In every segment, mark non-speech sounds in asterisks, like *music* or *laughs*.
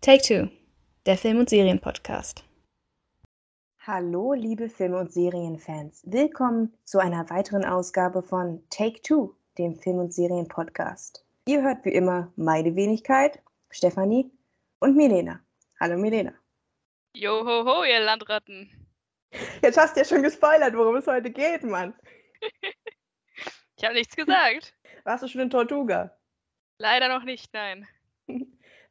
Take Two, der Film- und Serienpodcast. Hallo, liebe Film- und Serienfans. Willkommen zu einer weiteren Ausgabe von Take Two, dem Film- und Serienpodcast. Ihr hört wie immer meine Wenigkeit, Stefanie und Milena. Hallo, Milena. Johoho, ihr Landratten. Jetzt hast du ja schon gespoilert, worum es heute geht, Mann. *laughs* ich habe nichts gesagt. Warst du schon in Tortuga? Leider noch nicht, nein.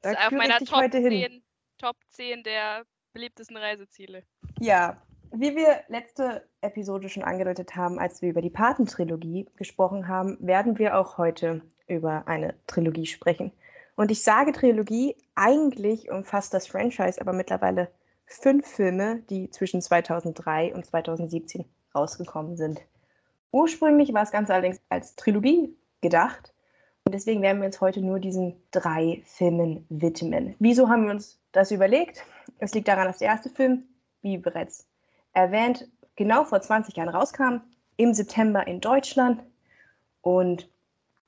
Da das ist auf meiner Top heute 10, hin. Top 10 der beliebtesten Reiseziele. Ja, wie wir letzte Episode schon angedeutet haben, als wir über die Paten-Trilogie gesprochen haben, werden wir auch heute über eine Trilogie sprechen. Und ich sage Trilogie, eigentlich umfasst das Franchise aber mittlerweile fünf Filme, die zwischen 2003 und 2017 rausgekommen sind. Ursprünglich war es Ganze allerdings als Trilogie gedacht. Und deswegen werden wir uns heute nur diesen drei Filmen widmen. Wieso haben wir uns das überlegt? Es liegt daran, dass der erste Film, wie bereits erwähnt, genau vor 20 Jahren rauskam, im September in Deutschland. Und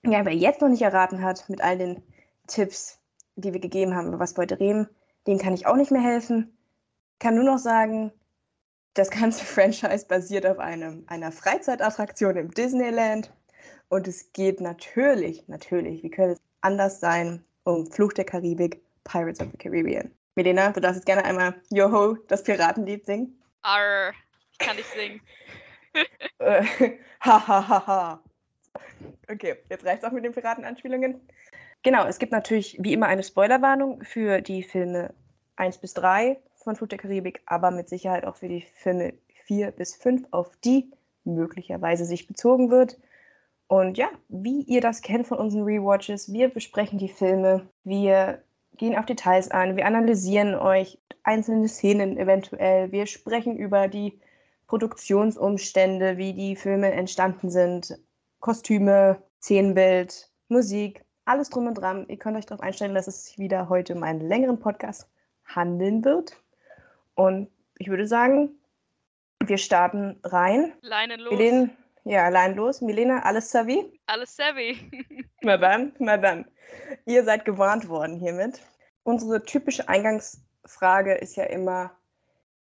ja, wer jetzt noch nicht erraten hat, mit all den Tipps, die wir gegeben haben, über was heute reden, dem kann ich auch nicht mehr helfen. Kann nur noch sagen, das ganze *laughs* Franchise basiert auf einem, einer Freizeitattraktion im Disneyland. Und es geht natürlich, natürlich, wie könnte es anders sein, um Fluch der Karibik, Pirates of the Caribbean. Milena, du darfst jetzt gerne einmal Yoho, das Piratenlied singen. Arr, ich kann nicht singen. Äh, *laughs* ha, ha, ha, ha. Okay, jetzt reicht's auch mit den Piratenanspielungen. Genau, es gibt natürlich wie immer eine Spoilerwarnung für die Filme 1 bis 3 von Flut der Karibik, aber mit Sicherheit auch für die Filme 4 bis 5, auf die möglicherweise sich bezogen wird. Und ja, wie ihr das kennt von unseren Rewatches, wir besprechen die Filme, wir gehen auf Details ein, wir analysieren euch einzelne Szenen eventuell, wir sprechen über die Produktionsumstände, wie die Filme entstanden sind, Kostüme, Szenenbild, Musik, alles drum und dran. Ihr könnt euch darauf einstellen, dass es sich wieder heute um einen längeren Podcast handeln wird. Und ich würde sagen, wir starten rein. Leinen los. Ja, allein los. Milena, alles savvy? Alles savvy. *laughs* Na dann. Ihr seid gewarnt worden hiermit. Unsere typische Eingangsfrage ist ja immer,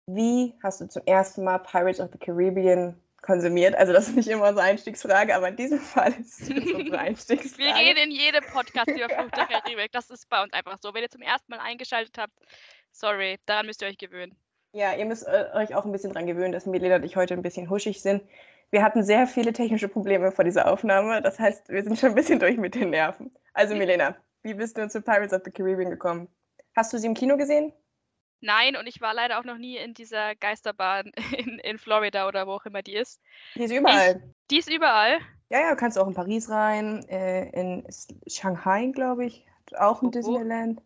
wie hast du zum ersten Mal Pirates of the Caribbean konsumiert? Also das ist nicht immer unsere Einstiegsfrage, aber in diesem Fall ist es unsere *laughs* Einstiegsfrage. Wir reden in jedem Podcast über Flucht der *laughs* Karibik. Das ist bei uns einfach so. Wenn ihr zum ersten Mal eingeschaltet habt, sorry, daran müsst ihr euch gewöhnen. Ja, ihr müsst äh, euch auch ein bisschen dran gewöhnen, dass Milena und ich heute ein bisschen huschig sind. Wir hatten sehr viele technische Probleme vor dieser Aufnahme. Das heißt, wir sind schon ein bisschen durch mit den Nerven. Also Milena, wie bist du zu Pirates of the Caribbean gekommen? Hast du sie im Kino gesehen? Nein, und ich war leider auch noch nie in dieser Geisterbahn *laughs* in, in Florida oder wo auch immer die ist. Die ist überall. Die ist überall. Ja, ja, du kannst auch in Paris rein, äh, in Shanghai, glaube ich, auch Wo- wo? Disneyland.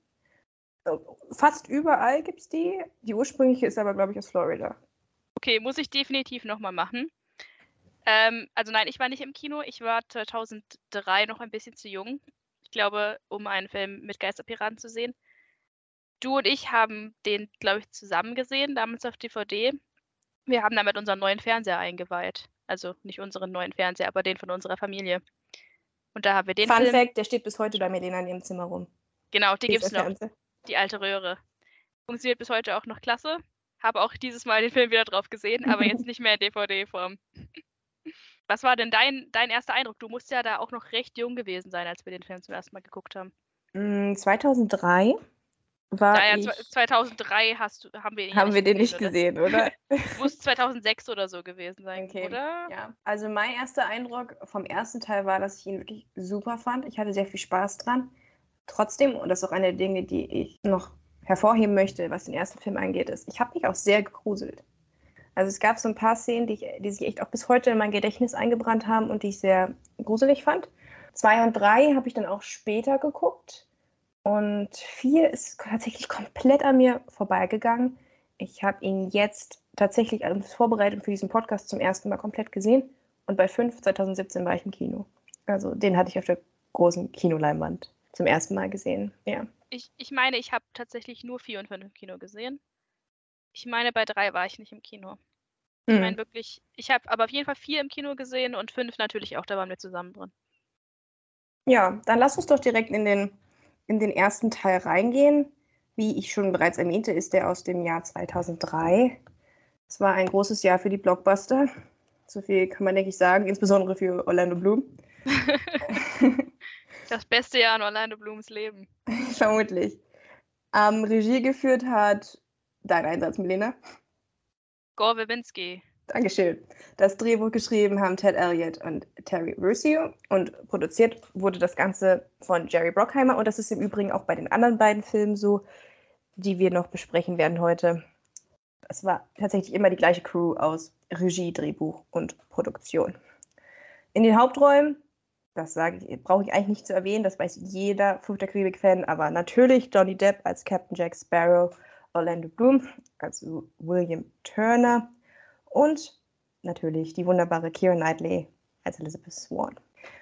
So, Fast überall gibt es die. Die ursprüngliche ist aber, glaube ich, aus Florida. Okay, muss ich definitiv nochmal machen. Ähm, also nein, ich war nicht im Kino. Ich war 2003 noch ein bisschen zu jung. Ich glaube, um einen Film mit Geisterpiraten zu sehen. Du und ich haben den, glaube ich, zusammen gesehen, damals auf DVD. Wir haben damit unseren neuen Fernseher eingeweiht. Also nicht unseren neuen Fernseher, aber den von unserer Familie. Und da haben wir den Fun Film. Fact, der steht bis heute bei Milena in ihrem Zimmer rum. Genau, die gibt es noch. Fernseher. Die alte Röhre. Funktioniert bis heute auch noch klasse. Habe auch dieses Mal den Film wieder drauf gesehen, aber jetzt nicht mehr in DVD-Form. Was war denn dein, dein erster Eindruck? Du musst ja da auch noch recht jung gewesen sein, als wir den Film zum ersten Mal geguckt haben. Mm, 2003 war Naja, ich, zwe- 2003 hast du, haben wir ihn ja haben wir den nicht gesehen, oder? *laughs* Muss 2006 oder so gewesen sein, Okay, oder? Ja, also mein erster Eindruck vom ersten Teil war, dass ich ihn wirklich super fand. Ich hatte sehr viel Spaß dran. Trotzdem, und das ist auch eine der Dinge, die ich noch hervorheben möchte, was den ersten Film angeht, ist, ich habe mich auch sehr gegruselt. Also es gab so ein paar Szenen, die, ich, die sich echt auch bis heute in mein Gedächtnis eingebrannt haben und die ich sehr gruselig fand. Zwei und drei habe ich dann auch später geguckt. Und vier ist tatsächlich komplett an mir vorbeigegangen. Ich habe ihn jetzt tatsächlich als Vorbereitung für diesen Podcast zum ersten Mal komplett gesehen. Und bei 5, 2017 war ich im Kino. Also den hatte ich auf der großen Kinoleinwand zum ersten Mal gesehen. Ja. Ich, ich meine, ich habe tatsächlich nur 4 und 5 im Kino gesehen. Ich meine, bei 3 war ich nicht im Kino. Ich Mhm. meine wirklich, ich habe aber auf jeden Fall 4 im Kino gesehen und 5 natürlich auch, da waren wir zusammen drin. Ja, dann lass uns doch direkt in den, in den ersten Teil reingehen. Wie ich schon bereits erwähnte, ist er aus dem Jahr 2003. Es war ein großes Jahr für die Blockbuster. So viel kann man, denke ich, sagen, insbesondere für Orlando Bloom. *laughs* das beste Jahr in Orlando Blooms Leben. *laughs* Vermutlich. Ähm, Regie geführt hat dein Einsatz, Melina. Gore Verbinski. Dankeschön. Das Drehbuch geschrieben haben Ted Elliott und Terry Ruscio und produziert wurde das Ganze von Jerry Brockheimer und das ist im Übrigen auch bei den anderen beiden Filmen so, die wir noch besprechen werden heute. Es war tatsächlich immer die gleiche Crew aus Regie, Drehbuch und Produktion. In den Hauptrollen, das sage ich, brauche ich eigentlich nicht zu erwähnen, das weiß jeder Fluch der Karibik-Fan, aber natürlich Johnny Depp als Captain Jack Sparrow, Orlando Bloom als William Turner, und natürlich die wunderbare Keira Knightley als Elizabeth Swan.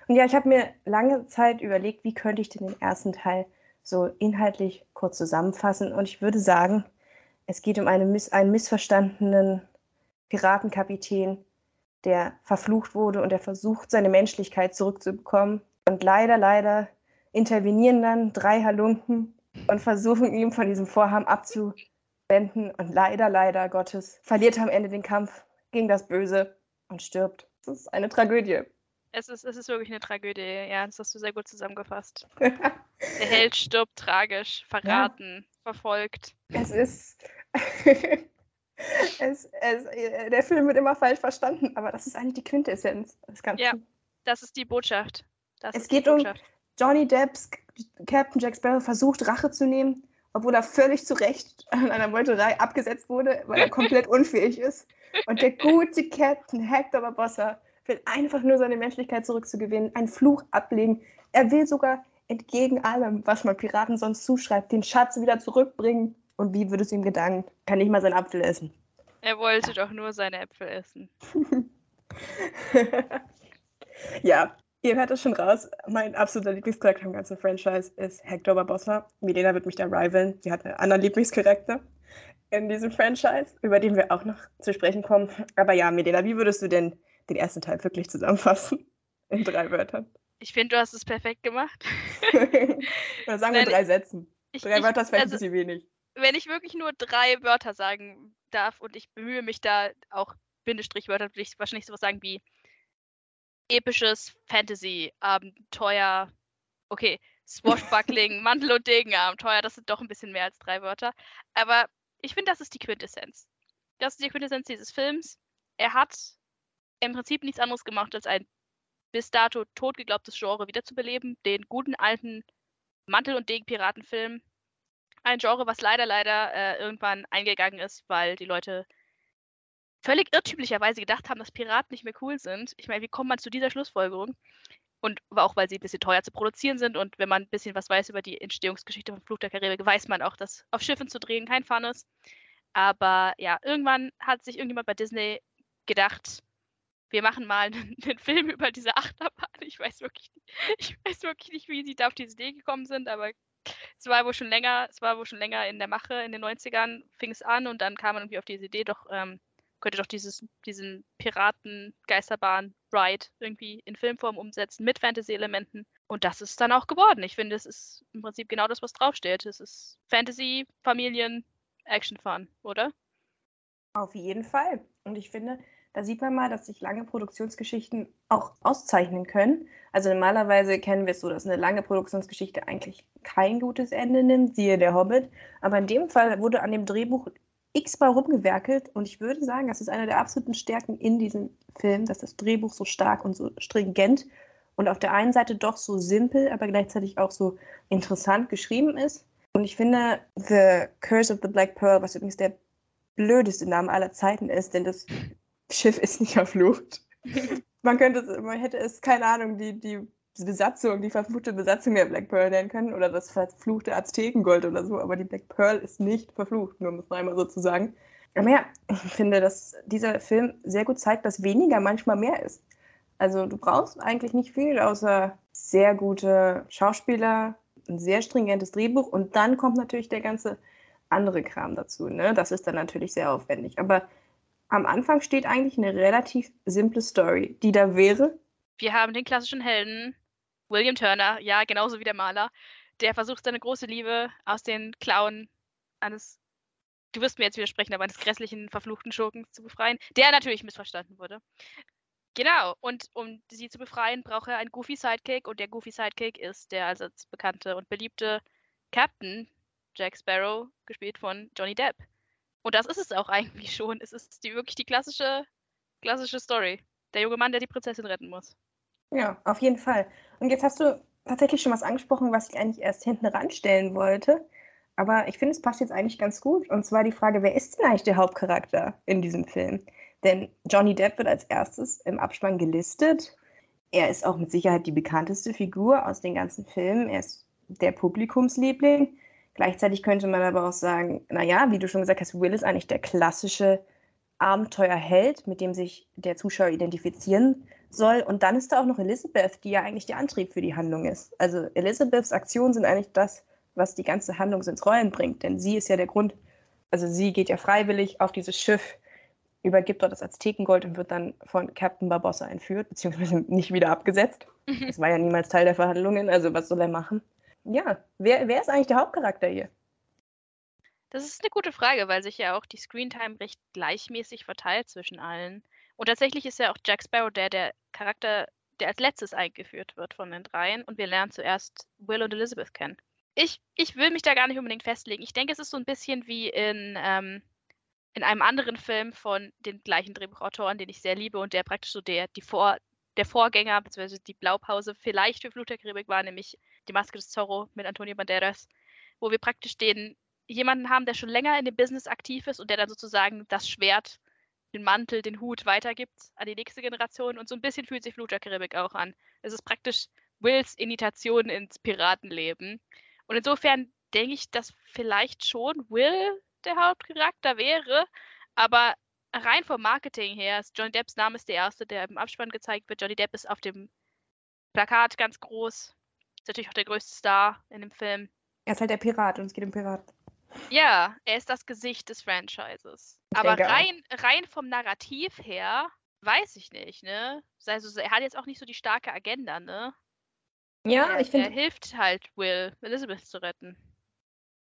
Und ja, ich habe mir lange Zeit überlegt, wie könnte ich denn den ersten Teil so inhaltlich kurz zusammenfassen. Und ich würde sagen, es geht um eine einen missverstandenen Piratenkapitän, der verflucht wurde und der versucht, seine Menschlichkeit zurückzubekommen. Und leider, leider intervenieren dann drei Halunken und versuchen ihm von diesem Vorhaben abzu Wänden und leider, leider Gottes verliert er am Ende den Kampf gegen das Böse und stirbt. Das ist eine Tragödie. Es ist, es ist wirklich eine Tragödie, ja, das hast du sehr gut zusammengefasst. *laughs* der Held stirbt tragisch, verraten, ja. verfolgt. Es ist. *laughs* es, es, der Film wird immer falsch verstanden, aber das ist eigentlich die Quintessenz des Ganzen. Ja, das ist die Botschaft. Das es geht um Johnny Depps Captain Jack Sparrow versucht Rache zu nehmen obwohl er völlig zu Recht an einer Meuterei abgesetzt wurde, weil er komplett unfähig ist. Und der gute Captain Hector Barbossa will einfach nur seine Menschlichkeit zurückzugewinnen, einen Fluch ablegen. Er will sogar entgegen allem, was man Piraten sonst zuschreibt, den Schatz wieder zurückbringen. Und wie würde es ihm gedanken? Kann nicht mal seinen Apfel essen. Er wollte doch nur seine Äpfel essen. *laughs* ja, Ihr hört es schon raus, mein absoluter Lieblingscharakter im ganzen Franchise ist Hector Barbossa. Milena wird mich da rivaln. Sie hat einen anderen Lieblingscharakter in diesem Franchise, über den wir auch noch zu sprechen kommen. Aber ja, Milena, wie würdest du denn den ersten Teil wirklich zusammenfassen? In drei Wörtern. Ich finde, du hast es perfekt gemacht. *laughs* Oder sagen wir drei Sätzen. Ich, drei ich, Wörter ist vielleicht also, ein bisschen wenig. Wenn ich wirklich nur drei Wörter sagen darf und ich bemühe mich da auch Bindestrichwörter, würde ich wahrscheinlich sowas sagen wie episches Fantasy-Abenteuer. Okay, Swashbuckling, *laughs* Mantel- und Degen-Abenteuer, das sind doch ein bisschen mehr als drei Wörter. Aber ich finde, das ist die Quintessenz. Das ist die Quintessenz dieses Films. Er hat im Prinzip nichts anderes gemacht, als ein bis dato totgeglaubtes Genre wiederzubeleben. Den guten alten Mantel- und Degen-Piratenfilm. Ein Genre, was leider, leider äh, irgendwann eingegangen ist, weil die Leute völlig irrtümlicherweise gedacht haben, dass Piraten nicht mehr cool sind. Ich meine, wie kommt man zu dieser Schlussfolgerung? Und auch, weil sie ein bisschen teuer zu produzieren sind und wenn man ein bisschen was weiß über die Entstehungsgeschichte von Fluch der Karibik, weiß man auch, dass auf Schiffen zu drehen kein Fun ist. Aber ja, irgendwann hat sich irgendjemand bei Disney gedacht, wir machen mal *laughs* einen, einen Film über diese Achterbahn. Ich weiß wirklich nicht, *laughs* ich weiß wirklich nicht, wie sie da auf diese Idee gekommen sind, aber es war wohl schon länger, es war wohl schon länger in der Mache, in den 90ern fing es an und dann kam man irgendwie auf diese Idee, doch ähm, könnte doch dieses, diesen Piraten-Geisterbahn-Ride irgendwie in Filmform umsetzen mit Fantasy-Elementen. Und das ist dann auch geworden. Ich finde, es ist im Prinzip genau das, was draufsteht. Es ist Fantasy, Familien, Action-Fun, oder? Auf jeden Fall. Und ich finde, da sieht man mal, dass sich lange Produktionsgeschichten auch auszeichnen können. Also normalerweise kennen wir es so, dass eine lange Produktionsgeschichte eigentlich kein gutes Ende nimmt, siehe der Hobbit. Aber in dem Fall wurde an dem Drehbuch x-mal rumgewerkelt und ich würde sagen, das ist eine der absoluten Stärken in diesem Film, dass das Drehbuch so stark und so stringent und auf der einen Seite doch so simpel, aber gleichzeitig auch so interessant geschrieben ist. Und ich finde, The Curse of the Black Pearl, was übrigens der blödeste Name aller Zeiten ist, denn das Schiff ist nicht verflucht. *laughs* man könnte, man hätte es, keine Ahnung, die, die Besatzung, die verfluchte Besatzung der Black Pearl nennen können oder das verfluchte Aztekengold oder so, aber die Black Pearl ist nicht verflucht, nur um es einmal so zu sagen. Aber ja, ich finde, dass dieser Film sehr gut zeigt, dass weniger manchmal mehr ist. Also du brauchst eigentlich nicht viel, außer sehr gute Schauspieler, ein sehr stringentes Drehbuch und dann kommt natürlich der ganze andere Kram dazu. Ne? Das ist dann natürlich sehr aufwendig. Aber am Anfang steht eigentlich eine relativ simple Story, die da wäre. Wir haben den klassischen Helden, William Turner, ja, genauso wie der Maler, der versucht, seine große Liebe aus den Klauen eines, du wirst mir jetzt widersprechen, aber eines grässlichen, verfluchten Schurken zu befreien, der natürlich missverstanden wurde. Genau, und um sie zu befreien, braucht er einen Goofy Sidekick und der Goofy Sidekick ist der allseits bekannte und beliebte Captain Jack Sparrow, gespielt von Johnny Depp. Und das ist es auch *laughs* eigentlich schon. Es ist die, wirklich die klassische, klassische Story. Der junge Mann, der die Prinzessin retten muss. Ja, auf jeden Fall. Und jetzt hast du tatsächlich schon was angesprochen, was ich eigentlich erst hinten ranstellen wollte. Aber ich finde, es passt jetzt eigentlich ganz gut. Und zwar die Frage, wer ist denn eigentlich der Hauptcharakter in diesem Film? Denn Johnny Depp wird als erstes im Abspann gelistet. Er ist auch mit Sicherheit die bekannteste Figur aus den ganzen Filmen. Er ist der Publikumsliebling. Gleichzeitig könnte man aber auch sagen, naja, wie du schon gesagt hast, Will ist eigentlich der klassische Abenteuerheld, mit dem sich der Zuschauer identifizieren soll. Und dann ist da auch noch Elizabeth, die ja eigentlich der Antrieb für die Handlung ist. Also Elizabeths Aktionen sind eigentlich das, was die ganze Handlung ins Rollen bringt. Denn sie ist ja der Grund, also sie geht ja freiwillig auf dieses Schiff, übergibt dort das Aztekengold und wird dann von Captain Barbossa entführt, beziehungsweise *laughs* nicht wieder abgesetzt. Das war ja niemals Teil der Verhandlungen, also was soll er machen? Ja, wer, wer ist eigentlich der Hauptcharakter hier? Das ist eine gute Frage, weil sich ja auch die Screentime recht gleichmäßig verteilt zwischen allen. Und tatsächlich ist ja auch Jack Sparrow der, der Charakter, der als letztes eingeführt wird von den dreien. Und wir lernen zuerst Will und Elizabeth kennen. Ich, ich will mich da gar nicht unbedingt festlegen. Ich denke, es ist so ein bisschen wie in, ähm, in einem anderen Film von den gleichen Drehbuchautoren, den ich sehr liebe und der praktisch so der, die Vor, der Vorgänger bzw. die Blaupause vielleicht für Flut der war, nämlich die Maske des Zorro mit Antonio Banderas, wo wir praktisch den jemanden haben, der schon länger in dem Business aktiv ist und der dann sozusagen das Schwert, den Mantel, den Hut weitergibt an die nächste Generation. Und so ein bisschen fühlt sich der Karibik auch an. Es ist praktisch Wills Imitation ins Piratenleben. Und insofern denke ich, dass vielleicht schon Will der Hauptcharakter wäre, aber rein vom Marketing her ist Johnny Depps Name ist der erste, der im Abspann gezeigt wird. Johnny Depp ist auf dem Plakat ganz groß. Ist natürlich auch der größte Star in dem Film. Er ist halt der Pirat und es geht um Piraten. Ja, er ist das Gesicht des Franchises. Ich Aber auch. rein, rein vom Narrativ her, weiß ich nicht, ne? Also er hat jetzt auch nicht so die starke Agenda, ne? Ja, er, ich er finde, hilft halt Will, Elizabeth zu retten.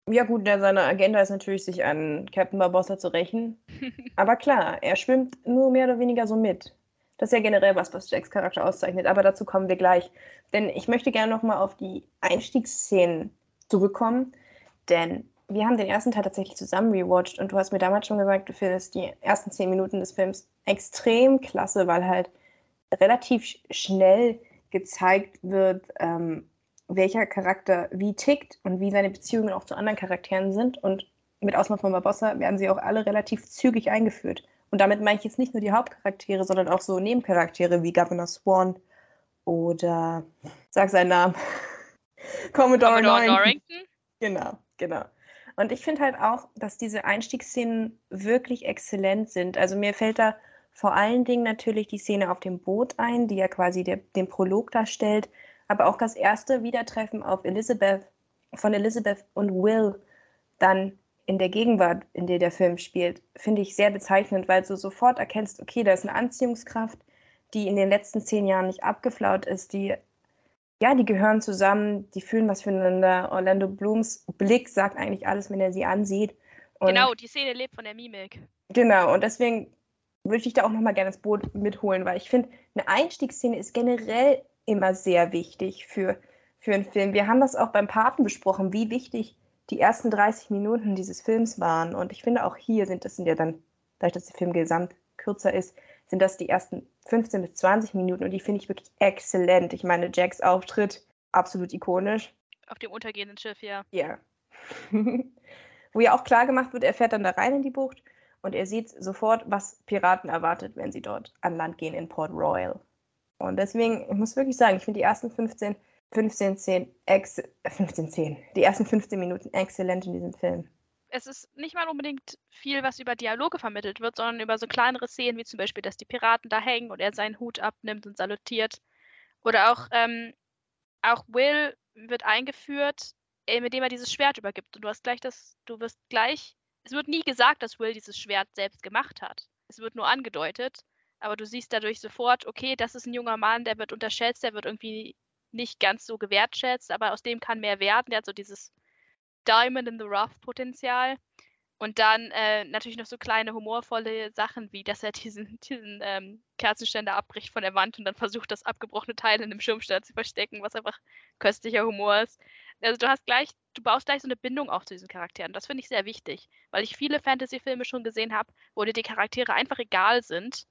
ja gut, der, seine Agenda ist natürlich, sich an Captain Barbossa zu rächen. *laughs* Aber klar, er schwimmt nur mehr oder weniger so mit. Das ist ja generell was, was Jacks Charakter auszeichnet, aber dazu kommen wir gleich. Denn ich möchte gerne nochmal auf die Einstiegsszenen zurückkommen, denn wir haben den ersten Teil tatsächlich zusammen rewatcht und du hast mir damals schon gesagt, du findest die ersten zehn Minuten des Films extrem klasse, weil halt relativ sch- schnell gezeigt wird, ähm, welcher Charakter wie tickt und wie seine Beziehungen auch zu anderen Charakteren sind. Und mit Ausnahme von Barbossa werden sie auch alle relativ zügig eingeführt. Und damit meine ich jetzt nicht nur die Hauptcharaktere, sondern auch so Nebencharaktere wie Governor Swan oder, sag seinen Namen, *laughs* Commodore, Commodore. Norrington? Genau, genau. Und ich finde halt auch, dass diese Einstiegsszenen wirklich exzellent sind. Also mir fällt da vor allen Dingen natürlich die Szene auf dem Boot ein, die ja quasi der, den Prolog darstellt, aber auch das erste Wiedertreffen auf Elizabeth, von Elizabeth und Will dann in der Gegenwart, in der der Film spielt, finde ich sehr bezeichnend, weil du sofort erkennst, okay, da ist eine Anziehungskraft, die in den letzten zehn Jahren nicht abgeflaut ist, die ja, die gehören zusammen, die fühlen was füreinander. Orlando Blooms Blick sagt eigentlich alles, wenn er sie ansieht. Und Genau, die Szene lebt von der Mimik. Genau, und deswegen würde ich da auch nochmal gerne das Boot mitholen, weil ich finde, eine Einstiegsszene ist generell immer sehr wichtig für, für einen Film. Wir haben das auch beim Paten besprochen, wie wichtig die ersten 30 Minuten dieses Films waren. Und ich finde auch hier sind das sind ja dann, dadurch, dass der Film gesamt kürzer ist, sind das die ersten 15 bis 20 Minuten und die finde ich wirklich exzellent. Ich meine, Jacks Auftritt, absolut ikonisch. Auf dem untergehenden Schiff, ja. Ja. *laughs* Wo ja auch klar gemacht wird, er fährt dann da rein in die Bucht und er sieht sofort, was Piraten erwartet, wenn sie dort an Land gehen in Port Royal. Und deswegen, ich muss wirklich sagen, ich finde die ersten 15, 15, 10, ex, äh, 15, 10, die ersten 15 Minuten exzellent in diesem Film. Es ist nicht mal unbedingt viel, was über Dialoge vermittelt wird, sondern über so kleinere Szenen, wie zum Beispiel, dass die Piraten da hängen und er seinen Hut abnimmt und salutiert. Oder auch, ähm, auch Will wird eingeführt, äh, mit dem er dieses Schwert übergibt. Und du hast gleich das, du wirst gleich, es wird nie gesagt, dass Will dieses Schwert selbst gemacht hat. Es wird nur angedeutet, aber du siehst dadurch sofort, okay, das ist ein junger Mann, der wird unterschätzt, der wird irgendwie nicht ganz so gewertschätzt, aber aus dem kann mehr werden. Der hat so dieses Diamond in the Rough Potenzial. Und dann äh, natürlich noch so kleine humorvolle Sachen, wie dass er diesen, *laughs* diesen ähm, Kerzenständer abbricht von der Wand und dann versucht, das abgebrochene Teil in dem Schirmständer zu verstecken, was einfach köstlicher Humor ist. Also du hast gleich, du baust gleich so eine Bindung auch zu diesen Charakteren. Das finde ich sehr wichtig, weil ich viele Fantasy-Filme schon gesehen habe, wo dir die Charaktere einfach egal sind.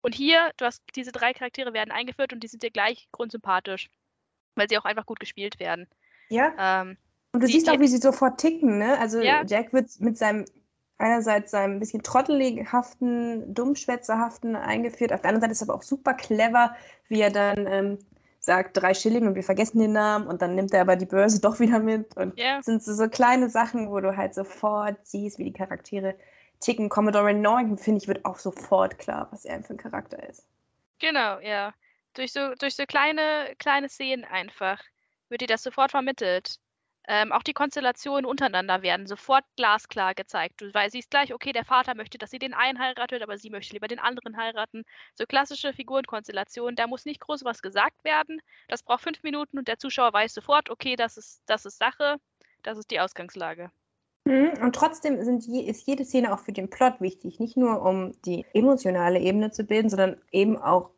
Und hier, du hast diese drei Charaktere werden eingeführt und die sind dir gleich grundsympathisch, weil sie auch einfach gut gespielt werden. Ja. Ähm, und du die, siehst auch, wie sie sofort ticken, ne? Also ja. Jack wird mit seinem einerseits seinem bisschen trottelighaften, dummschwätzerhaften eingeführt. Auf der anderen Seite ist es aber auch super clever, wie er dann ähm, sagt, drei Schilling und wir vergessen den Namen und dann nimmt er aber die Börse *laughs* doch wieder mit. Und yeah. sind so, so kleine Sachen, wo du halt sofort siehst, wie die Charaktere ticken. Commodore Norton, finde ich, wird auch sofort klar, was er für ein Charakter ist. Genau, ja. Durch so, durch so kleine, kleine Szenen einfach wird dir das sofort vermittelt. Ähm, auch die Konstellationen untereinander werden sofort glasklar gezeigt. Du weil, siehst gleich, okay, der Vater möchte, dass sie den einen heiratet, aber sie möchte lieber den anderen heiraten. So klassische Figurenkonstellationen, da muss nicht groß was gesagt werden. Das braucht fünf Minuten und der Zuschauer weiß sofort, okay, das ist, das ist Sache, das ist die Ausgangslage. Mhm, und trotzdem je, ist jede Szene auch für den Plot wichtig. Nicht nur, um die emotionale Ebene zu bilden, sondern eben auch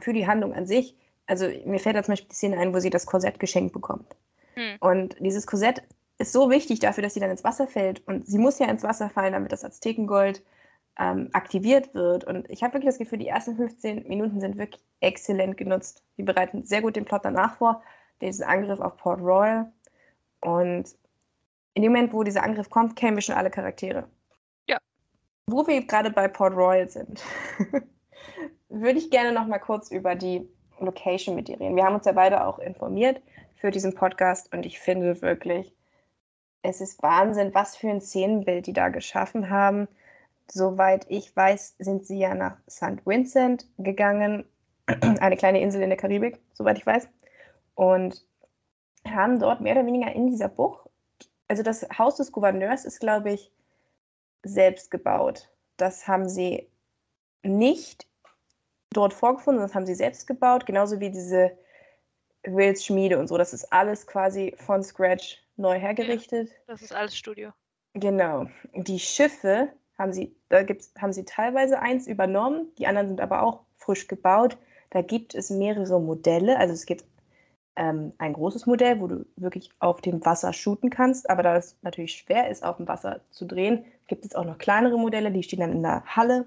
für die Handlung an sich. Also mir fällt da zum Beispiel die Szene ein, wo sie das Korsett geschenkt bekommt. Hm. Und dieses Korsett ist so wichtig dafür, dass sie dann ins Wasser fällt. Und sie muss ja ins Wasser fallen, damit das Aztekengold ähm, aktiviert wird. Und ich habe wirklich das Gefühl, die ersten 15 Minuten sind wirklich exzellent genutzt. Die bereiten sehr gut den Plot danach vor, diesen Angriff auf Port Royal. Und in dem Moment, wo dieser Angriff kommt, kennen wir schon alle Charaktere. Ja. Wo wir gerade bei Port Royal sind, *laughs* würde ich gerne noch mal kurz über die Location mit dir reden. Wir haben uns ja beide auch informiert für diesen Podcast und ich finde wirklich, es ist Wahnsinn, was für ein Szenenbild die da geschaffen haben. Soweit ich weiß, sind sie ja nach St. Vincent gegangen, *clears throat* eine kleine Insel in der Karibik, soweit ich weiß, und haben dort mehr oder weniger in dieser Bucht, also das Haus des Gouverneurs ist, glaube ich, selbst gebaut. Das haben sie nicht dort vorgefunden, das haben sie selbst gebaut, genauso wie diese Wills Schmiede und so. Das ist alles quasi von Scratch neu hergerichtet. Ja, das ist alles Studio. Genau. Die Schiffe haben sie, da gibt's, haben sie teilweise eins übernommen, die anderen sind aber auch frisch gebaut. Da gibt es mehrere Modelle. Also es gibt ähm, ein großes Modell, wo du wirklich auf dem Wasser shooten kannst, aber da es natürlich schwer ist, auf dem Wasser zu drehen, gibt es auch noch kleinere Modelle, die stehen dann in der Halle.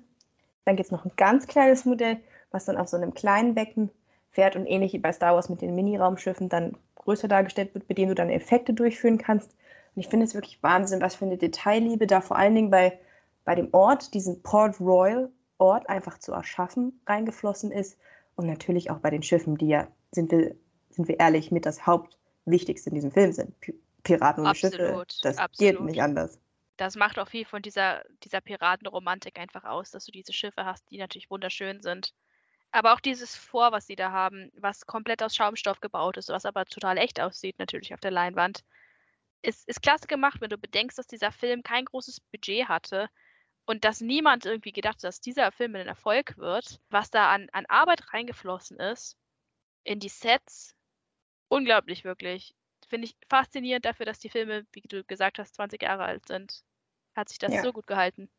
Dann gibt es noch ein ganz kleines Modell, was dann auf so einem kleinen Becken fährt und ähnlich wie bei Star Wars mit den Mini-Raumschiffen dann größer dargestellt wird, mit denen du dann Effekte durchführen kannst. Und ich finde es wirklich Wahnsinn, was für eine Detailliebe da vor allen Dingen bei, bei dem Ort, diesen Port Royal Ort einfach zu erschaffen, reingeflossen ist. Und natürlich auch bei den Schiffen, die ja, sind wir, sind wir ehrlich, mit das Hauptwichtigste in diesem Film sind. Piraten und absolut, Schiffe. Das absolut. geht nicht anders. Das macht auch viel von dieser, dieser Piratenromantik einfach aus, dass du diese Schiffe hast, die natürlich wunderschön sind. Aber auch dieses Vor, was sie da haben, was komplett aus Schaumstoff gebaut ist, was aber total echt aussieht, natürlich auf der Leinwand, ist, ist klasse gemacht, wenn du bedenkst, dass dieser Film kein großes Budget hatte und dass niemand irgendwie gedacht hat, dass dieser Film ein Erfolg wird, was da an, an Arbeit reingeflossen ist, in die Sets, unglaublich wirklich. Finde ich faszinierend dafür, dass die Filme, wie du gesagt hast, 20 Jahre alt sind. Hat sich das ja. so gut gehalten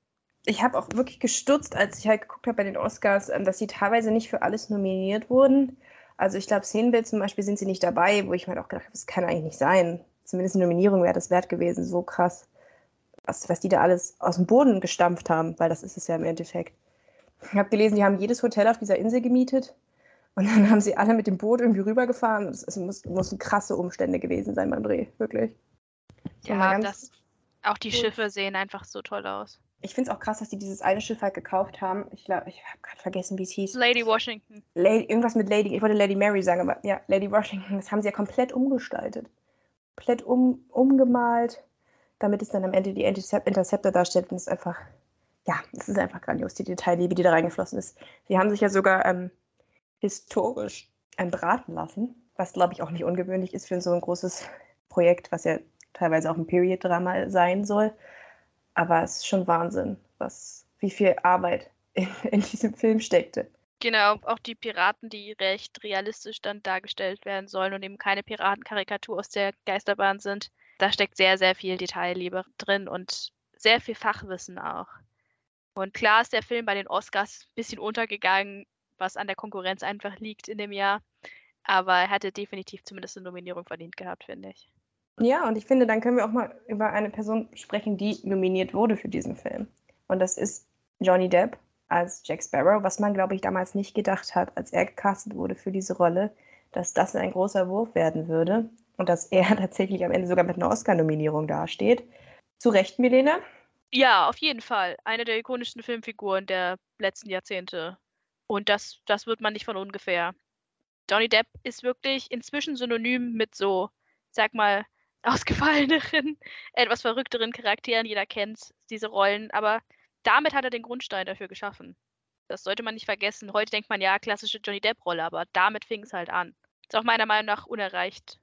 ich habe auch wirklich gestutzt, als ich halt geguckt habe bei den Oscars, ähm, dass sie teilweise nicht für alles nominiert wurden. Also ich glaube, Szenenbild zum Beispiel sind sie nicht dabei, wo ich mir halt auch gedacht habe, das kann eigentlich nicht sein. Zumindest eine Nominierung wäre das wert gewesen, so krass. Was, was die da alles aus dem Boden gestampft haben, weil das ist es ja im Endeffekt. Ich habe gelesen, die haben jedes Hotel auf dieser Insel gemietet und dann haben sie alle mit dem Boot irgendwie rübergefahren. Es muss, mussten krasse Umstände gewesen sein beim Dreh, wirklich. Ja, das, auch die Schiffe sehen einfach so toll aus ich finde es auch krass, dass die dieses eine Schiff halt gekauft haben. Ich glaube, ich habe gerade vergessen, wie es hieß. Lady Washington. Lady, irgendwas mit Lady, ich wollte Lady Mary sagen, aber ja, Lady Washington, das haben sie ja komplett umgestaltet. Komplett um, umgemalt, damit es dann am Ende die Interceptor darstellt. Und es ist einfach, ja, es ist einfach grandios, die Detailliebe, die da reingeflossen ist. Sie haben sich ja sogar ähm, historisch beraten lassen, was glaube ich auch nicht ungewöhnlich ist für so ein großes Projekt, was ja teilweise auch ein Period-Drama sein soll. Aber es ist schon Wahnsinn, was, wie viel Arbeit *laughs* in, in diesem Film steckte. Genau, auch die Piraten, die recht realistisch dann dargestellt werden sollen und eben keine Piratenkarikatur aus der Geisterbahn sind, Da steckt sehr, sehr viel Detailliebe drin und sehr viel Fachwissen auch. Und klar ist der Film bei den Oscars ein bisschen untergegangen, was an der Konkurrenz einfach liegt in dem Jahr. Aber er hätte definitiv zumindest eine Nominierung verdient gehabt, finde ich. Ja, und ich finde, dann können wir auch mal über eine Person sprechen, die nominiert wurde für diesen Film. Und das ist Johnny Depp als Jack Sparrow, was man, glaube ich, damals nicht gedacht hat, als er gecastet wurde für diese Rolle, dass das ein großer Wurf werden würde und dass er *laughs* tatsächlich am Ende sogar mit einer Oscar-Nominierung dasteht. Zu Recht, Milena? Ja, auf jeden Fall. Eine der ikonischsten Filmfiguren der letzten Jahrzehnte. Und das, das wird man nicht von ungefähr. Johnny Depp ist wirklich inzwischen synonym mit so, sag mal, ausgefalleneren, etwas verrückteren Charakteren. Jeder kennt diese Rollen, aber damit hat er den Grundstein dafür geschaffen. Das sollte man nicht vergessen. Heute denkt man ja, klassische Johnny Depp-Rolle, aber damit fing es halt an. Ist auch meiner Meinung nach unerreicht,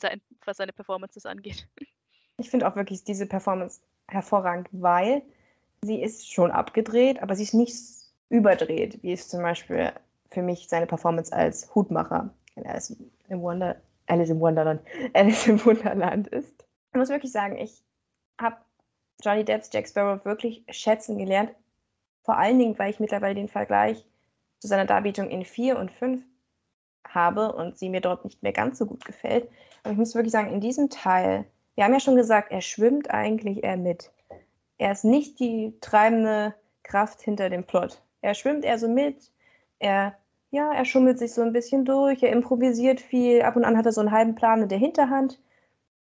sein, was seine Performances angeht. *laughs* Ich finde auch wirklich diese Performance hervorragend, weil sie ist schon abgedreht, aber sie ist nicht überdreht, wie es zum Beispiel für mich seine Performance als Hutmacher in Alice im, Wonder, Alice im Wonderland, *laughs* Alice im Wunderland ist. Ich muss wirklich sagen, ich habe Johnny Depps Jack Sparrow wirklich schätzen gelernt. Vor allen Dingen, weil ich mittlerweile den Vergleich zu seiner Darbietung in 4 und 5 habe und sie mir dort nicht mehr ganz so gut gefällt. Aber ich muss wirklich sagen, in diesem Teil, wir haben ja schon gesagt, er schwimmt eigentlich eher mit. Er ist nicht die treibende Kraft hinter dem Plot. Er schwimmt eher so mit. Er, ja, er schummelt sich so ein bisschen durch. Er improvisiert viel. Ab und an hat er so einen halben Plan in der Hinterhand.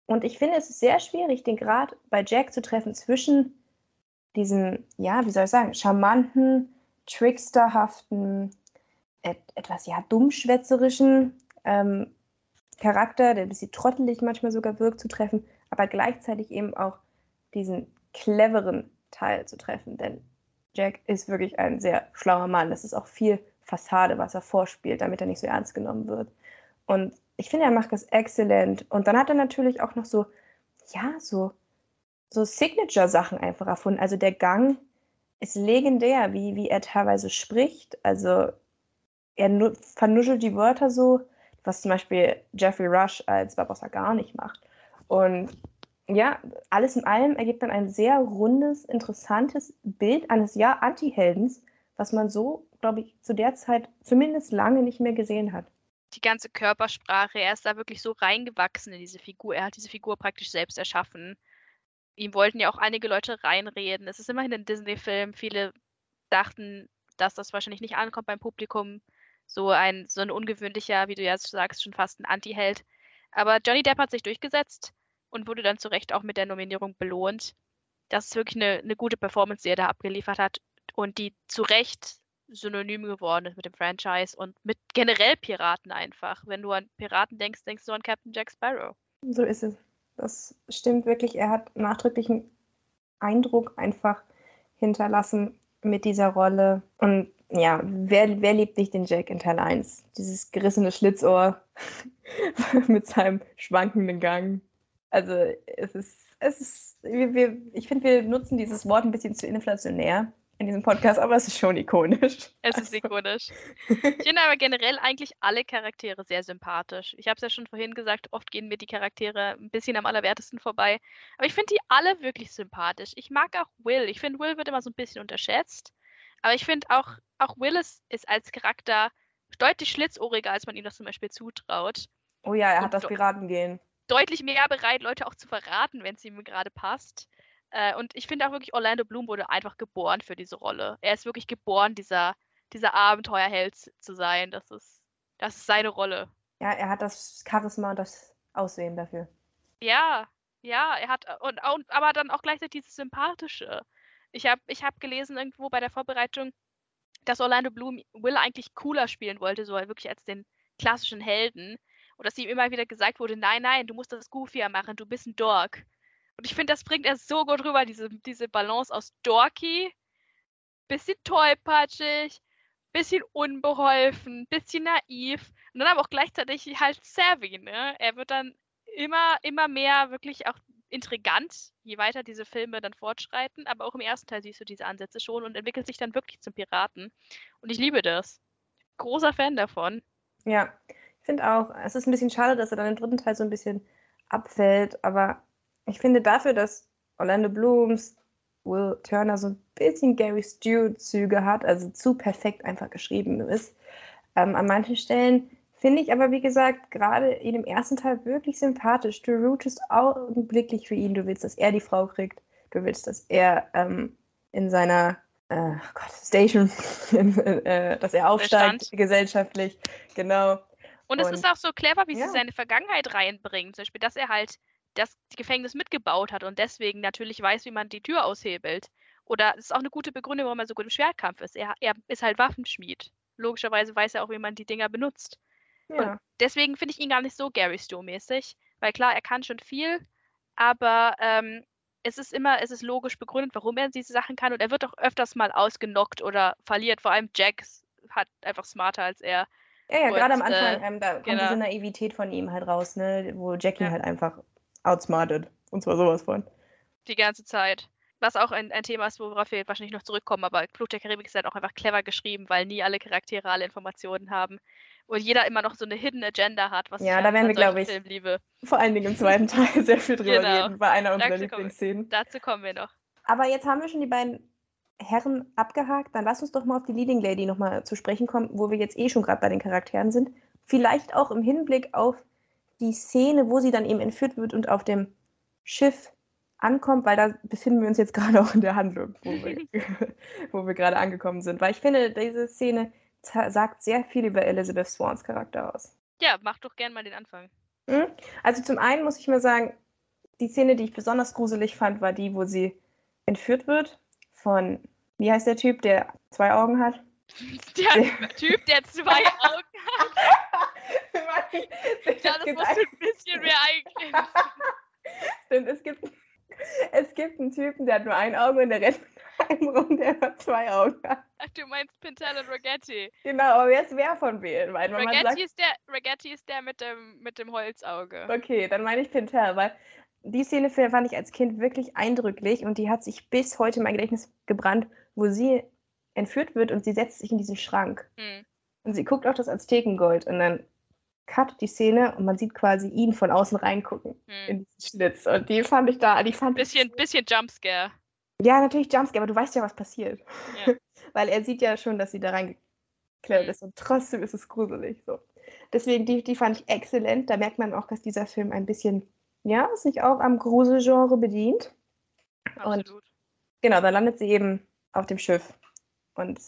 Und ich finde, es ist sehr schwierig, den Grad bei Jack zu treffen zwischen diesem, ja, wie soll ich sagen, charmanten, tricksterhaften, et etwas, ja, dummschwätzerischen ähm, Charakter, der ein bisschen trottelig manchmal sogar wirkt, zu treffen, aber gleichzeitig eben auch diesen cleveren Teil zu treffen. Denn Jack ist wirklich ein sehr schlauer Mann. Das ist auch viel Fassade, was er vorspielt, damit er nicht so ernst genommen wird. Und ich finde, er macht das exzellent. Und dann hat er natürlich auch noch so, ja, so, so Signature-Sachen einfach erfunden. Also der Gang ist legendär, wie, wie er teilweise spricht. Also er vernuschelt die Wörter so, was zum Beispiel Jeffrey Rush als Barbossa gar nicht macht. Und ja, alles in allem ergibt dann ein sehr rundes, interessantes Bild eines ja Anti-Heldens, was man so, glaube ich, zu der Zeit zumindest lange nicht mehr gesehen hat die ganze Körpersprache, er ist da wirklich so reingewachsen in diese Figur. Er hat diese Figur praktisch selbst erschaffen. Ihm wollten ja auch einige Leute reinreden. Es ist immerhin ein Disney-Film. Viele dachten, dass das wahrscheinlich nicht ankommt beim Publikum. So ein, so ein ungewöhnlicher, wie du ja sagst, schon fast ein Anti-Held. Aber Johnny Depp hat sich durchgesetzt und wurde dann zu Recht auch mit der Nominierung belohnt. Das ist wirklich eine, eine gute Performance, die er da abgeliefert hat und die zu Recht synonym geworden ist mit dem Franchise und mit generell Piraten einfach. Wenn du an Piraten denkst, denkst du an Captain Jack Sparrow. So ist es. Das stimmt wirklich. Er hat nachdrücklichen Eindruck einfach hinterlassen mit dieser Rolle. Und ja, wer, wer liebt nicht den Jack in Teil 1? Dieses gerissene Schlitzohr *laughs* mit seinem schwankenden Gang. Also es ist, es ist, wir, wir, ich finde, wir nutzen dieses Wort ein bisschen zu inflationär in diesem Podcast, aber es ist schon ikonisch. Es ist also. ikonisch. *laughs* Ich finde aber generell eigentlich alle Charaktere sehr sympathisch. Ich habe es ja schon vorhin gesagt, oft gehen mir die Charaktere ein bisschen am allerwertesten vorbei. Aber ich finde die alle wirklich sympathisch. Ich mag auch Will. Ich finde, Will wird immer so ein bisschen unterschätzt. Aber ich finde auch, auch Will ist, als Charakter deutlich schlitzohriger, als man ihm das zum Beispiel zutraut. Oh ja, er hat Und das Piratengehen. Deutlich mehr bereit, Leute auch zu verraten, wenn es ihm gerade passt. Äh, und ich finde auch wirklich, Orlando Bloom wurde einfach geboren für diese Rolle. Er ist wirklich geboren, dieser, dieser Abenteuerheld zu sein. Das ist, das ist seine Rolle. Ja, er hat das Charisma und das Aussehen dafür. Ja, ja, er hat, und, und aber dann auch gleichzeitig dieses Sympathische. Ich habe ich hab gelesen irgendwo bei der Vorbereitung, dass Orlando Bloom Will eigentlich cooler spielen wollte, so wirklich als den klassischen Helden. Und dass ihm immer wieder gesagt wurde, nein, nein, du musst das goofier machen, du bist ein Dork. Und ich finde, das bringt er so gut rüber, diese, diese Balance aus dorky, bisschen tollpatschig, bisschen unbeholfen, bisschen naiv und dann aber auch gleichzeitig halt savvy, ne? Er wird dann immer, immer mehr wirklich auch intrigant, je weiter diese Filme dann fortschreiten, aber auch im ersten Teil siehst du diese Ansätze schon und entwickelt sich dann wirklich zum Piraten. Und ich liebe das. Großer Fan davon. Ja, ich finde auch, es ist ein bisschen schade, dass er dann im dritten Teil so ein bisschen abfällt, aber ich finde dafür, dass Orlando Blooms, Will Turner so ein bisschen Gary Stewart-Züge hat, also zu perfekt einfach geschrieben ist, ähm, an manchen Stellen finde ich aber, wie gesagt, gerade in dem ersten Teil wirklich sympathisch. Du rootest augenblicklich für ihn. Du willst, dass er die Frau kriegt. Du willst, dass er ähm, in seiner äh, Gott, Station, *laughs* äh, dass er aufsteigt gesellschaftlich. Genau. Und es ist auch so clever, wie ja. sie seine Vergangenheit reinbringen. Zum Beispiel, dass er halt das Gefängnis mitgebaut hat und deswegen natürlich weiß, wie man die Tür aushebelt. Oder es ist auch eine gute Begründung, warum er so gut im Schwertkampf ist. Er, er ist halt Waffenschmied. Logischerweise weiß er auch, wie man die Dinger benutzt. Ja. Und deswegen finde ich ihn gar nicht so Gary Stu-mäßig. Weil klar, er kann schon viel, aber ähm, es ist immer, es ist logisch begründet, warum er diese Sachen kann. Und er wird auch öfters mal ausgenockt oder verliert. Vor allem Jack hat einfach smarter als er. Ja, ja, gerade am Anfang, äh, ähm, da kommt genau. diese Naivität von ihm halt raus, ne? Wo Jackie ja. halt einfach outsmartet. Und zwar sowas von. Die ganze Zeit. Was auch ein, ein Thema ist, worauf wir wahrscheinlich noch zurückkommen, aber Fluch der Karibik ist halt auch einfach clever geschrieben, weil nie alle Charaktere alle Informationen haben. Und jeder immer noch so eine Hidden Agenda hat, was ja, ich da werden wir, glaube ich, liebe. vor allen Dingen im zweiten Teil *laughs* sehr viel drüber genau. reden, bei einer unserer Lieblingsszenen. Dazu kommen wir noch. Aber jetzt haben wir schon die beiden Herren abgehakt, dann lass uns doch mal auf die Leading Lady nochmal zu sprechen kommen, wo wir jetzt eh schon gerade bei den Charakteren sind. Vielleicht auch im Hinblick auf die Szene, wo sie dann eben entführt wird und auf dem Schiff ankommt, weil da befinden wir uns jetzt *laughs* gerade auch in der Handlung, wo wir, *laughs* wo wir gerade angekommen sind. Weil ich finde, diese Szene sagt sehr viel über Elizabeth Swans Charakter aus. Ja, mach doch gern mal den Anfang. Hm? Also zum einen muss ich mal sagen, die Szene, die ich besonders gruselig fand, war die, wo sie entführt wird von, wie heißt der Typ, der zwei Augen hat? *laughs* Der, Typ, der zwei Augen hat. *laughs* ja, das muss ein bisschen mehr eingehen. *laughs* Stimmt, es gibt, es gibt einen Typen, der hat nur ein Auge und der rennt mit einem rum, der hat zwei Augen hat. Ach, du meinst Pintel und Ragetti. Genau, aber wer ist wer von wem? Weil Ragetti, sagt, ist der, ist der mit dem, mit dem Holzauge. Okay, dann meine ich Pintel, weil die Szene fand ich als Kind wirklich eindrücklich und die hat sich bis heute in mein Gedächtnis gebrannt, wo sie entführt wird und sie setzt sich in diesen Schrank. Hm. Und sie guckt auf das Aztekengold und dann cut die Szene und man sieht quasi ihn von außen reingucken hm. in diesen Schlitz. Und die fand ich da, die fand bisschen, ich. Bisschen Jumpscare. Ja, natürlich Jumpscare, aber du weißt ja, was passiert. Ja. *laughs* Weil er sieht ja schon, dass sie da reingeklettert hm. ist und trotzdem ist es gruselig. So. Deswegen, die, die fand ich exzellent. Da merkt man auch, dass dieser Film ein bisschen, ja, sich auch am Gruselgenre bedient. Absolut. Und genau, da landet sie eben auf dem Schiff und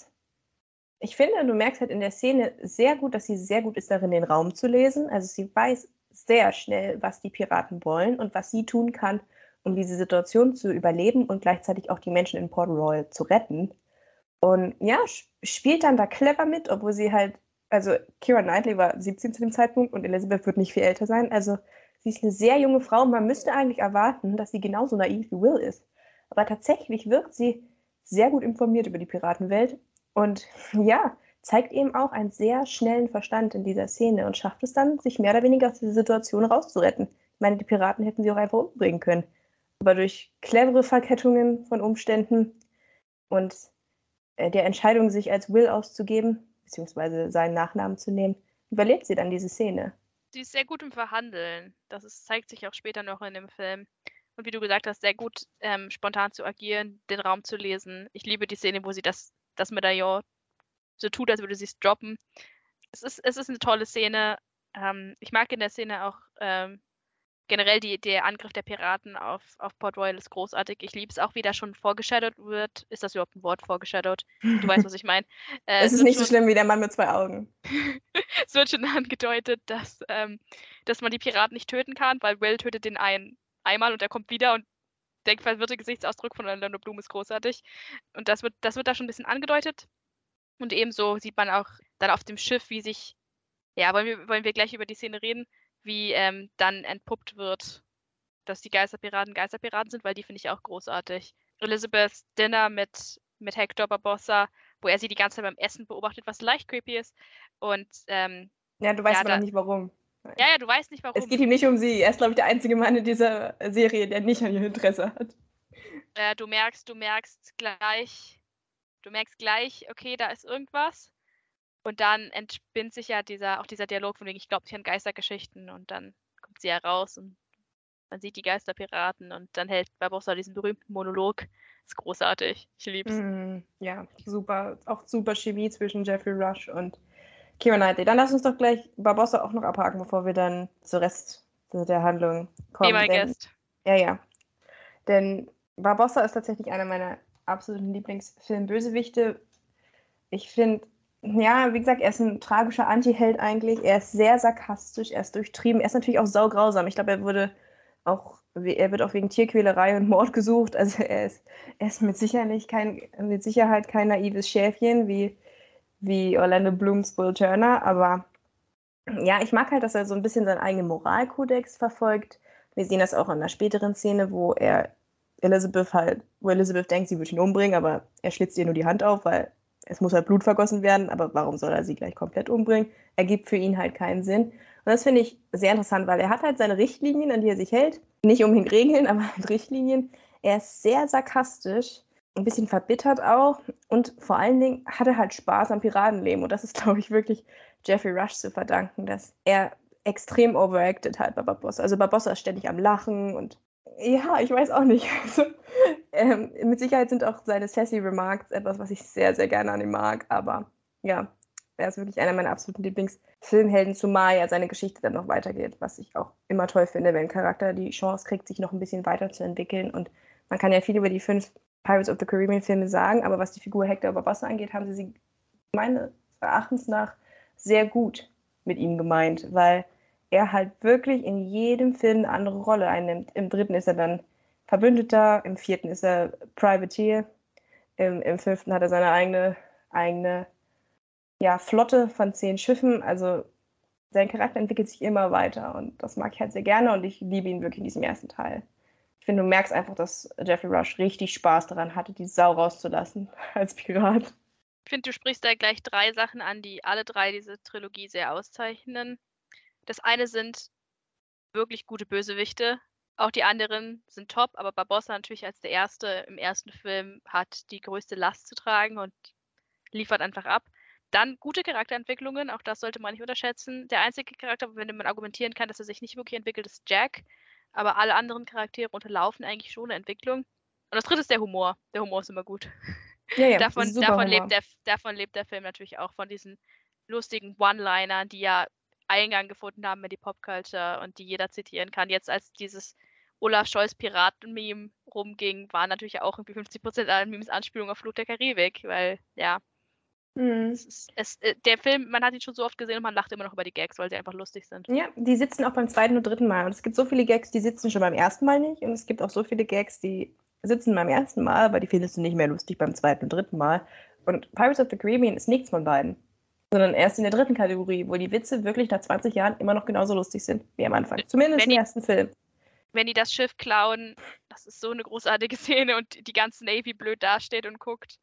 ich finde, du merkst halt in der Szene sehr gut, dass sie sehr gut ist darin, den Raum zu lesen. Also sie weiß sehr schnell, was die Piraten wollen und was sie tun kann, um diese Situation zu überleben und gleichzeitig auch die Menschen in Port Royal zu retten. Und ja, spielt dann da clever mit, obwohl sie halt, also Kira Knightley war 17 zu dem Zeitpunkt und Elizabeth wird nicht viel älter sein. Also sie ist eine sehr junge Frau und man müsste eigentlich erwarten, dass sie genauso naiv wie Will ist. Aber tatsächlich wirkt sie sehr gut informiert über die Piratenwelt und ja, zeigt eben auch einen sehr schnellen Verstand in dieser Szene und schafft es dann, sich mehr oder weniger aus dieser Situation rauszuretten. Ich meine, die Piraten hätten sie auch einfach umbringen können. Aber durch clevere Verkettungen von Umständen und äh, der Entscheidung, sich als Will auszugeben, beziehungsweise seinen Nachnamen zu nehmen, überlebt sie dann diese Szene. Sie ist sehr gut im Verhandeln. Das ist, zeigt sich auch später noch in dem Film und wie du gesagt hast, sehr gut ähm, spontan zu agieren, den Raum zu lesen. Ich liebe die Szene, wo sie das, das Medaillon so tut, als würde sie es droppen. Es ist, es ist eine tolle Szene. Ähm, ich mag in der Szene auch ähm, generell die, der Angriff der Piraten auf, auf Port Royal ist großartig. Ich liebe es auch, wie da schon vorgeshadowt wird. Ist das überhaupt ein Wort, vorgeshadowt? Du weißt, was ich meine. *laughs* Äh, es ist nicht so schlimm wie der Mann mit zwei Augen. *laughs* es wird schon angedeutet, dass, ähm, dass man die Piraten nicht töten kann, weil Will tötet den einen einmal und er kommt wieder und der verwirrte Gesichtsausdruck von Orlando Bloom ist großartig. Und das wird, das wird da schon ein bisschen angedeutet. Und ebenso sieht man auch dann auf dem Schiff, wie sich, ja, wollen wir, wollen wir gleich über die Szene reden, wie ähm, dann entpuppt wird, dass die Geisterpiraten Geisterpiraten sind, weil die finde ich auch großartig. Elizabeths Dinner mit, mit Hector Barbossa, wo er sie die ganze Zeit beim Essen beobachtet, was leicht creepy ist. Und ähm, ja, du weißt ja, aber da, nicht warum. Ja, ja, du weißt nicht warum. Es geht ihm nicht um sie. Er ist, glaube ich, der einzige Mann in dieser Serie, der nicht an ihr Interesse hat. Äh, du merkst, du merkst gleich, du merkst gleich, okay, da ist irgendwas. Und dann entspinnt sich ja dieser, auch dieser Dialog von wegen, ich glaube nicht an Geistergeschichten und dann kommt sie ja raus und man sieht die Geisterpiraten und dann hält Barbossa diesen berühmten Monolog. Das ist großartig. Ich lieb's. Mm, ja, super. Auch super Chemie zwischen Jeffrey Rush und Kira Knightley. Dann lass uns doch gleich Barbossa auch noch abhaken, bevor wir dann zur Rest der Handlung kommen. Be my denn, guest. Ja, ja. Denn Barbossa ist tatsächlich einer meiner absoluten Lieblingsfilmbösewichte. Ich finde, ja, wie gesagt, er ist ein tragischer Anti-Held eigentlich. Er ist sehr sarkastisch, er ist durchtrieben. Er ist natürlich auch saugrausam. Ich glaube, er wurde auch, er wird auch wegen Tierquälerei und Mord gesucht. Also er ist, er ist mit, Sicherheit kein, mit Sicherheit kein naives Schäfchen wie, wie Orlando Blooms Will Turner. Aber ja, ich mag halt, dass er so ein bisschen seinen eigenen Moralkodex verfolgt. Wir sehen das auch in einer späteren Szene, wo er Elizabeth halt, wo Elizabeth denkt, sie würde ihn umbringen, aber er schlitzt ihr nur die Hand auf, weil es muss halt Blut vergossen werden, aber warum soll er sie gleich komplett umbringen? Ergibt für ihn halt keinen Sinn. Und das finde ich sehr interessant, weil er hat halt seine Richtlinien, an die er sich hält. Nicht unbedingt Regeln, *laughs* aber halt Richtlinien. Er ist sehr sarkastisch, ein bisschen verbittert auch und vor allen Dingen hat er halt Spaß am Piratenleben. Und das ist, *laughs* glaube ich, wirklich Jeffrey Rush zu verdanken, dass er extrem overacted halt bei Barbossa. Also Barbossa ist ständig am Lachen und ja, ich weiß auch nicht. *laughs* Also, ähm, mit Sicherheit sind auch seine sassy Remarks etwas, was ich sehr, sehr gerne an ihm mag. Aber ja, er ist wirklich einer meiner absoluten Lieblingsfilmhelden, zumal ja seine Geschichte dann noch weitergeht, was ich auch immer toll finde, wenn ein Charakter die Chance kriegt, sich noch ein bisschen weiterzuentwickeln. Und man kann ja viel über die fünf Pirates of the Caribbean Filme sagen, aber was die Figur Hector über Wasser angeht, haben sie sie meines Erachtens nach sehr gut mit ihm gemeint, weil er halt wirklich in jedem Film eine andere Rolle einnimmt. Im dritten ist er dann Verbündeter, im vierten ist er Privateer, im, im fünften hat er seine eigene, eigene ja, Flotte von zehn Schiffen. Also sein Charakter entwickelt sich immer weiter und das mag ich halt sehr gerne und ich liebe ihn wirklich in diesem ersten Teil. Ich finde, du merkst einfach, dass Jeffrey Rush richtig Spaß daran hatte, die Sau rauszulassen *laughs* als Pirat. Ich finde, du sprichst da gleich drei Sachen an, die alle drei diese Trilogie sehr auszeichnen. Das eine sind wirklich gute Bösewichte. Auch die anderen sind top, aber Barbossa natürlich als der erste im ersten Film hat die größte Last zu tragen und liefert einfach ab. Dann gute Charakterentwicklungen, auch das sollte man nicht unterschätzen. Der einzige Charakter, dem man argumentieren kann, dass er sich nicht wirklich entwickelt, ist Jack. Aber alle anderen Charaktere unterlaufen eigentlich schon eine Entwicklung. Und das dritte ist der Humor. Der Humor ist immer gut. Ja, ja, davon, davon, lebt der, davon lebt der Film natürlich auch, von diesen lustigen One-Linern, die ja Eingang gefunden haben in die Popculture und die jeder zitieren kann. Jetzt als dieses Olaf Scholz Piraten-Meme rumging, waren natürlich auch irgendwie 50% aller Memes Anspielungen auf Flut der Karibik, weil ja, Mhm. es ist, es, äh, der Film, man hat ihn schon so oft gesehen und man lacht immer noch über die Gags, weil sie einfach lustig sind. Ja, die sitzen auch beim zweiten und dritten Mal. Und es gibt so viele Gags, die sitzen schon beim ersten Mal nicht. Und es gibt auch so viele Gags, die sitzen beim ersten Mal, aber die findest du nicht mehr lustig beim zweiten und dritten Mal. Und Pirates of the Caribbean ist nichts von beiden. Sondern erst in der dritten Kategorie, wo die Witze wirklich nach 20 Jahren immer noch genauso lustig sind wie am Anfang. Zumindest Wenn im die- ersten Film. Wenn die das Schiff klauen, das ist so eine großartige Szene und die ganze Navy blöd dasteht und guckt.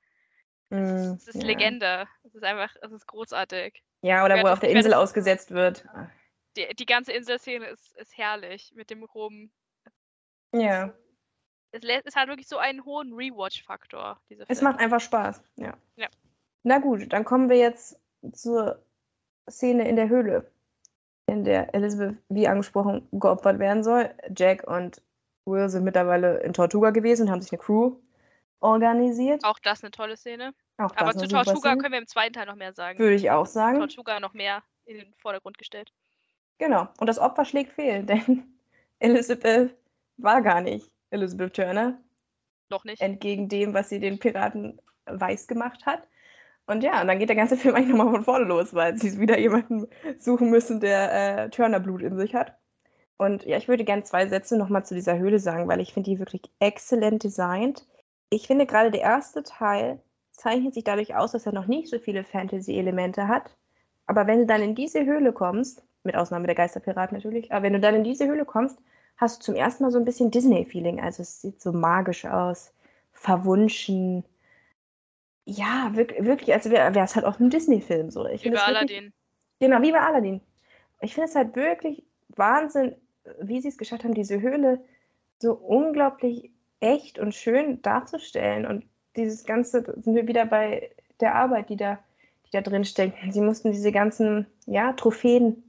Mm, Es ist ja. Legende. Es ist einfach, es ist großartig. Ja, oder wo er auf der Insel ausgesetzt wird. Die, die ganze Inselszene ist, ist herrlich mit dem Rum. Ja, Es, es hat wirklich so einen hohen Rewatch-Faktor, diese es macht einfach Spaß. Ja. Ja. Na gut, dann kommen wir jetzt zur Szene in der Höhle, in der Elizabeth, wie angesprochen, geopfert werden soll. Jack und Will sind mittlerweile in Tortuga gewesen und haben sich eine Crew organisiert. Auch das eine tolle Szene. Auch Aber zu Tortuga können wir im zweiten Teil noch mehr sagen. Würde ich auch sagen. Tortuga noch mehr in den Vordergrund gestellt. Genau. Und das Opfer schlägt fehl, *laughs* denn Elizabeth war gar nicht Elizabeth Turner, Noch nicht. entgegen dem, was sie den Piraten weiß gemacht hat. Und ja, und dann geht der ganze *laughs* Film eigentlich nochmal von vorne los, weil sie wieder jemanden suchen müssen, der äh, Turner-Blut in sich hat. Und ja, ich würde gerne zwei Sätze nochmal zu dieser Höhle sagen, weil ich finde die wirklich exzellent designt. Ich finde gerade der erste Teil zeichnet sich dadurch aus, dass er noch nicht so viele Fantasy-Elemente hat. Aber wenn du dann in diese Höhle kommst, mit Ausnahme der Geisterpiraten natürlich, aber wenn du dann in diese Höhle kommst, hast du zum ersten Mal so ein bisschen Disney-Feeling. Also es sieht so magisch aus, verwunschen. Ja, wirklich, wirklich als wäre es halt auch ein Disney-Film. So. Ich Wie bei Aladdin. Genau, wie bei Aladdin. Ich finde es halt wirklich Wahnsinn, wie sie es geschafft haben, diese Höhle so unglaublich echt und schön darzustellen. Und dieses Ganze, sind wir wieder bei der Arbeit, die da, die da drin steckt. Sie mussten diese ganzen ja, Trophäen,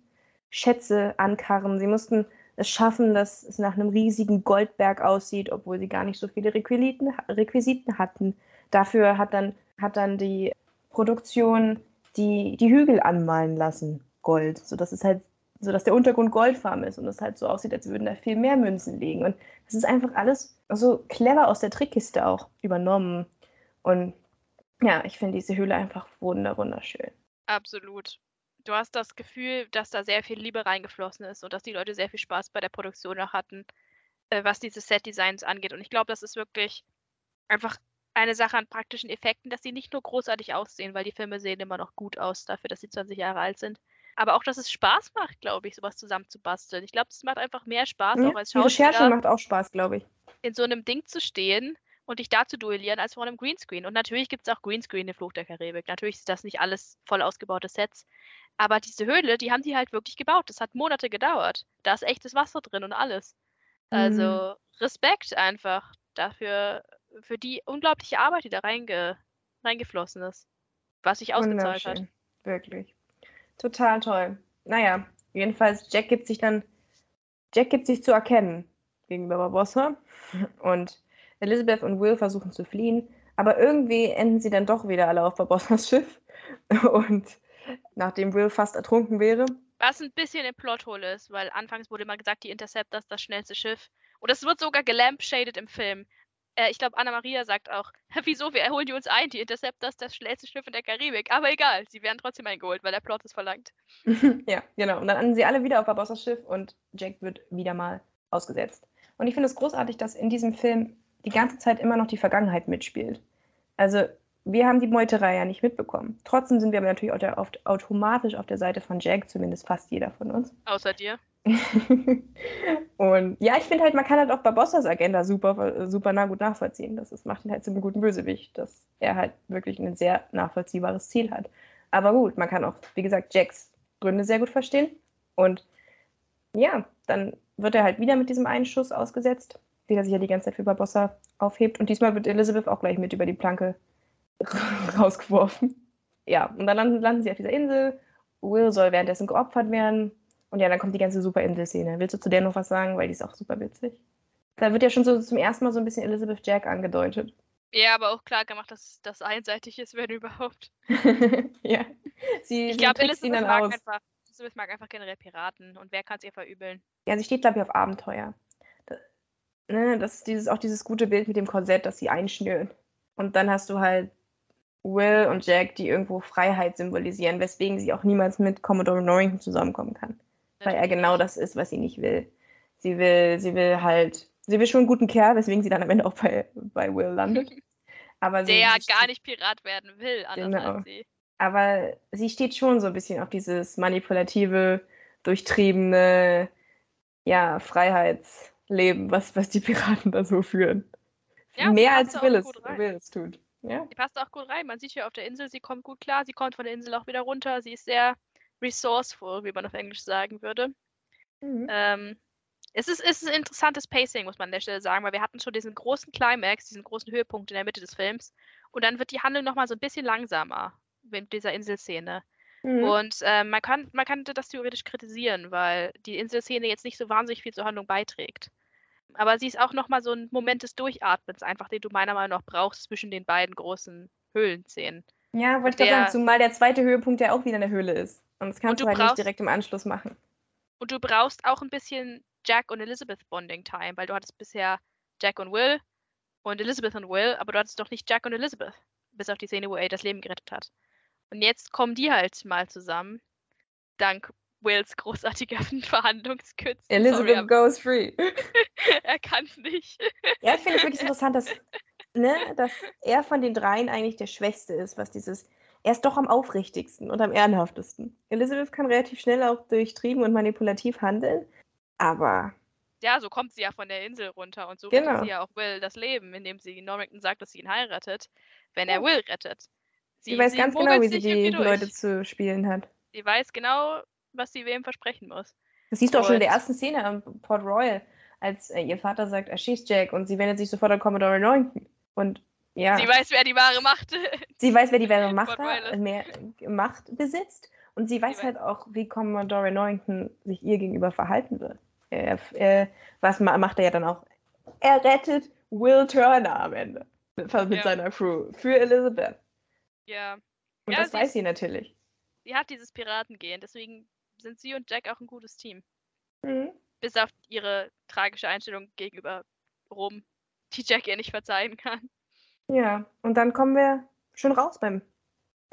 ankarren. Sie mussten es schaffen, dass es nach einem riesigen Goldberg aussieht, obwohl sie gar nicht so viele Requisiten, Requisiten hatten. Dafür hat dann, hat dann die Produktion die, die Hügel anmalen lassen, Gold, sodass es halt, sodass der Untergrund goldfarben ist und es halt so aussieht, als würden da viel mehr Münzen liegen. Und das ist einfach alles so clever aus der Trickkiste auch übernommen. Und ja, ich finde diese Höhle einfach wunderschön. Absolut. Du hast das Gefühl, dass da sehr viel Liebe reingeflossen ist und dass die Leute sehr viel Spaß bei der Produktion auch hatten, äh, was diese Set-Designs angeht. Und ich glaube, das ist wirklich einfach eine Sache an praktischen Effekten, dass sie nicht nur großartig aussehen, weil die Filme sehen immer noch gut aus dafür, dass sie 20 Jahre alt sind. Aber auch, dass es Spaß macht, glaube ich, sowas zusammenzubasteln. Ich glaube, es macht einfach mehr Spaß, Ja, auch als die Recherche Schauspieler, macht auch Spaß, glaube ich. in so einem Ding zu stehen und dich da zu duellieren, als vor einem Greenscreen. Und natürlich gibt es auch Greenscreen in Fluch der Karibik. Natürlich ist das nicht alles voll ausgebaute Sets. Aber diese Höhle, die haben die halt wirklich gebaut. Das hat Monate gedauert. Da ist echtes Wasser drin und alles. Mhm. Also Respekt einfach dafür, für die unglaubliche Arbeit, die da reinge, reingeflossen ist. Was sich ausgezahlt hat. Wirklich. Total toll. Naja, jedenfalls, Jack gibt sich dann, Jack gibt sich zu erkennen gegenüber Barbossa. Und Elizabeth und Will versuchen zu fliehen. Aber irgendwie enden sie dann doch wieder alle auf Barbossas Schiff. *laughs* Und nachdem Will fast ertrunken wäre. Was ein bisschen im Plothole ist, weil anfangs wurde immer gesagt, die Interceptor ist das schnellste Schiff. Und es wird sogar gelampshaded im Film. Äh, ich glaube, Anna-Maria sagt auch, *laughs* wieso, wir holen die uns ein, die Interceptor ist das schnellste Schiff in der Karibik. Aber egal, sie werden trotzdem eingeholt, weil der Plot es verlangt. *laughs* ja, genau. Und dann enden sie alle wieder auf Barbossas Schiff und Jack wird wieder mal ausgesetzt. Und ich finde es großartig, dass in diesem Film die ganze Zeit immer noch die Vergangenheit mitspielt. Also, wir haben die Meuterei ja nicht mitbekommen. Trotzdem sind wir aber natürlich automatisch auf der Seite von Jack, zumindest fast jeder von uns. Außer dir. *laughs* und ja, ich finde halt, man kann halt auch Barbossas Agenda super, super nah gut nachvollziehen. Das ist, macht ihn halt zu einem guten Bösewicht, dass er halt wirklich ein sehr nachvollziehbares Ziel hat. Aber gut, man kann auch, wie gesagt, Jacks Gründe sehr gut verstehen. Und ja, dann wird er halt wieder mit diesem einen Schuss ausgesetzt, der sich ja die ganze Zeit für Barbossa aufhebt. Und diesmal wird Elizabeth auch gleich mit über die Planke *laughs* rausgeworfen. Ja, und dann landen, landen sie auf dieser Insel. Will soll währenddessen geopfert werden. Und ja, dann kommt die ganze super Insel-Szene. Willst du zu der noch was sagen? Weil die ist auch super witzig. Da wird ja schon so zum ersten Mal so ein bisschen Elizabeth Jack angedeutet. Ja, aber auch klar gemacht, dass das einseitig ist, wenn überhaupt. *laughs* ja. Sie, Ich glaube, Elizabeth mag einfach, Elizabeth mag einfach generell Piraten und wer kann es ihr verübeln? Ja, sie steht, glaube ich, auf Abenteuer. Da, ne, das ist dieses, auch dieses gute Bild mit dem Korsett, das sie einschnürt. Und dann hast du halt Will und Jack, die irgendwo Freiheit symbolisieren, weswegen sie auch niemals mit Commodore Norrington zusammenkommen kann. Weil er genau das ist, was sie nicht will. Sie will, sie will halt, sie will schon einen guten Kerl, weswegen sie dann am Ende auch bei, bei Will landet. *laughs* Aber sie, Der ja gar nicht Pirat werden will, anders Genau. als sie. aber sie steht schon so ein bisschen auf dieses manipulative, durchtriebene, ja, Freiheitsleben, was, was die Piraten da so führen. Ja, Mehr als Will es. Will es tut. Ja? Die passt auch gut rein. Man sieht hier auf der Insel, sie kommt gut klar, sie kommt von der Insel auch wieder runter. Sie ist sehr resourceful, wie man auf Englisch sagen würde. Mhm. Ähm, es, ist, es ist ein interessantes Pacing, muss man an der Stelle sagen, weil wir hatten schon diesen großen Climax, diesen großen Höhepunkt in der Mitte des Films. Und dann wird die Handlung nochmal so ein bisschen langsamer mit dieser Inselszene. Mhm. Und ähm, man, kann, man könnte das theoretisch kritisieren, weil die Inselszene jetzt nicht so wahnsinnig viel zur Handlung beiträgt. Aber sie ist auch nochmal so ein Moment des Durchatmens, einfach den du meiner Meinung nach brauchst zwischen den beiden großen Höhlenszenen. Ja, wollte ich gerade sagen, zumal der zweite Höhepunkt ja auch wieder in der Höhle ist. Und das kannst du du halt nicht direkt im Anschluss machen. Und du brauchst auch ein bisschen Jack und Elizabeth Bonding Time, weil du hattest bisher Jack und Will und Elizabeth und Will, aber du hattest doch nicht Jack und Elizabeth, bis auf die Szene, wo er ihr das Leben gerettet hat. Und jetzt kommen die halt mal zusammen, dank Wills großartiger *laughs* Verhandlungskünste. Elizabeth Sorry, goes free. *laughs* er kann nicht. Ja, ich finde es wirklich interessant, dass, ne, dass er von den dreien eigentlich der Schwächste ist, was dieses. Er ist doch am aufrichtigsten und am ehrenhaftesten. Elizabeth kann relativ schnell auch durchtrieben und manipulativ handeln, aber Ja, so kommt sie ja von der Insel runter und so Genau. rettet sie ja auch Will das Leben, indem sie Norrington sagt, dass sie ihn heiratet, wenn er. Will rettet. sie, weiß ganz genau, wie sie die. Leute zu spielen hat. Sie weiß genau, was sie wem versprechen muss. Das siehst du auch schon in der ersten Szene am Port Royal, als äh, ihr Vater sagt, er schießt Jack und sie wendet sich sofort an Commodore Norrington. Und ja, Sie weiß, wer die wahre Macht *laughs* sie weiß, wer die wahre Macht, hat, mehr Macht besitzt. Und sie weiß weiß- halt auch, wie Commodore Norrington sich ihr gegenüber verhalten wird. Er, er, was macht er ja dann auch? Er rettet Will Turner am Ende mit, mit Ja. seiner Crew für Elizabeth. Ja. Und Ja, das sie weiß sie natürlich. Sie hat dieses Piratengehen, deswegen sind sie und Jack auch ein gutes Team. Mhm. Bis auf ihre tragische Einstellung gegenüber Rom, die Jack ihr nicht verzeihen kann. Ja, und dann kommen wir schon raus beim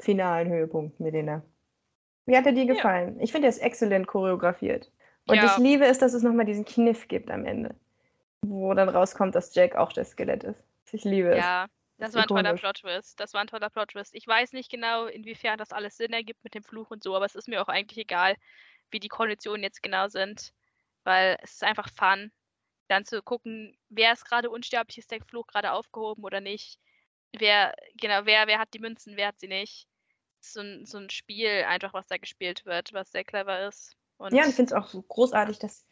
finalen Höhepunkt, Melina. Wie hat er dir Ja. gefallen? Ich finde, er ist exzellent choreografiert. Und Ja. ich liebe es, dass es nochmal diesen Kniff gibt am Ende. Wo dann rauskommt, dass Jack auch das Skelett ist. Ich liebe es. Ja, Das war ein toller. Plot-Twist. Das war ein toller Plot-Twist. Ich weiß nicht genau, inwiefern das alles Sinn ergibt mit dem Fluch und so, aber es ist mir auch eigentlich egal, wie die Konditionen jetzt genau sind, weil es ist einfach fun, dann zu gucken, wer ist gerade unsterblich, ist der Fluch gerade aufgehoben oder nicht. Wer, genau, wer, wer hat die Münzen, wer hat sie nicht. So ein, so ein Spiel einfach, was da gespielt wird, was sehr clever ist. Und Ja, und ich finde es auch so großartig, dass,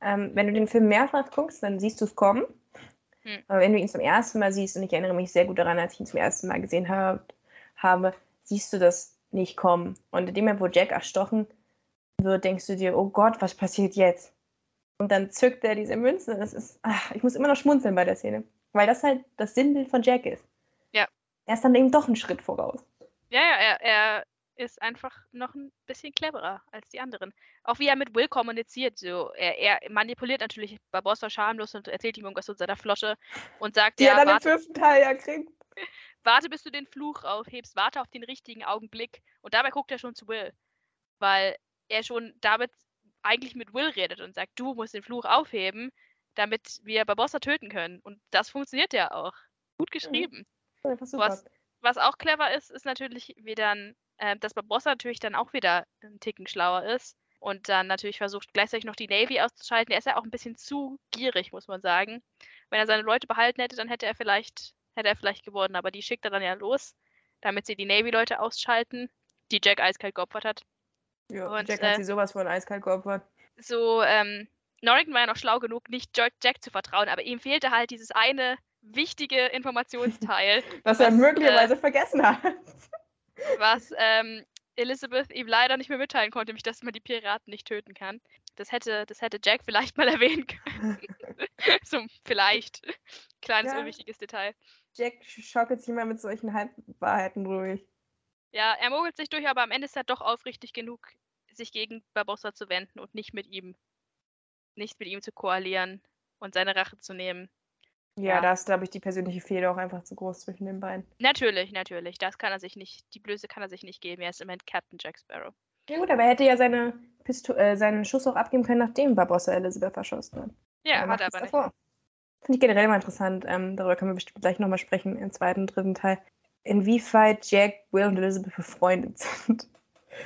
ähm, wenn du den Film mehrfach guckst, dann siehst du es kommen. Hm. Aber wenn du ihn zum ersten Mal siehst, und ich erinnere mich sehr gut daran, als ich ihn zum ersten Mal gesehen hab, habe, siehst du das nicht kommen. Und in dem Moment, wo Jack erstochen wird, denkst du dir, oh Gott, was passiert jetzt? Und dann zückt er diese Münze. Das ist, ach, ich muss immer noch schmunzeln bei der Szene, weil das halt das Sinnbild von Jack ist. Ja. Er ist dann eben doch einen Schritt voraus. Ja, ja, er, er ist einfach noch ein bisschen cleverer als die anderen. Auch wie er mit Will kommuniziert. So, er, er manipuliert natürlich Barbossa schamlos und erzählt ihm irgendwas von seiner Flotte und sagt, Die ja, er dann im warte, fünften Teil ja kriegt. *laughs* warte, bis du den Fluch aufhebst, warte auf den richtigen Augenblick. Und dabei guckt er schon zu Will. Weil er schon damit eigentlich mit Will redet und sagt, du musst den Fluch aufheben, damit wir Barbossa töten können. Und das funktioniert ja auch. Gut geschrieben. Super. Was, was auch clever ist, ist natürlich, wie dann, äh, dass Barbossa natürlich dann auch wieder einen Ticken schlauer ist und dann natürlich versucht, gleichzeitig noch die Navy auszuschalten. Er ist ja auch ein bisschen zu gierig, muss man sagen. Wenn er seine Leute behalten hätte, dann hätte er vielleicht, hätte er vielleicht gewonnen, aber die schickt er dann ja los, damit sie die Navy-Leute ausschalten, die Jack eiskalt geopfert hat. Ja, Und, Jack hat äh, sie sowas von eiskalt geopfert. So, ähm, Norrington war ja noch schlau genug, nicht Jack, zu vertrauen, aber ihm fehlte halt dieses eine wichtige Informationsteil. *laughs* Was, er was, möglicherweise vergessen hat. *laughs* was ähm, Elizabeth ihm leider nicht mehr mitteilen konnte, nämlich dass man die Piraten nicht töten kann. Das hätte, das hätte Jack vielleicht mal *laughs* erwähnen können. so, vielleicht. Kleines Ja. unwichtiges Detail. Jack schockelt sich immer mit solchen Halbwahrheiten ruhig. Ja, er mogelt sich durch, aber am Ende ist er doch aufrichtig genug, sich gegen Barbossa zu wenden und nicht mit ihm, nicht mit ihm zu koalieren und seine Rache zu nehmen. Ja, Ja. da ist, glaube ich, die persönliche Fehde auch einfach zu groß zwischen den beiden. Natürlich, natürlich. Das kann er sich nicht, die Blöße kann er sich nicht geben. Er ist im Moment Captain Jack Sparrow. Ja gut, aber er hätte ja seine Pisto äh, seinen Schuss auch abgeben können, nachdem Barbossa Elizabeth verschossen hat. Ja, Er hat er aber nicht. Finde ich generell mal interessant. Ähm, darüber können wir bestimmt gleich nochmal sprechen im zweiten, dritten Teil. Inwieweit Jack, Will und Elizabeth befreundet sind. *laughs*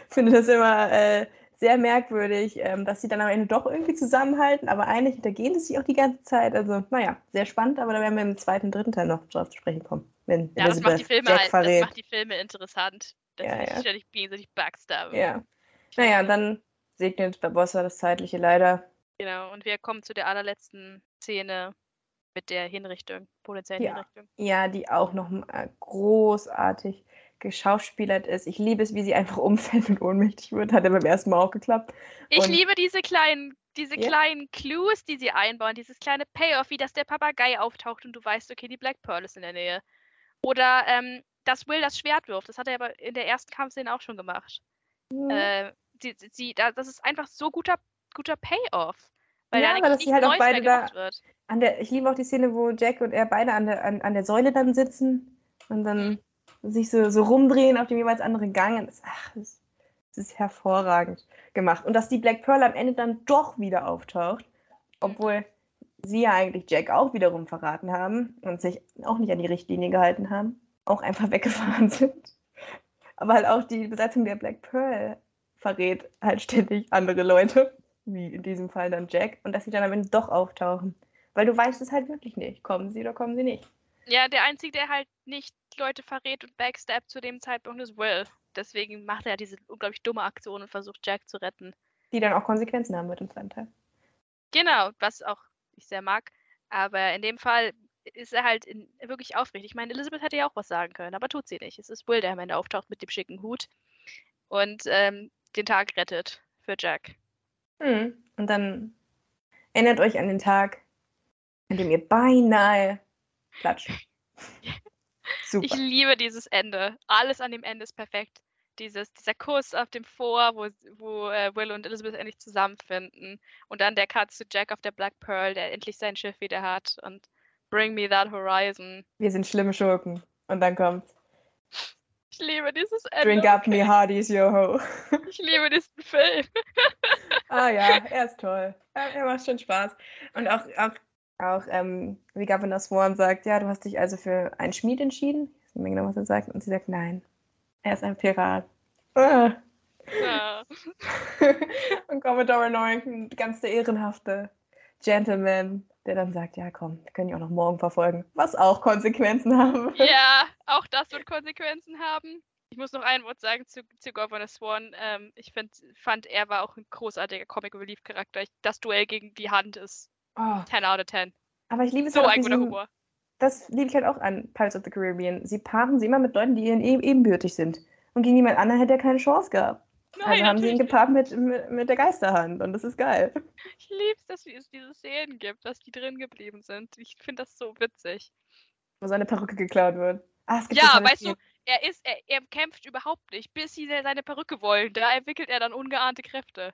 Ich finde das immer äh, sehr merkwürdig, ähm, dass sie dann am Ende doch irgendwie zusammenhalten, aber eigentlich hintergehen sie sich auch die ganze Zeit. Also, naja, sehr spannend, aber da werden wir im zweiten, dritten Teil noch drauf zu sprechen kommen. Wenn Ja, das macht die Filme Jack halt, das verrät. macht die Filme interessant. Dass Ja, sie ja. ständig gegenseitig backstabben. Ja. Naja, und dann segnet Barbossa das Zeitliche leider. Genau. Und wir kommen zu der allerletzten Szene mit der Hinrichtung, potenziellen Ja. Hinrichtung. Ja, die auch noch mal großartig geschauspielert ist. Ich liebe es, wie sie einfach *laughs* umfällt und ohnmächtig wird. Hat ja beim ersten Mal auch geklappt. Ich Und- liebe diese kleinen, diese kleinen Clues, die sie einbauen, dieses kleine Payoff, wie dass der Papagei auftaucht und du weißt, okay, die Black Pearl ist in der Nähe. Oder ähm, dass Will das Schwert wirft. Das hat er aber in der ersten Kampfszene auch schon gemacht. Mhm. Äh, sie, sie- sie, da, das ist einfach so guter, guter Payoff. Weil Ja, da eigentlich dass sie halt auch beide da- wird. An der, ich liebe auch die Szene, wo Jack und er beide an der, an, an der Säule dann sitzen und dann sich so, so rumdrehen auf dem jeweils anderen Gang. Und das, ach, das, das ist hervorragend gemacht. Und dass die Black Pearl am Ende dann doch wieder auftaucht, obwohl sie ja eigentlich Jack auch wiederum verraten haben und sich auch nicht an die Richtlinie gehalten haben, auch einfach *laughs* weggefahren sind. Aber halt auch die Besetzung der Black Pearl verrät halt ständig andere Leute, wie in diesem Fall dann Jack, und dass sie dann am Ende doch auftauchen. Weil du weißt es halt wirklich nicht. Kommen sie oder kommen sie nicht? Ja, der Einzige, der halt nicht Leute verrät und backstab zu dem Zeitpunkt ist Will. Deswegen macht er diese unglaublich dumme Aktion und versucht Jack zu retten. Die dann auch Konsequenzen haben wird im zweiten Teil. Genau, was auch ich sehr mag. Aber in dem Fall ist er halt in, wirklich aufrichtig. Ich meine, Elizabeth hätte ja auch was sagen können, aber tut sie nicht. Es ist Will, der am Ende auftaucht mit dem schicken Hut und ähm, den Tag rettet für Jack. Hm. Und dann Erinnert euch an den Tag, an dem ihr beinahe klatscht. *laughs* Super. Ich liebe dieses Ende. Alles an dem Ende ist perfekt. Dieses, dieser Kuss auf dem Vor, wo, wo äh, Will und Elizabeth endlich zusammenfinden. Und dann der Cut zu Jack auf der Black Pearl, der endlich sein Schiff wieder hat. Und Bring Me That Horizon. Wir sind schlimme Schurken. Und dann kommt's. Ich liebe dieses Ende. Drink up me hearties, yo ho. *laughs* Ich liebe diesen Film. *laughs* ah ja, er ist toll. Er, er macht schon Spaß. Und auch, auch, auch ähm, wie Governor Swan sagt, ja, du hast dich also für einen Schmied entschieden. Ich weiß nicht genau, was er sagt. Und sie sagt, nein, er ist ein Pirat. Ah. Ja. *laughs* Und Commodore Norrington, ganz der ehrenhafte Gentleman, der dann sagt, ja komm, wir können die auch noch morgen verfolgen, was auch Konsequenzen haben. Ja, auch das wird Konsequenzen haben. Ich muss noch ein Wort sagen zu, zu Governor Swan. Ähm, ich find, fand, er war auch ein großartiger Comic Relief Charakter. Das Duell gegen die Hand ist oh. 10 out of 10. Aber ich liebe es so halt ein guter Humor. Das liebe ich halt auch an Pirates of the Caribbean. Sie paaren sie immer mit Leuten, die ihnen ebenbürtig sind. Und gegen jemand anderen hätte er keine Chance gehabt. Nein, also haben sie ihn gepaart mit, mit, mit, der Geisterhand und das ist geil. Ich liebe es, dass es diese Szenen gibt, dass die drin geblieben sind. Ich finde das so witzig. Wo seine Perücke geklaut wird. Ah, ja, weißt du, er ist, er, er kämpft überhaupt nicht, bis sie seine Perücke wollen. Da entwickelt er dann ungeahnte Kräfte.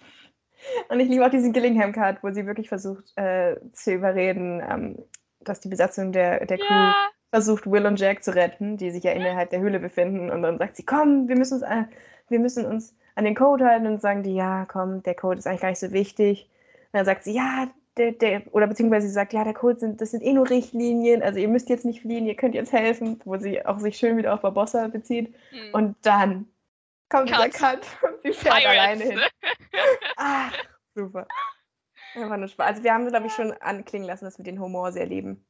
Und ich liebe auch diesen Gillingham-Card, wo sie wirklich versucht äh, zu überreden, ähm, dass die Besatzung der, der Crew ja. versucht, Will und Jack zu retten, die sich ja innerhalb der Höhle befinden. Und dann sagt sie, komm, wir müssen uns, äh, wir müssen uns an den Code halten und sagen die, ja, komm, der Code ist eigentlich gar nicht so wichtig. Und dann sagt sie, ja, der, der, oder beziehungsweise sie sagt, ja, der Code sind, das sind eh nur Richtlinien, also ihr müsst jetzt nicht fliehen, ihr könnt jetzt helfen, wo sie auch sich schön wieder auf Barbossa bezieht. Mhm. Und dann kommt Cut. dieser Cut und sie fährt Pirates. alleine hin. *laughs* Ach, super. Einfach nur Spaß. Also wir haben, glaube ich, schon anklingen lassen, dass wir den Humor sehr lieben.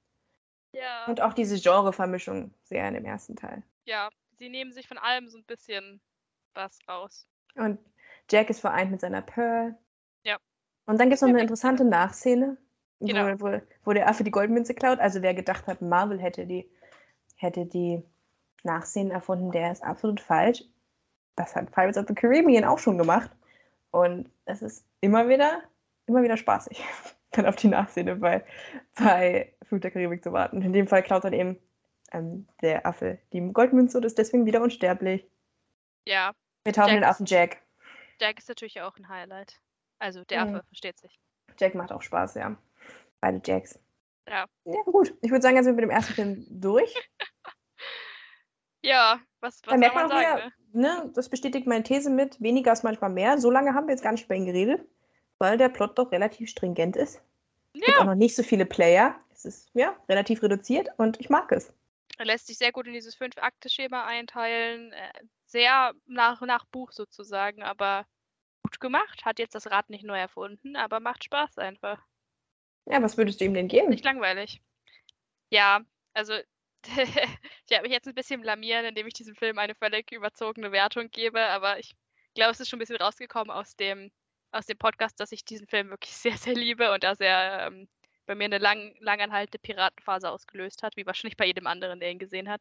Ja. Und auch diese Genrevermischung sehr in dem ersten Teil. Ja, sie nehmen sich von allem so ein bisschen was raus. Und Jack ist vereint mit seiner Pearl. Und dann gibt es noch eine interessante Nachszene, genau. wo, wo, wo, der Affe die Goldmünze klaut. Also wer gedacht hat, Marvel hätte die, hätte die Nachszenen erfunden, der ist absolut falsch. Das hat Pirates of the Caribbean auch schon gemacht. Und es ist immer wieder, immer wieder spaßig, *laughs* dann auf die Nachszene bei, bei Flut der Karibik zu warten. In dem Fall klaut dann eben ähm, der Affe die Goldmünze und ist deswegen wieder unsterblich. Ja, wir taufen den Affen Jack. Jack ist natürlich auch ein Highlight. Also der mhm. Affe, versteht sich. Jack macht auch Spaß, ja. Beide Jacks. Ja. Ja, gut. Ich würde sagen, jetzt sind wir mit dem ersten Film durch. *laughs* ja, was, was Dann merkt man, man sagen, wieder, ne? Das bestätigt meine These mit, weniger ist manchmal mehr. So lange haben wir jetzt gar nicht über ihn geredet, weil der Plot doch relativ stringent ist. Es ja. gibt auch noch nicht so viele Player. Es ist ja relativ reduziert und ich mag es. Er lässt sich sehr gut in dieses Fünf-Akte-Schema einteilen. Äh, sehr nach, nach Buch sozusagen, aber gut gemacht. Hat jetzt das Rad nicht neu erfunden, aber macht Spaß einfach. Ja, was würdest du ihm denn geben? Nicht langweilig. Ja, also *laughs* ich habe mich jetzt ein bisschen blamiert, indem ich diesem Film eine völlig überzogene Wertung gebe, aber ich glaube, es ist schon ein bisschen rausgekommen aus dem, aus dem Podcast, dass ich diesen Film wirklich sehr, sehr liebe und dass er ähm, bei mir eine lang, langanhaltende Piratenphase ausgelöst hat, wie wahrscheinlich bei jedem anderen, der ihn gesehen hat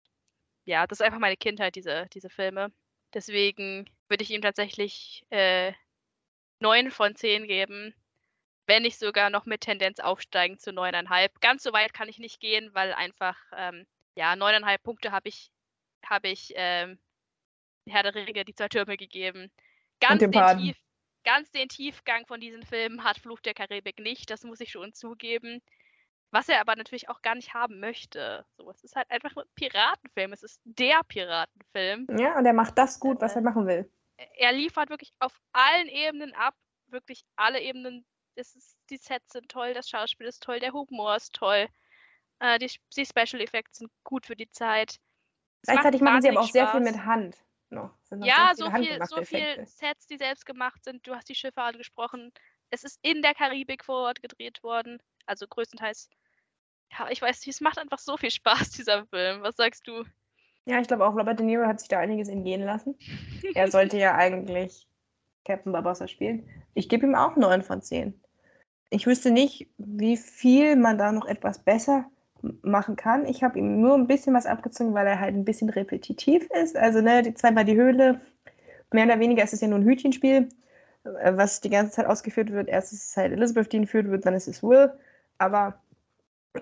ja, das ist einfach meine Kindheit, diese, diese Filme. Deswegen würde ich ihm tatsächlich äh, 9 von 10 geben, wenn nicht sogar noch mit Tendenz aufsteigen zu 9,5. Ganz so weit kann ich nicht gehen, weil einfach, ähm, ja, 9,5 Punkte habe ich, hab ich ähm, Herr der Ringe, die zwei Türme gegeben. Ganz den, Tief, ganz den Tiefgang von diesen Filmen hat Fluch der Karibik nicht, das muss ich schon zugeben. Was er aber natürlich auch gar nicht haben möchte. So, es ist halt einfach ein Piratenfilm. Es ist der Piratenfilm. Ja, und er macht das gut, was er äh, machen will. Er liefert wirklich auf allen Ebenen ab. Wirklich alle Ebenen. Es ist, die Sets sind toll, das Schauspiel ist toll, der Humor ist toll. Äh, die, die Special Effects sind gut für die Zeit. Es Gleichzeitig machen sie aber auch Spaß. sehr viel mit Hand. No, ja, so viel, so viel Sets, die selbst gemacht sind. Du hast die Schiffe angesprochen. Es ist in der Karibik vor Ort gedreht worden. Also größtenteils. Ja, ich weiß nicht, es macht einfach so viel Spaß, *laughs* dieser Film. Was sagst du? Ja, ich glaube auch, Robert De Niro hat sich da einiges entgehen lassen. er sollte ja *laughs* eigentlich Captain Barbossa spielen. Ich gebe ihm auch 9 von 10. Ich wüsste nicht, wie viel man da noch etwas besser machen kann. Ich habe ihm nur ein bisschen was abgezogen, weil er halt ein bisschen repetitiv ist. Also, ne, die zweimal die Höhle, mehr oder weniger ist es ja nur ein Hütchenspiel. äh, was die ganze Zeit ausgeführt wird. Erst ist es halt Elizabeth, die entführt wird, dann ist es Will. Aber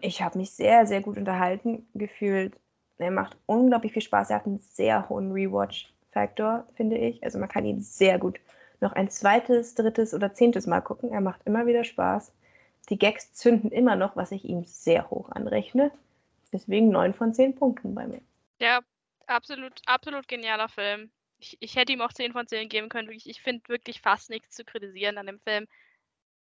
ich habe mich sehr, sehr gut unterhalten gefühlt. Er macht unglaublich viel Spaß. Er hat einen sehr hohen Rewatch-Faktor, finde ich. Also man kann ihn sehr gut noch ein zweites, drittes oder zehntes Mal gucken. Er macht immer wieder Spaß. Die Gags zünden immer noch, was ich ihm sehr hoch anrechne. Deswegen neun von zehn Punkten bei mir. Ja, absolut, absolut genialer Film. Ich, ich hätte ihm auch 10 von 10 geben können. Ich, ich finde wirklich fast nichts zu kritisieren an dem Film.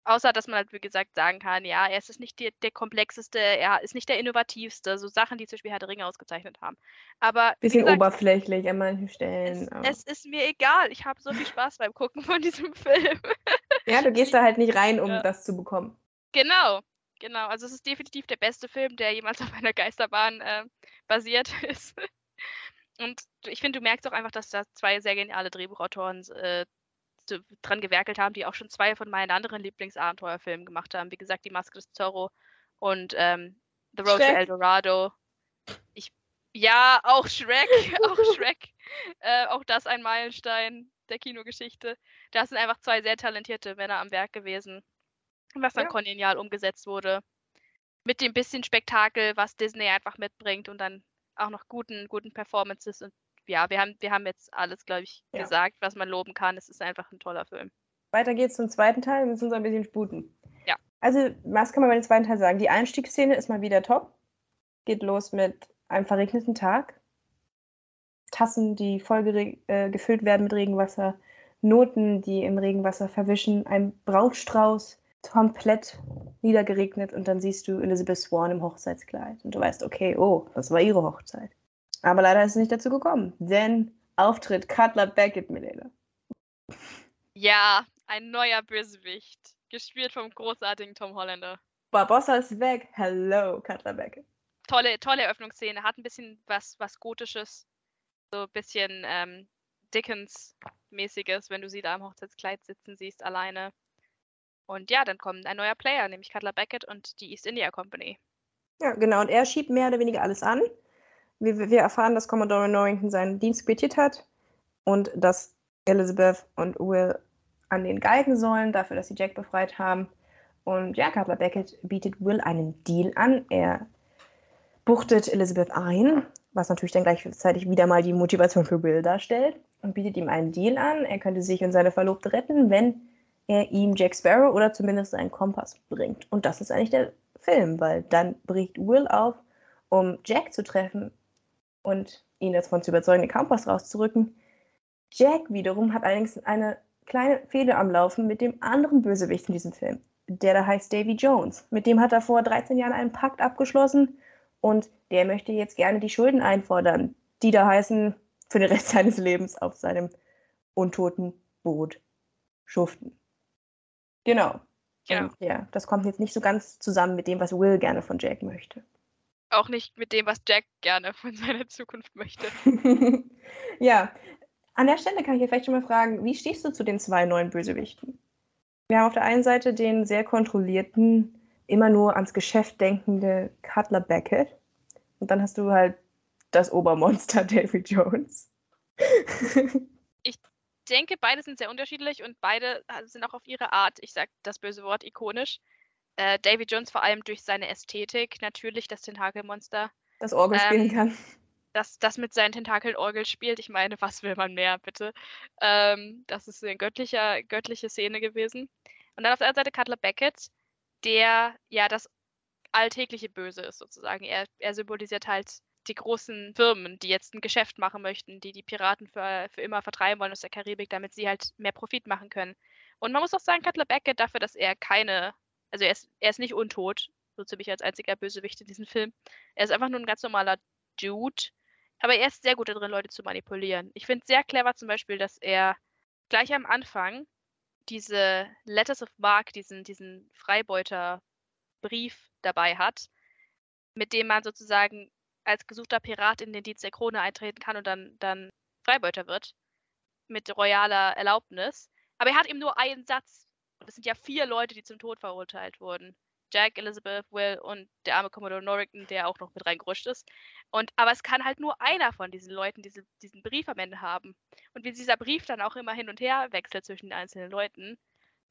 Außer, dass man halt, wie gesagt, sagen kann, ja, er ist nicht die, der komplexeste, er ist nicht der innovativste, so Sachen, die zum Beispiel Herr der Ringe ausgezeichnet haben. Aber. Bisschen gesagt, oberflächlich an manchen Stellen. Es, es, ist mir egal. Ich habe so viel Spaß beim Gucken von diesem *laughs* Film. Ja, du gehst da halt nicht rein, um ja. das zu bekommen. Genau, genau. Also es ist definitiv der beste Film, der jemals auf einer Geisterbahn äh, basiert *laughs* ist. Und ich finde, du merkst auch einfach, dass da zwei sehr geniale Drehbuchautoren äh, dran gewerkelt haben, die auch schon zwei von meinen anderen Lieblingsabenteuerfilmen gemacht haben. Wie gesagt, Die Maske des Zorro und ähm, The Road Shrek. to El Dorado. Ich, ja, auch Shrek, *laughs* auch Shrek. Äh, auch das ein Meilenstein der Kinogeschichte. Da sind einfach zwei sehr talentierte Männer am Werk gewesen, was dann ja. kongenial umgesetzt wurde. Mit dem bisschen Spektakel, was Disney einfach mitbringt und dann auch noch guten, guten Performances und ja, wir haben, wir haben jetzt alles, glaube ich, ja. gesagt, was man loben kann. Es ist einfach ein toller Film. Weiter geht's zum zweiten Teil. Wir müssen uns ein bisschen sputen. Ja. Also, was kann man bei dem zweiten Teil sagen? Die Einstiegsszene ist mal wieder top. Geht los mit einem verregneten Tag. Tassen, die voll äh, gefüllt werden mit Regenwasser. Noten, die im Regenwasser verwischen. Ein Brautstrauß, komplett niedergeregnet. Und dann siehst du Elizabeth Swan im Hochzeitskleid. Und du weißt, okay, oh, das war ihre Hochzeit. Aber leider ist es nicht dazu gekommen, denn Auftritt Cutler Beckett, Milena. Ja, ein neuer Bösewicht, gespielt vom großartigen Tom Hollander. Barbossa ist weg. Hello, Cutler Beckett. Tolle, tolle Eröffnungsszene. Hat ein bisschen was, was Gotisches. So ein bisschen ähm, Dickens-mäßiges, wenn du sie da im Hochzeitskleid sitzen siehst, alleine. Und ja, dann kommt ein neuer Player, nämlich Cutler Beckett und die East India Company. Ja, genau. Und er schiebt mehr oder weniger alles an. Wir, wir erfahren, dass Commodore Norrington seinen Dienst quittiert hat und dass Elizabeth und Will an den Galgen sollen, dafür, dass sie Jack befreit haben. Und ja, Cutler Beckett bietet Will einen Deal an. Er buchtet Elizabeth ein, was natürlich dann gleichzeitig wieder mal die Motivation für Will darstellt, und bietet ihm einen Deal an. Er könnte sich und seine Verlobte retten, wenn er ihm Jack Sparrow oder zumindest einen Kompass bringt. Und das ist eigentlich der Film, weil dann bricht Will auf, um Jack zu treffen und ihn davon zu überzeugen, den Kompass rauszurücken. Jack wiederum hat allerdings eine kleine Fehde am Laufen mit dem anderen Bösewicht in diesem Film, der da heißt Davy Jones. Mit dem hat er vor 13 Jahren einen Pakt abgeschlossen und der möchte jetzt gerne die Schulden einfordern, die da heißen, für den Rest *laughs* seines Lebens auf seinem untoten Boot schuften. Genau. Genau. Und ja, das kommt jetzt nicht so ganz zusammen mit dem, was Will gerne von Jack möchte. Auch nicht mit dem, was Jack gerne *laughs* von seiner Zukunft möchte. *laughs* ja, an der Stelle kann ich dir vielleicht schon mal fragen, wie stehst du zu den zwei neuen Bösewichten? Wir haben auf der einen Seite den sehr kontrollierten, immer nur ans Geschäft denkende Cutler Beckett. Und dann hast du halt das Obermonster *laughs* Davy Jones. ich denke, beide sind sehr unterschiedlich und beide sind auch auf ihre Art, ich sag das böse Wort, ikonisch äh, Davy Jones vor allem durch seine Ästhetik, natürlich das Tentakelmonster. Das Orgel ähm, spielen kann. Das, das mit seinen Tentakeln Orgel spielt. Ich meine, was will man mehr, bitte? Ähm, das ist eine göttliche, göttliche Szene gewesen. Und dann auf der anderen Seite Cutler Beckett, der ja das alltägliche Böse ist, sozusagen. Er, er symbolisiert halt die großen Firmen, die jetzt ein Geschäft machen möchten, die die Piraten für, für immer vertreiben wollen aus der Karibik, damit sie halt mehr Profit machen können. Und man muss auch sagen, Cutler Beckett dafür, dass er keine also er ist, er ist nicht untot, so ziemlich als einziger Bösewicht in diesem Film. Er ist einfach nur ein ganz normaler Dude. Aber er ist sehr gut darin, Leute zu manipulieren. Ich finde es sehr clever zum Beispiel, dass er gleich am Anfang diese Letters of Mark, diesen, diesen Freibeuterbrief dabei hat, mit dem man sozusagen als gesuchter Pirat in den Dienst der Krone eintreten kann und dann, dann Freibeuter wird. Mit royaler Erlaubnis. Aber er hat eben nur einen Satz und es sind ja vier Leute, die zum Tod verurteilt wurden. Jack, Elizabeth, Will und der arme Commodore Norrington, der auch noch mit reingerutscht ist. Und, aber es kann halt nur einer von diesen Leuten diese, diesen Brief am Ende haben. Und wie dieser Brief dann auch immer hin und her wechselt zwischen den einzelnen Leuten,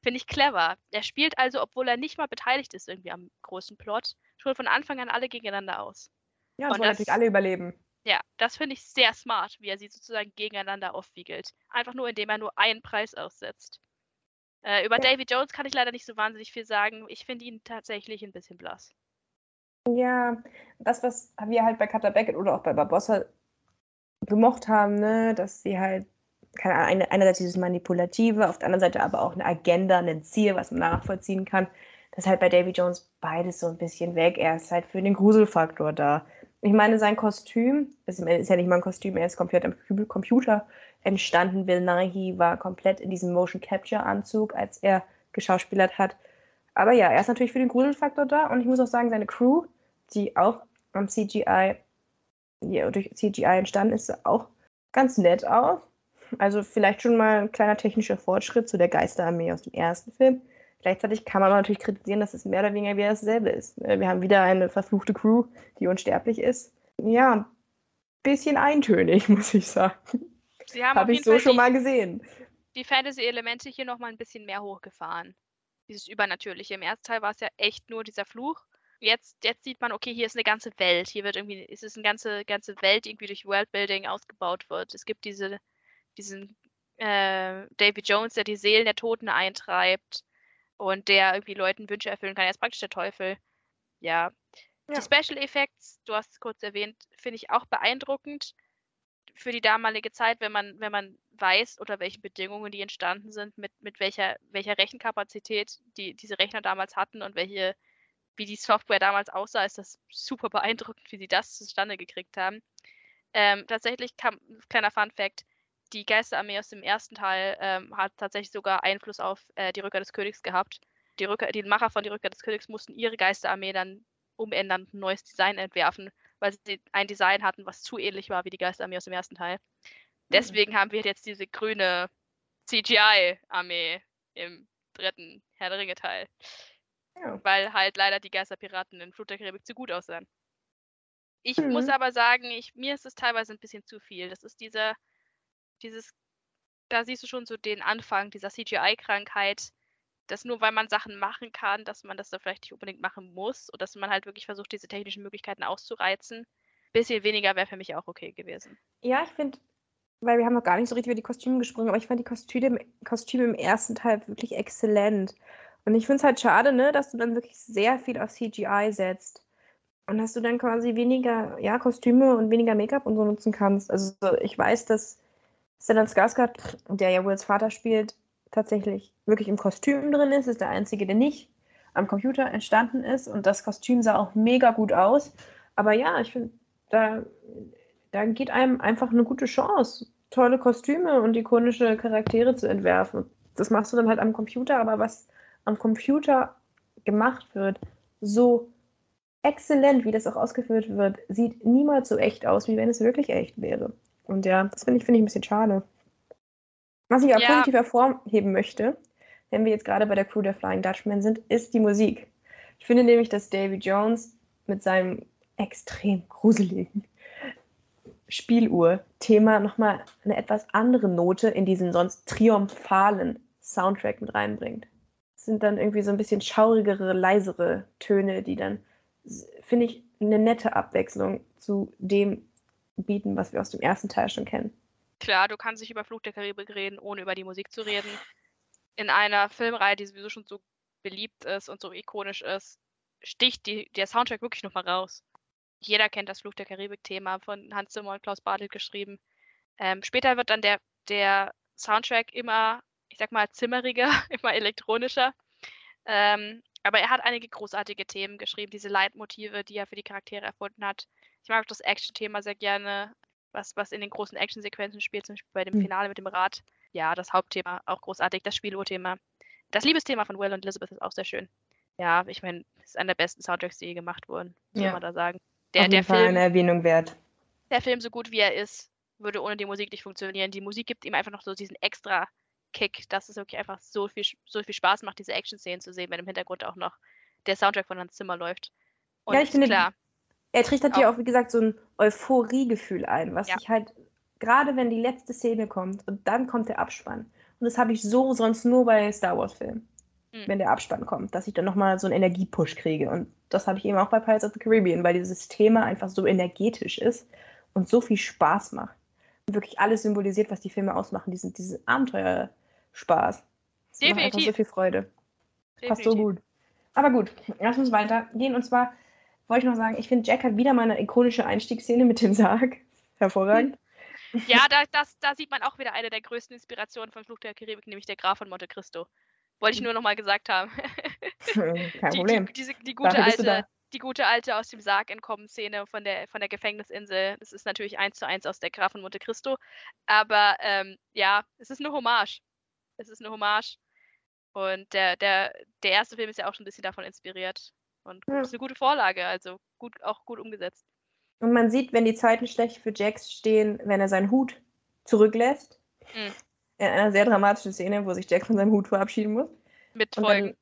finde ich clever. Er spielt also, obwohl er nicht mal beteiligt ist irgendwie am großen Plot, schon von Anfang an alle gegeneinander aus. Ja, und, wollen natürlich alle überleben. Ja, das finde ich sehr smart, wie er sie sozusagen gegeneinander aufwiegelt. Einfach nur, indem er nur einen Preis aussetzt. Äh, über ja. Davy Jones kann ich leider nicht so wahnsinnig viel sagen. Ich finde ihn tatsächlich ein bisschen blass. Ja, das, was wir halt bei Cutter Beckett oder auch bei Barbossa gemocht haben, ne, dass sie halt, keine Ahnung, einerseits dieses Manipulative, auf der anderen Seite aber auch eine Agenda, ein Ziel, was man nachvollziehen kann. Das ist halt bei Davy Jones beides so ein bisschen weg. Er ist halt für den Gruselfaktor da. Ich meine, sein Kostüm, ist, ist ja nicht mal ein Kostüm, er ist komplett am Computer entstanden. Bill Nighy war komplett in diesem Motion Capture Anzug, als er geschauspielert hat. Aber ja, er ist natürlich für den Gruselfaktor da und ich muss auch sagen, seine Crew, die auch am CGI, ja, durch CGI entstanden ist, sah auch ganz nett aus. Also vielleicht schon mal ein kleiner technischer Fortschritt zu der Geisterarmee aus dem ersten Film. Gleichzeitig kann man natürlich kritisieren, dass es mehr oder weniger wieder dasselbe ist. Äh, wir haben wieder eine verfluchte Crew, die unsterblich ist. Ja, ein bisschen eintönig, *laughs* muss ich sagen. Sie haben Habe ich so Fall schon die, mal gesehen. Die Fantasy-Elemente hier nochmal ein bisschen mehr hochgefahren. Dieses Übernatürliche. Im ersten Teil war es ja echt nur dieser Fluch. Jetzt, jetzt sieht man, okay, hier ist eine ganze Welt. Hier wird irgendwie, es ist eine ganze, ganze Welt, die irgendwie durch Worldbuilding ausgebaut wird. Es gibt diese, diesen äh, Davy Jones, der die Seelen der Toten eintreibt und der irgendwie Leuten Wünsche erfüllen kann. Er ist praktisch der Teufel. Ja. ja. Die Special Effects, du hast es kurz erwähnt, finde ich auch beeindruckend für die damalige Zeit, wenn man, wenn man weiß, unter welchen Bedingungen die entstanden sind, mit, mit welcher, welcher Rechenkapazität die diese Rechner damals hatten und welche, wie die Software damals aussah, ist das super beeindruckend, wie sie das zustande gekriegt haben. Ähm, tatsächlich kam, kleiner Fun Fact, die Geisterarmee aus dem ersten Teil ähm, hat tatsächlich sogar Einfluss auf äh, die Rückkehr des Königs gehabt. Die, Rückkehr, die Macher von die Rückkehr des Königs mussten ihre Geisterarmee dann umändern, ein neues Design entwerfen, weil sie ein Design hatten, was zu ähnlich war wie die Geisterarmee aus dem ersten Teil. Mhm. Deswegen mhm. haben wir jetzt diese grüne CGI-Armee im dritten Herr der Ringe-Teil. Ja. Weil halt leider die Geisterpiraten in Flut der Karibik zu gut aussahen. Ich mhm. muss aber sagen, ich, mir ist es teilweise ein bisschen zu viel. Das ist dieser, dieses, da siehst du schon so den Anfang dieser CGI-Krankheit, dass nur weil man Sachen machen kann, dass man das dann vielleicht nicht unbedingt machen muss und dass man halt wirklich versucht, diese technischen Möglichkeiten auszureizen. Ein bisschen weniger wäre für mich auch okay gewesen. Ja, ich finde, weil wir haben noch gar nicht so richtig über die Kostüme gesprochen, aber ich fand die Kostüme, Kostüme im ersten Teil wirklich exzellent. Und ich finde es halt schade, ne, dass du dann wirklich sehr viel auf CGI setzt. Und dass du dann quasi weniger ja, Kostüme und weniger Make-up und so nutzen kannst. Also ich weiß, dass Stellan Skarsgård, der ja Wills Vater spielt, tatsächlich wirklich im Kostüm drin ist. Ist der einzige, der nicht am Computer entstanden ist. Und das Kostüm sah auch mega gut aus. Aber ja, ich finde, da, da geht einem einfach eine gute Chance, tolle Kostüme und ikonische Charaktere zu entwerfen. Das machst du dann halt am Computer, aber was am Computer gemacht wird, so exzellent, wie das auch ausgeführt wird, sieht niemals so echt aus, wie wenn es wirklich echt wäre. Und ja, das finde ich, find ich ein bisschen schade. Was ich auch ja. positiv hervorheben möchte, wenn wir jetzt gerade bei der Crew der Flying Dutchman sind, ist die Musik. Ich finde nämlich, dass Davy Jones mit seinem extrem gruseligen Spieluhr-Thema nochmal eine etwas andere Note in diesen sonst triumphalen Soundtrack mit reinbringt. Es sind dann irgendwie so ein bisschen schaurigere, leisere Töne, die dann, finde ich, eine nette Abwechslung zu dem bieten, was wir aus dem ersten Teil schon kennen. Klar, du kannst nicht über Flug der Karibik reden, ohne über die Musik zu reden. In einer Filmreihe, die sowieso schon so beliebt ist und so ikonisch ist, sticht die, der Soundtrack wirklich nochmal raus. Jeder kennt das Flug der Karibik-Thema von Hans Zimmer und Klaus Bartel geschrieben. Ähm, später wird dann der, der Soundtrack immer, ich sag mal, zimmeriger, *laughs* immer elektronischer. Ähm, aber er hat einige großartige Themen geschrieben, diese Leitmotive, die er für die Charaktere erfunden hat. Ich mag das Action-Thema sehr gerne, was, was in den großen Action-Sequenzen spielt, zum Beispiel bei dem hm. Finale mit dem Rad. Ja, das Hauptthema, auch großartig, das Spieluhrthema. Das Liebesthema von Will und Elizabeth ist auch sehr schön. Ja, ich meine, es ist einer der besten Soundtracks, die je gemacht wurden, soll ja. man da sagen. Der, Auf jeden der Fall Film, eine Erwähnung wert. Der Film, so gut wie er ist, würde ohne die Musik nicht funktionieren. Die Musik gibt ihm einfach noch so diesen extra Kick, dass es wirklich einfach so viel, so viel Spaß macht, diese Action-Szenen zu sehen, wenn im Hintergrund auch noch der Soundtrack von Hans Zimmer läuft. Und Ja, ich finde, klar, Er trichtert dir auch, wie gesagt, so ein Euphoriegefühl ein, was Ja. ich halt, gerade wenn die letzte Szene kommt und dann kommt der Abspann. Und das habe ich so sonst nur bei Star Wars-Filmen. Mhm. Wenn der Abspann kommt, dass ich dann nochmal so einen Energiepush kriege. Und das habe ich eben auch bei Pirates of the Caribbean, weil dieses Thema einfach so energetisch ist und so viel Spaß macht. Und wirklich alles symbolisiert, was die Filme ausmachen. Diesen, diesen Abenteuerspaß. Das macht einfach so Definitiv. viel Freude. Passt so definitiv. gut. Aber gut, lass uns weitergehen. Und zwar wollte ich noch sagen, ich finde, Jack hat wieder mal eine ikonische Einstiegsszene mit dem Sarg. *laughs* Hervorragend. Ja, da, das, da sieht man auch wieder eine der größten Inspirationen von Fluch der Karibik, nämlich der Graf von Monte Cristo. Wollte ich nur nochmal gesagt haben. *laughs* Kein die, Problem. Die, diese, die, gute alte, die gute alte aus dem Sarg entkommen Szene von der, von der Gefängnisinsel. Das ist natürlich eins zu eins aus der Graf von Monte Cristo. Aber ähm, ja, es ist eine Hommage. Es ist eine Hommage. Und der, der, der erste Film ist ja auch schon ein bisschen davon inspiriert. Und Ja. ist eine gute Vorlage, also gut, auch gut umgesetzt. Und man sieht, wenn die Zeiten schlecht für Jax stehen, wenn er seinen Hut zurücklässt. Mhm. In einer sehr dramatischen Szene, wo sich Jack von seinem Hut verabschieden muss. Mit Folgen. dann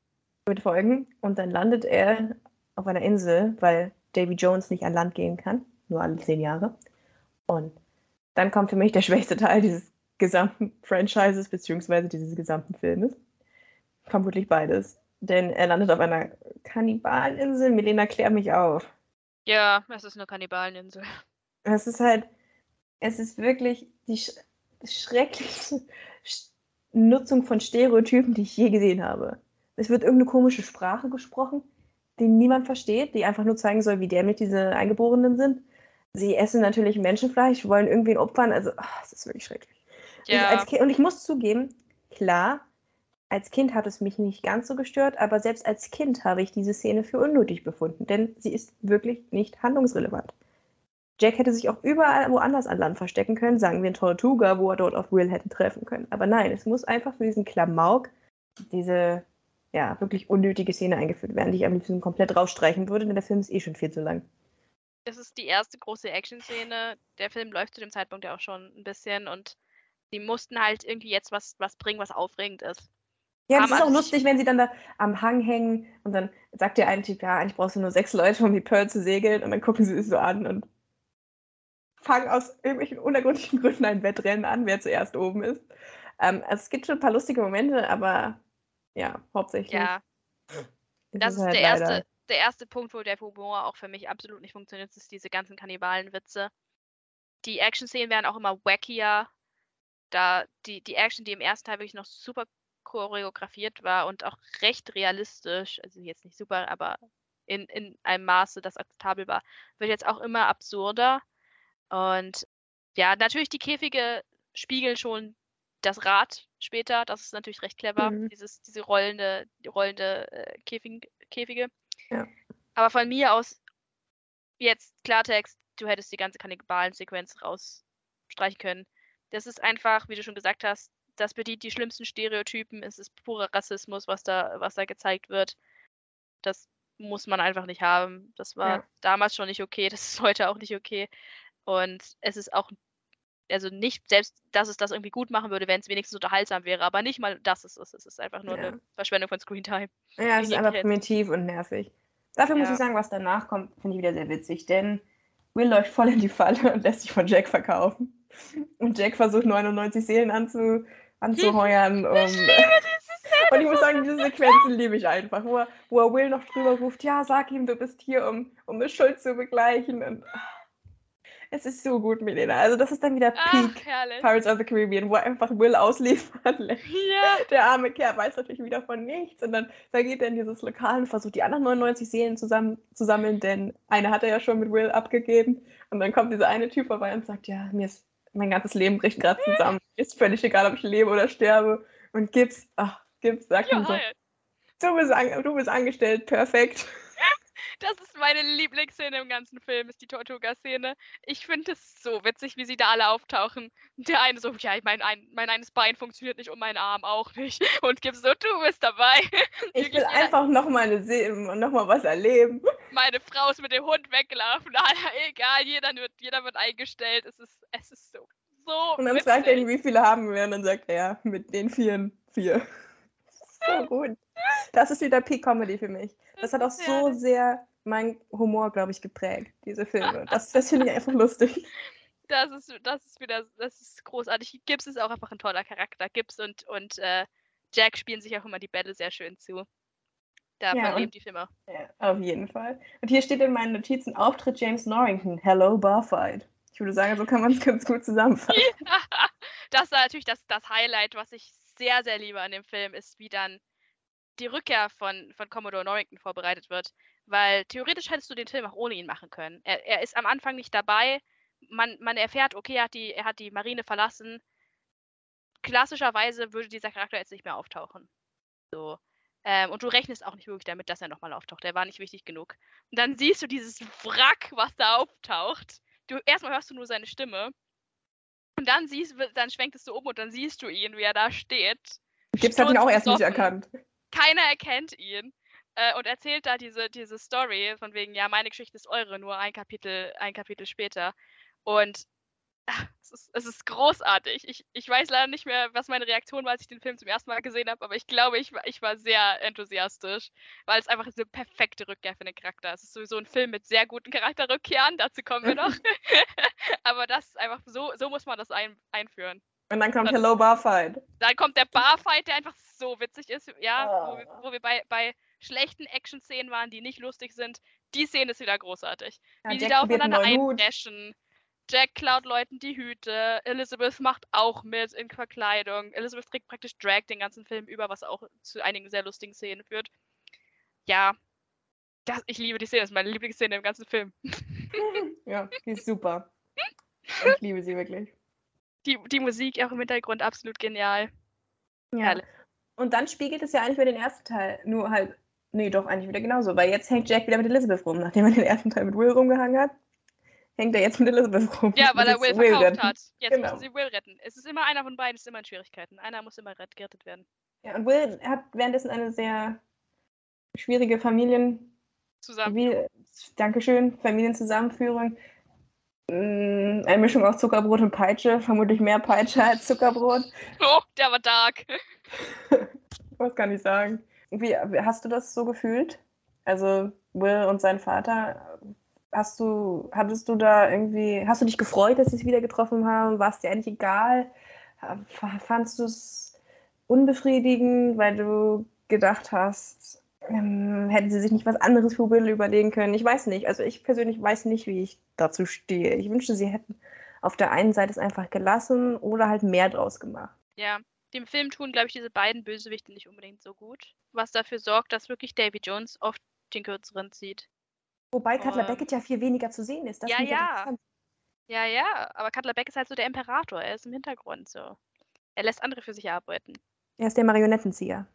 mit Folgen. Und dann landet er auf einer Insel, weil Davy Jones nicht an Land gehen kann. Nur alle zehn Jahre. Und dann kommt für mich der schwächste Teil dieses gesamten Franchises, beziehungsweise dieses gesamten Filmes. Vermutlich beides. Denn er landet auf einer Kannibaleninsel. Milena, klär mich auf. Ja, es ist eine Kannibaleninsel. Es ist halt, es ist wirklich die sch schrecklichste Sch Nutzung von Stereotypen, die ich je gesehen habe. Es wird irgendeine komische Sprache gesprochen, die niemand versteht, die einfach nur zeigen soll, wie dämlich diese Eingeborenen sind. Sie essen natürlich Menschenfleisch, wollen irgendwen opfern, also ach, es ist wirklich schrecklich. Ich Ja, als Kind, und ich muss zugeben, klar, als Kind hat es mich nicht ganz so gestört, aber selbst als Kind habe ich diese Szene für unnötig befunden, denn sie ist wirklich nicht handlungsrelevant. Jack hätte sich auch überall woanders an Land verstecken können, sagen wir in Tortuga, wo er dort auf Will hätten treffen können. Aber nein, es muss einfach für diesen Klamauk diese ja, wirklich unnötige Szene eingeführt werden, die ich am liebsten komplett rausstreichen würde, denn der Film ist eh schon viel zu lang. es ist die erste große Action-Szene. Der Film läuft zu dem Zeitpunkt ja auch schon ein bisschen und die mussten halt irgendwie jetzt was, was bringen, was aufregend ist. Ja, das ist auch lustig, wenn sie dann da am Hang hängen und dann sagt der eine Typ, ja, eigentlich brauchst du nur sechs Leute, um die Pearl zu segeln und dann gucken sie sich so an und fangen aus irgendwelchen unergründlichen Gründen ein Wettrennen an, wer zuerst oben ist. Ähm, also es gibt schon ein paar lustige Momente, aber ja, hauptsächlich Ja, ist das ist halt der erste, der erste Punkt, wo der Humor auch für mich absolut nicht funktioniert, ist diese ganzen Kannibalenwitze. Die Action-Szenen werden auch immer wackier. Da die, die Action, die im ersten Teil wirklich noch super choreografiert war und auch recht realistisch, also jetzt nicht super, aber in, in einem Maße, das akzeptabel war, wird jetzt auch immer absurder. Und ja, natürlich die Käfige spiegeln schon das Rad später. Das ist natürlich recht clever, Mhm. dieses, diese rollende, rollende äh, Käfig, Käfige. Ja. Aber von mir aus, jetzt Klartext, du hättest die ganze Kannibalen-Sequenz rausstreichen können. Das ist einfach, wie du schon gesagt hast, das bedient die schlimmsten Stereotypen. Es ist purer Rassismus, was da, was da gezeigt wird. Das muss man einfach nicht haben. Das war Ja. damals schon nicht okay, *laughs* das ist heute auch nicht okay. Und es ist auch, also nicht, selbst dass es das irgendwie gut machen würde, wenn es wenigstens unterhaltsam wäre, aber nicht mal das ist es. Es ist einfach nur Ja. eine Verschwendung von Screentime. Ja, es ist einfach Kids. primitiv und nervig. Dafür muss Ja. ich sagen, was danach kommt, finde ich wieder sehr witzig, denn Will läuft voll in die Falle und lässt sich von Jack verkaufen. Und Jack versucht 99 Seelen anzu, anzuheuern. Um, und ich muss sagen, diese Sequenzen liebe ich einfach, wo er, wo er Will noch drüber ruft, ja, sag ihm, du bist hier, um, um eine Schuld zu begleichen. Und es ist so gut, Milena. Also das ist dann wieder Ach, Peak herrlich. Pirates of the Caribbean, wo er einfach Will ausliefern lässt Ja. der arme Kerl weiß natürlich wieder von nichts. Und dann, dann geht er in dieses Lokal und versucht, die anderen 99 Seelen zusammen zu sammeln, denn eine hat er ja schon mit Will abgegeben. Und dann kommt dieser eine Typ vorbei und sagt, ja, mir ist mein ganzes Leben bricht gerade zusammen. Ist völlig egal, ob ich lebe oder sterbe. Und gibt's, ach, gibt's, sagt ihm so, Ja, du bist, an, du bist angestellt, perfekt. *laughs* das ist meine Lieblingsszene im ganzen Film, ist die Tortuga-Szene. Ich finde es so witzig, wie sie da alle auftauchen. Der eine so, ja, mein, ein, mein eines Bein funktioniert nicht und mein Arm auch nicht. *laughs* Und gibt so, du bist dabei. *laughs* Ich will einfach noch mal, eine See noch mal was erleben. Meine Frau ist mit dem Hund weggelaufen. *laughs* Alter, egal, jeder wird, jeder wird eingestellt. Es ist, es ist so, so Und dann witzig. fragt er ihn, wie viele haben wir? Und dann sagt er, ja, mit den vieren, vier. *laughs* So gut. Das ist wieder Peak-Comedy für mich. Das hat auch so sehr meinen Humor, glaube ich, geprägt, diese Filme. Das, das finde ich einfach lustig. Das ist, das ist wieder, das ist großartig. Gibbs ist auch einfach ein toller Charakter. Gibbs und, und äh, Jack spielen sich auch immer die Bälle sehr schön zu. Davon Ja, leben die Filme. Ja, auf jeden Fall. Und hier steht in meinen Notizen Auftritt James Norrington. Hello, Barfight. Ich würde sagen, so kann man es *laughs* ganz gut zusammenfassen. *laughs* das war natürlich das, das Highlight, was ich sehr, sehr liebe an dem Film, ist, wie dann die Rückkehr von, von Commodore Norrington vorbereitet wird. Weil theoretisch hättest du den Film auch ohne ihn machen können. Er, er ist am Anfang nicht dabei. Man, man erfährt, okay, er hat, die, er hat die Marine verlassen. Klassischerweise würde dieser Charakter jetzt nicht mehr auftauchen. So. Ähm, und du rechnest auch nicht wirklich damit, dass er nochmal auftaucht. Er war nicht wichtig genug. Und dann siehst du dieses Wrack, was da auftaucht. Du, erstmal hörst du nur seine Stimme. Und dann siehst dann schwenktest du um und dann siehst du ihn, wie er da steht. Gibbs hat ihn auch erst nicht erkannt. Keiner erkennt ihn. Äh, und erzählt da diese, diese Story von wegen, ja, meine Geschichte ist eure, nur ein Kapitel, ein Kapitel später. Und ach, *laughs* es, ist, es ist großartig. Ich, ich weiß leider nicht mehr, was meine Reaktion war, als ich den Film zum ersten Mal gesehen habe, aber ich glaube, ich, war- ich war sehr enthusiastisch, weil es einfach eine perfekte Rückkehr für den Charakter ist. Es ist sowieso ein Film mit sehr guten Charakterrückkehren, dazu kommen wir noch. *laughs* aber das ist einfach so, so muss man das ein, einführen. Und dann kommt Das- Hello, Barfight. Dann kommt der Barfight, der einfach so witzig ist, ja, wo wir, Ah. wo wir bei, bei schlechten Action-Szenen waren, die nicht lustig sind. Die Szene ist wieder großartig. Ja, Wie die Jack da aufeinander eindreschen. Jack klaut Leuten die Hüte. Elizabeth macht auch mit in Verkleidung. Elizabeth trägt praktisch Drag den ganzen Film über, was auch zu einigen sehr lustigen Szenen führt. Ja, das, ich liebe die Szene. Das ist meine Lieblingsszene im ganzen Film. *laughs* Ja, die ist super. *laughs* Ich liebe sie wirklich. Die, die Musik auch im Hintergrund absolut genial. Ja. Herrlich. Und dann spiegelt es ja eigentlich wieder den ersten Teil. Nur halt, nee, doch eigentlich wieder genauso. Weil jetzt hängt Jack wieder mit Elizabeth rum. Nachdem er den ersten Teil mit Will rumgehangen hat, hängt er jetzt mit Elizabeth rum. Ja, *laughs* weil er Will verkauft retten. hat. Jetzt Genau. müssen sie Will retten. Es ist immer einer von beiden, es ist immer in Schwierigkeiten. Einer muss immer rett- gerettet werden. Ja, und Will hat währenddessen eine sehr schwierige Familien... Zusammen. Wie, Dankeschön, Familienzusammenführung. Mm, Eine Mischung aus Zuckerbrot und Peitsche. Vermutlich mehr Peitsche als Zuckerbrot. *laughs* Oh, der war dark. *laughs* Was kann ich sagen? Wie, hast du das so gefühlt? Also Will und sein Vater, hast du, hattest du da irgendwie, hast du dich gefreut, dass sie es wieder getroffen haben? War es dir eigentlich egal? Fandst du es unbefriedigend, weil du gedacht hast, ähm, hätten sie sich nicht was anderes für Will überlegen können? Ich weiß nicht. Also ich persönlich weiß nicht, wie ich dazu stehe. Ich wünschte, sie hätten auf der einen Seite es einfach gelassen oder halt mehr draus gemacht. Ja, dem Film tun, glaube ich, diese beiden Bösewichte nicht unbedingt so gut. Was dafür sorgt, dass wirklich Davy Jones oft den kürzeren zieht. Wobei Cutler Beckett ja viel weniger zu sehen ist. Das ja, ja. Ja, ja, aber Cutler Beck ist halt so der Imperator. Er ist im Hintergrund so. Er lässt andere für sich arbeiten. Er ist der Marionettenzieher.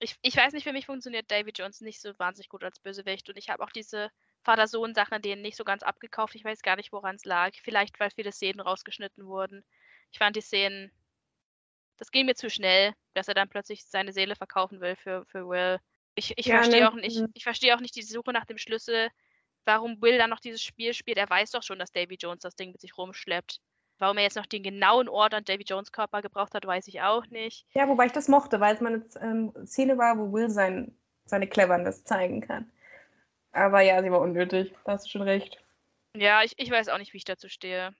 Ich, ich weiß nicht, für mich funktioniert Davy Jones nicht so wahnsinnig gut als Bösewicht. Und ich habe auch diese Vater-Sohn-Sache denen nicht so ganz abgekauft. Ich weiß gar nicht, woran es lag. Vielleicht, weil viele Szenen rausgeschnitten wurden. Ich fand die Szenen. Das ging mir zu schnell, dass er dann plötzlich seine Seele verkaufen will für, für Will. Ich, ich Ja, verstehe ne, auch nicht, mhm. ich verstehe auch nicht die Suche nach dem Schlüssel, warum Will dann noch dieses Spiel spielt. Er weiß doch schon, dass Davy Jones das Ding mit sich rumschleppt. Warum er jetzt noch den genauen Ort an Davy Jones Körper gebraucht hat, weiß ich auch nicht. Ja, wobei ich das mochte, weil es mal eine ähm, Szene war, wo Will sein, seine Cleverness zeigen kann. Aber ja, sie war unnötig. Da hast du schon recht. Ja, ich, ich weiß auch nicht, wie ich dazu stehe.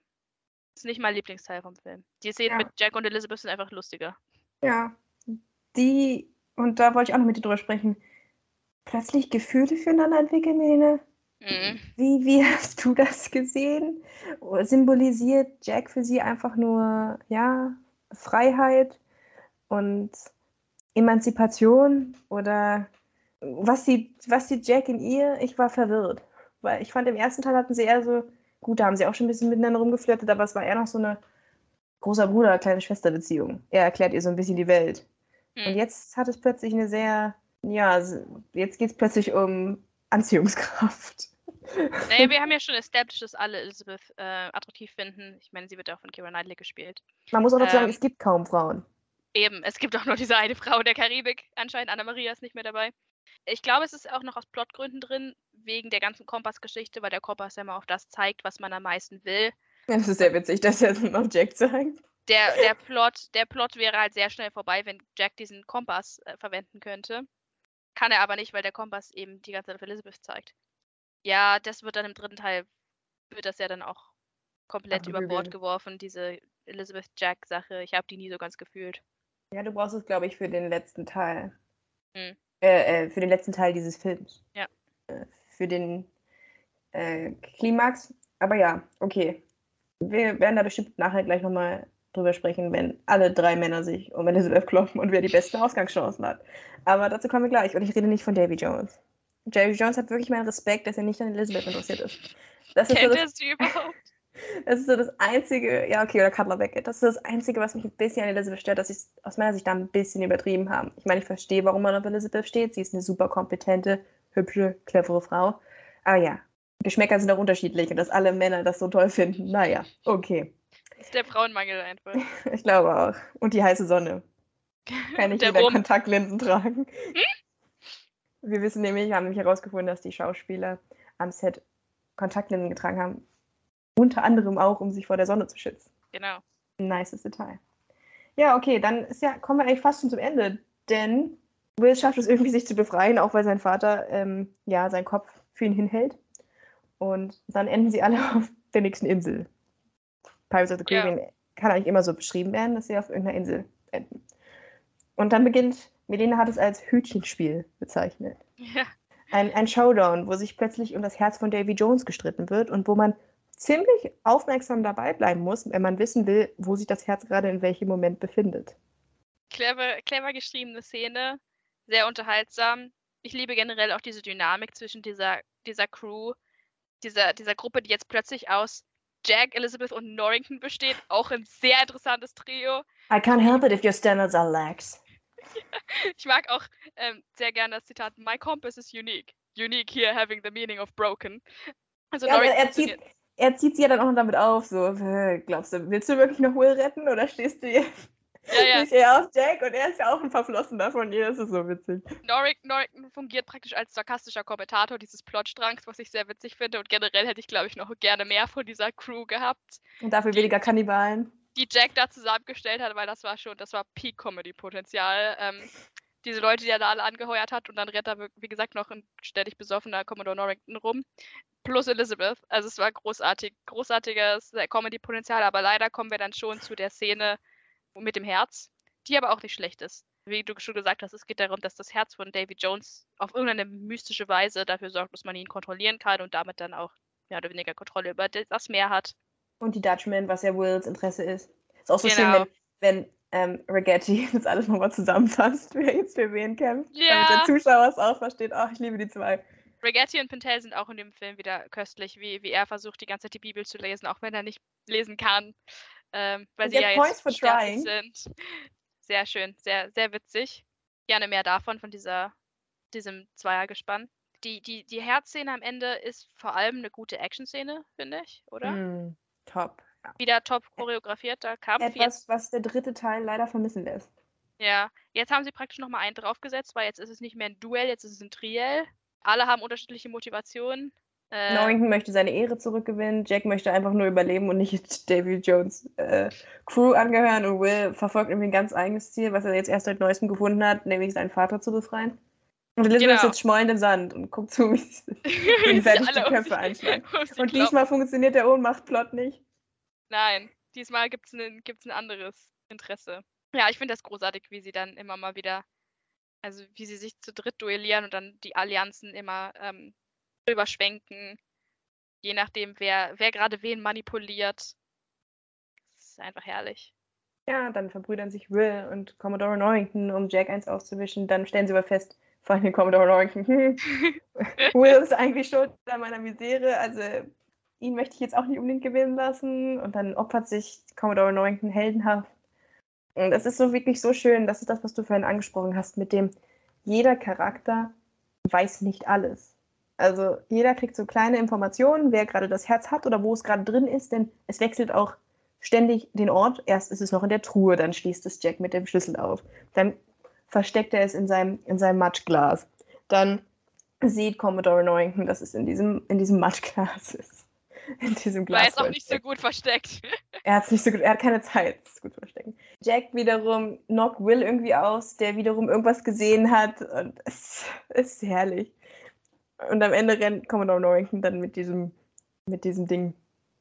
Ist nicht mein Lieblingsteil vom Film. Die Szenen Ja. mit Jack und Elizabeth sind einfach lustiger. Ja. Die, und da wollte ich auch noch mit dir drüber sprechen, plötzlich Gefühle füreinander entwickeln, Melina. Mhm. Wie, wie *laughs* hast du das gesehen? Symbolisiert Jack für sie einfach nur, ja, Freiheit und Emanzipation? Oder was sieht, was sieht Jack in ihr? Ich war verwirrt. Weil ich fand, im ersten Teil hatten sie eher so, gut, da haben sie auch schon ein bisschen miteinander rumgeflirtet, aber es war eher noch so eine großer Bruder, kleine Schwester-Beziehung. Er erklärt ihr so ein bisschen die Welt. Und Hm. jetzt hat es plötzlich eine sehr, ja, jetzt geht es plötzlich um Anziehungskraft. Naja, *laughs* wir haben ja schon established, dass alle Elizabeth äh, attraktiv finden. Ich meine, sie wird auch von Keira Knightley gespielt. Man muss auch noch sagen, Ähm, es gibt kaum Frauen. Eben, es gibt auch nur diese eine Frau der Karibik. Anscheinend Anna Maria ist nicht mehr dabei. Ich glaube, es ist auch noch aus Plotgründen drin, wegen der ganzen Kompass-Geschichte, weil der Kompass ja immer auf das zeigt, was man am meisten will. Ja, das ist sehr witzig, dass er es auf Jack zeigt. Der, der, *laughs* Plot, der Plot wäre halt sehr schnell vorbei, wenn Jack diesen Kompass äh, verwenden könnte. Kann er aber nicht, weil der Kompass eben die ganze Zeit auf Elizabeth zeigt. Ja, das wird dann im dritten Teil, wird das ja dann auch komplett über Bord Abgebügelt. geworfen, diese Elizabeth Jack-Sache. Ich habe die nie so ganz gefühlt. Ja, du brauchst es, glaube ich, für den letzten Teil. Hm. Äh, äh, für den letzten Teil dieses Films. Ja. Äh, für den äh, Klimax. Aber ja, okay. Wir werden da bestimmt nachher gleich nochmal drüber sprechen, wenn alle drei Männer sich um Elizabeth kloppen und wer die besten Ausgangschancen hat. Aber dazu kommen wir gleich. Und ich rede nicht von Davy Jones. Davy Jones hat wirklich meinen Respekt, dass er nicht an Elizabeth interessiert ist. Das ist so das sie überhaupt? *laughs* das ist so das Einzige, ja, okay, oder Cutler Beckett. Das ist das Einzige, was mich ein bisschen an Elizabeth stört, dass sie es aus meiner Sicht da ein bisschen übertrieben haben. Ich meine, ich verstehe, warum man auf Elizabeth steht. Sie ist eine super kompetente, hübsche, clevere Frau. Aber ja, Geschmäcker sind auch unterschiedlich und dass alle Männer das so toll finden, naja, okay. Ist der Frauenmangel einfach. *laughs* Ich glaube auch. Und die heiße Sonne. Kann nicht Der jeder Rum. Kontaktlinsen tragen. Wir wissen nämlich, haben nämlich herausgefunden, dass die Schauspieler am Set Kontaktlinsen getragen haben. Unter anderem auch, um sich vor der Sonne zu schützen. Genau. Nices Detail. Ja, okay, dann ist ja, kommen wir eigentlich fast schon zum Ende, denn Will schafft es irgendwie, sich zu befreien, auch weil sein Vater ähm, ja seinen Kopf für ihn hinhält. Und dann enden sie alle *laughs* auf der nächsten Insel. Pirates of the Ja. Caribbean kann eigentlich immer so beschrieben werden, dass sie auf irgendeiner Insel enden. Und dann beginnt, Melina hat es als Hütchenspiel bezeichnet. Ja. Ein, ein Showdown, wo sich plötzlich um das Herz von Davy Jones gestritten wird und wo man ziemlich aufmerksam dabei bleiben muss, wenn man wissen will, wo sich das Herz gerade in welchem Moment befindet. Clever, clever geschriebene Szene, sehr unterhaltsam. Ich liebe generell auch diese Dynamik zwischen dieser, dieser Crew, dieser, dieser Gruppe, die jetzt plötzlich aus Jack, Elizabeth und Norrington besteht. Auch ein sehr interessantes Trio. I can't help it if your standards are lax. *laughs* Ich mag auch ähm, sehr gerne das Zitat: My compass is unique. Unique here having the meaning of broken. Also Ja, er zieht, er zieht sie ja dann auch noch damit auf, so, glaubst du, willst du wirklich noch Will retten oder stehst du jetzt Ja, ja. nicht eher auf Jack und er ist ja auch ein Verflossener von ihr, das ist so witzig. Norrington, Norrington fungiert praktisch als sarkastischer Kommentator dieses Plotstrangs, was ich sehr witzig finde. Und generell hätte ich, glaube ich, noch gerne mehr von dieser Crew gehabt, Und dafür Die- weniger Kannibalen. die Jack da zusammengestellt hat, weil das war schon, das war Peak-Comedy-Potenzial. Ähm, diese Leute, die er da alle angeheuert hat und dann rennt da, wir- wie gesagt, noch ein ständig besoffener Commodore Norrington rum. Plus Elizabeth. Also es war großartig, großartiges Comedy-Potenzial, aber leider kommen wir dann schon zu der Szene mit dem Herz, die aber auch nicht schlecht ist. Wie du schon gesagt hast, es geht darum, dass das Herz von Davy Jones auf irgendeine mystische Weise dafür sorgt, dass man ihn kontrollieren kann und damit dann auch mehr oder weniger Kontrolle über das Meer hat. Und die Dutchman, was ja Wills Interesse ist. Ist auch so Genau. schön, wenn, wenn ähm, Rigetti *laughs* das alles nochmal zusammenfasst, wer jetzt für wen kämpft. Damit Ja. der Zuschauer es auch versteht. Ach, ich liebe die zwei. Rigetti und Pintel sind auch in dem Film wieder köstlich, wie, wie er versucht, die ganze Zeit die Bibel zu lesen, auch wenn er nicht lesen kann, ähm, weil sie ja jetzt trying. sind. Sehr schön, sehr, sehr witzig. Gerne mehr davon, von dieser, diesem Zweiergespann. Die, die, die Herzszene am Ende ist vor allem eine gute Action-Szene, finde ich, oder? Mm, top. Ja. Wieder top choreografierter Kampf. Jetzt, Etwas, was der dritte Teil leider vermissen lässt. ja, jetzt haben sie praktisch nochmal einen draufgesetzt, weil jetzt ist es nicht mehr ein Duell, jetzt ist es ein Triell. Alle haben unterschiedliche Motivationen. Äh, Norrington möchte seine Ehre zurückgewinnen, Jack möchte einfach nur überleben und nicht *laughs* Davy Jones äh, Crew angehören und Will verfolgt irgendwie ein ganz eigenes Ziel, was er jetzt erst seit neuestem gefunden hat, nämlich seinen Vater zu befreien. Und Elizabeth Genau. sitzt schmollend im Sand und guckt zu, wie sie *laughs* *laughs* sie die Köpfe einschlagen. Und diesmal funktioniert der Ohnmachtplot nicht. Nein, diesmal gibt es ein, gibt's ein anderes Interesse. Ja, ich finde das großartig, wie sie dann immer mal wieder, also wie sie sich zu dritt duellieren und dann die Allianzen immer ähm, überschwenken, je nachdem, wer, wer gerade wen manipuliert. Das ist einfach herrlich. Ja, dann verbrüdern sich Will und Commodore Norrington, um Jack eins auszuwischen. Dann stellen sie aber fest, vor allem Commodore Norrington, *laughs* Will ist eigentlich schuld an meiner Misere, also ihn möchte ich jetzt auch nicht unbedingt gewinnen lassen. Und dann opfert sich Commodore Norrington heldenhaft. Und das ist so wirklich so schön, das ist das, was du vorhin angesprochen hast, mit dem jeder Charakter weiß nicht alles. Also jeder kriegt so kleine Informationen, wer gerade das Herz hat oder wo es gerade drin ist, denn es wechselt auch ständig den Ort. Erst ist es noch in der Truhe, dann schließt es Jack mit dem Schlüssel auf. Dann versteckt er es in seinem, in seinem Matschglas. Dann sieht Commodore Norrington, dass es in diesem, in diesem Matschglas *laughs* ist. in diesem Glas. jetzt auch nicht so gut versteckt. *laughs* Er hat nicht so gut, er hat keine Zeit, das gut verstecken. Jack wiederum knockt Will irgendwie aus, der wiederum irgendwas gesehen hat und *laughs* es ist herrlich. Und am Ende rennt Commodore Norrington dann mit diesem, mit diesem Ding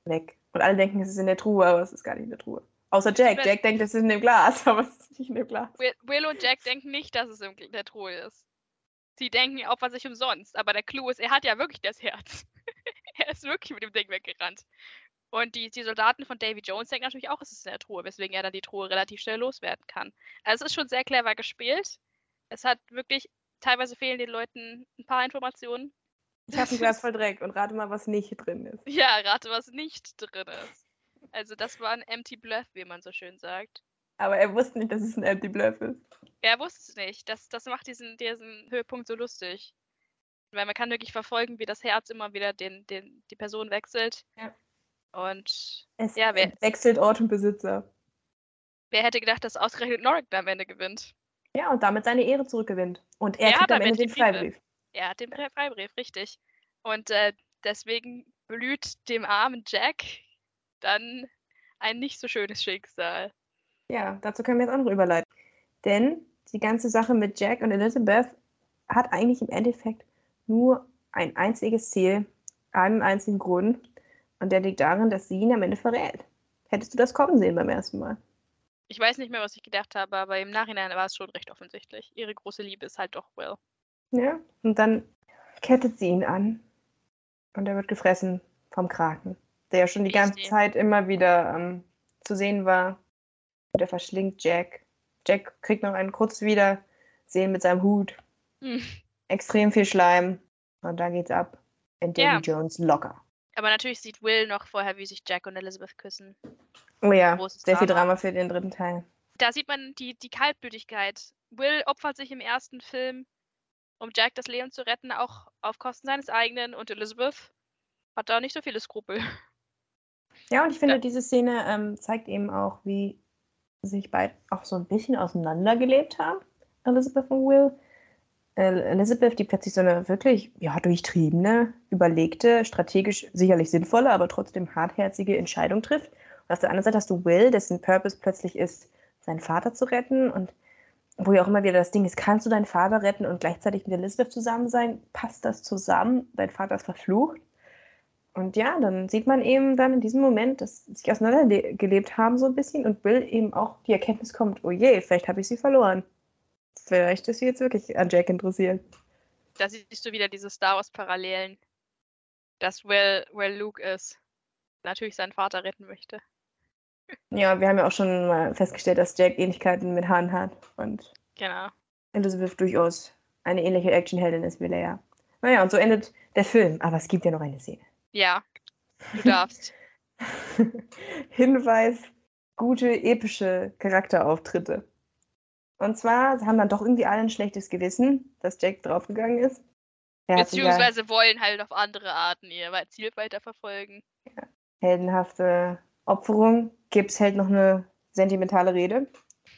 weg. Und alle denken, es ist in der Truhe, aber es ist gar nicht in der Truhe. Außer Jack. Jack denkt, es ist in dem Glas, *laughs* aber es ist nicht in dem Glas. Will, Will und Jack denken nicht, dass es in der Truhe ist. Sie denken, er opfert sich umsonst. Aber der Clou ist, er hat ja wirklich das Herz. *laughs* er ist wirklich mit dem Ding weggerannt. Und die, die Soldaten von Davy Jones denken natürlich auch, es ist in der Truhe, weswegen er dann die Truhe relativ schnell loswerden kann. Also es ist schon sehr clever gespielt. Es hat wirklich, teilweise fehlen den Leuten ein paar Informationen. Ich habe ein *laughs* Glas voll Dreck und rate mal, was nicht drin ist. Ja, rate, was nicht drin ist. Also das war ein Empty Bluff, wie man so schön sagt. Aber er wusste nicht, dass es ein Empty Bluff ist. Er wusste es nicht. Das, das macht diesen, diesen Höhepunkt so lustig. Weil man kann wirklich verfolgen, wie das Herz immer wieder den, den, die Person wechselt. Ja. Und Es Ja, wer- wechselt Ort und Besitzer. wer hätte gedacht, dass ausgerechnet Norrington am Ende gewinnt? Ja, und damit seine Ehre zurückgewinnt. Und er kriegt hat am Ende den. Freibrief. Er hat den Fre- Freibrief, richtig. Und äh, deswegen blüht dem armen Jack dann ein nicht so schönes Schicksal. Ja, dazu können wir jetzt auch noch überleiten. Denn die ganze Sache mit Jack und Elizabeth hat eigentlich im Endeffekt nur ein einziges Ziel, einen einzigen Grund. Und der liegt darin, dass sie ihn am Ende verrät. Hättest du das kommen sehen beim ersten Mal? Ich weiß nicht mehr, was ich gedacht habe, aber im Nachhinein war es schon recht offensichtlich. Ihre große Liebe ist halt doch Will. Ja. Und dann kettet sie ihn an. Und er wird gefressen vom Kraken, der ja schon die ganze Richtig. Zeit immer wieder ähm, zu sehen war. Und er verschlingt Jack. Jack kriegt noch einen kurz wieder sehen mit seinem Hut. Hm. extrem viel Schleim. Und dann geht's ab. In Davy Ja. Jones locker. Aber natürlich sieht Will noch vorher, wie sich Jack und Elizabeth küssen. Oh ja, sehr viel Drama. Drama für den dritten Teil. Da sieht man die, die Kaltblütigkeit. Will opfert sich im ersten Film, um Jack das Leben zu retten, auch auf Kosten seines eigenen. Und Elizabeth hat da nicht so viele Skrupel. Ja, und ich finde, Ja. diese Szene ähm, zeigt eben auch, wie sich beide auch so ein bisschen auseinandergelebt haben, Elizabeth und Will. El- Elizabeth, die plötzlich so eine wirklich ja, durchtriebene, überlegte, strategisch sicherlich sinnvolle, aber trotzdem hartherzige Entscheidung trifft. Auf der anderen Seite hast du Will, dessen Purpose plötzlich ist, seinen Vater zu retten und wo ja auch immer wieder das Ding ist, kannst du deinen Vater retten und gleichzeitig mit Elizabeth zusammen sein? Passt das zusammen? Dein Vater ist verflucht. Und ja, dann sieht man eben dann in diesem Moment, dass sie sich auseinandergelebt haben so ein bisschen und Bill eben auch die Erkenntnis kommt, oh je, vielleicht habe ich sie verloren. Vielleicht ist sie jetzt wirklich an Jack interessiert. Da siehst du wieder diese Star Wars-Parallelen. Dass Will, Will Luke ist. Natürlich seinen Vater retten möchte. Ja, wir haben ja auch schon mal festgestellt, dass Jack Ähnlichkeiten mit Han hat und Genau. Elizabeth durchaus eine ähnliche Actionheldin ist wie Leia. Naja, und so endet der Film, aber es gibt ja noch eine Szene. Ja, du darfst. *laughs* *laughs* Hinweis, gute epische Charakterauftritte. Und zwar haben dann doch irgendwie alle ein schlechtes Gewissen, dass Jack draufgegangen ist. Er ja Beziehungsweise wollen halt auf andere Arten ihr Ziel weiterverfolgen. heldenhafte Opferung. Gibbs hält noch eine sentimentale Rede.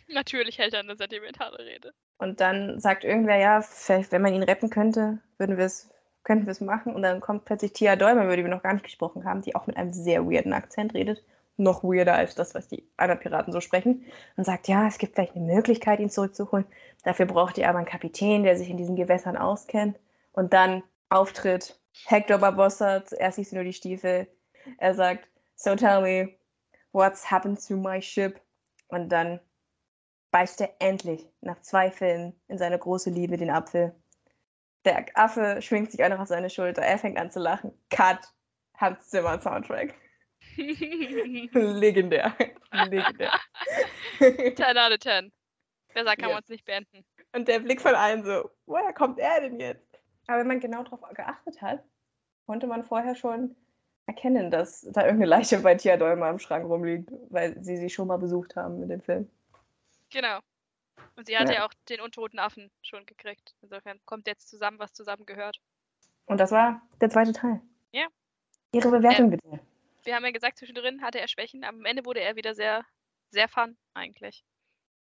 Natürlich hält er eine sentimentale Rede. Und dann sagt irgendwer, ja, vielleicht, wenn man ihn retten könnte, würden wir es, könnten wir es machen. Und dann kommt plötzlich Tia Dolmer, über die wir noch gar nicht gesprochen haben, die auch mit einem sehr weirden Akzent redet. Noch weirder als das, was die anderen Piraten so sprechen. Und sagt, ja, es gibt vielleicht eine Möglichkeit, ihn zurückzuholen. Dafür braucht ihr aber einen Kapitän, der sich in diesen Gewässern auskennt. Und dann Auftritt Hector Barbossa, zuerst siehst du nur die Stiefel. Er sagt, so tell me, what's happened to my ship? Und dann beißt er endlich nach zwei Filmen in seine große Liebe den Apfel. Der Affe schwingt sich auch noch auf seine Schulter. Er fängt an zu lachen. Cut. Hans Zimmer Soundtrack. *laughs* Legendär. Legendär. *laughs* 10 out of 10. Besser kann Ja. man es nicht beenden. Und der Blick von allen so, woher kommt er denn jetzt? Aber wenn man genau darauf geachtet hat, konnte man vorher schon erkennen, dass da irgendeine Leiche bei Tia Dolmer im Schrank rumliegt, weil sie sie schon mal besucht haben mit dem Film. Genau. Und sie hat Ja. ja auch den untoten Affen schon gekriegt. Insofern kommt jetzt zusammen, was zusammengehört. Und das war der zweite Teil. Ja. Ihre Bewertung bitte. Wir haben ja gesagt, zwischendrin hatte er Schwächen, aber am Ende wurde er wieder sehr, sehr fun, eigentlich.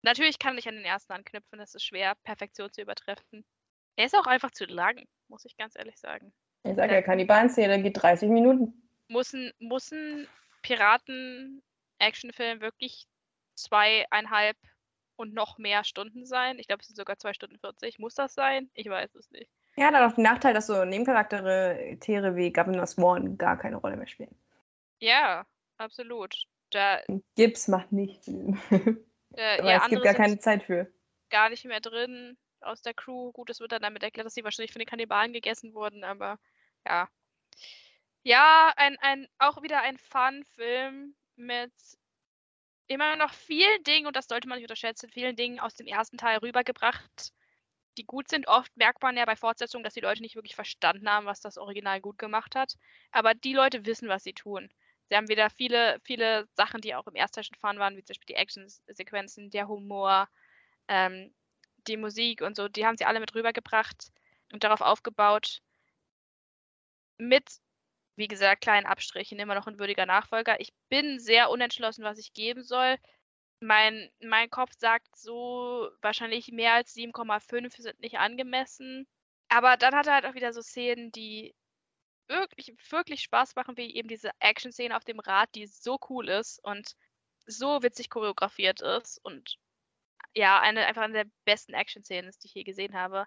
Natürlich kann ich an den ersten anknüpfen, es ist schwer, Perfektion zu übertreffen. Er ist auch einfach zu lang, muss ich ganz ehrlich sagen. Ich sage ja, Kannibalen-Szene geht 30 Minuten. Muss ein, muss ein Piraten-Actionfilm wirklich zweieinhalb und noch mehr Stunden sein? Ich glaube, es sind sogar zwei Stunden 40. Muss das sein? Ich weiß es nicht. Ja, dann auch den Nachteil, dass so Nebencharaktere wie Governor Swan gar keine Rolle mehr spielen. Ja, absolut. Da, Gibbs macht nicht viel. *laughs* äh, ja, es gibt gar keine Zeit für. gar nicht mehr drin aus der Crew. Gut, es wird dann damit erklärt, dass sie wahrscheinlich von den Kannibalen gegessen wurden, aber ja. Ja, ein, ein, auch wieder ein Fun-Film mit immer noch vielen Dingen, und das sollte man nicht unterschätzen, vielen Dingen aus dem ersten Teil rübergebracht, die gut sind. Oft merkt man ja bei Fortsetzungen, dass die Leute nicht wirklich verstanden haben, was das Original gut gemacht hat. Aber die Leute wissen, was sie tun. Sie haben wieder viele, viele Sachen, die auch im ersten Teil schon fun waren, wie zum Beispiel die Action-Sequenzen, der Humor, ähm, die Musik und so, die haben sie alle mit rübergebracht und darauf aufgebaut. Mit, wie gesagt, kleinen Abstrichen, immer noch ein würdiger Nachfolger. Ich bin sehr unentschlossen, was ich geben soll. Mein, mein Kopf sagt so, wahrscheinlich mehr als 7,5 sind nicht angemessen. Aber dann hat er halt auch wieder so Szenen, die wirklich, wirklich Spaß machen, wie eben diese Action-Szene auf dem Rad, die so cool ist und so witzig choreografiert ist und ja, eine, einfach eine der besten Action-Szenen ist, die ich je gesehen habe.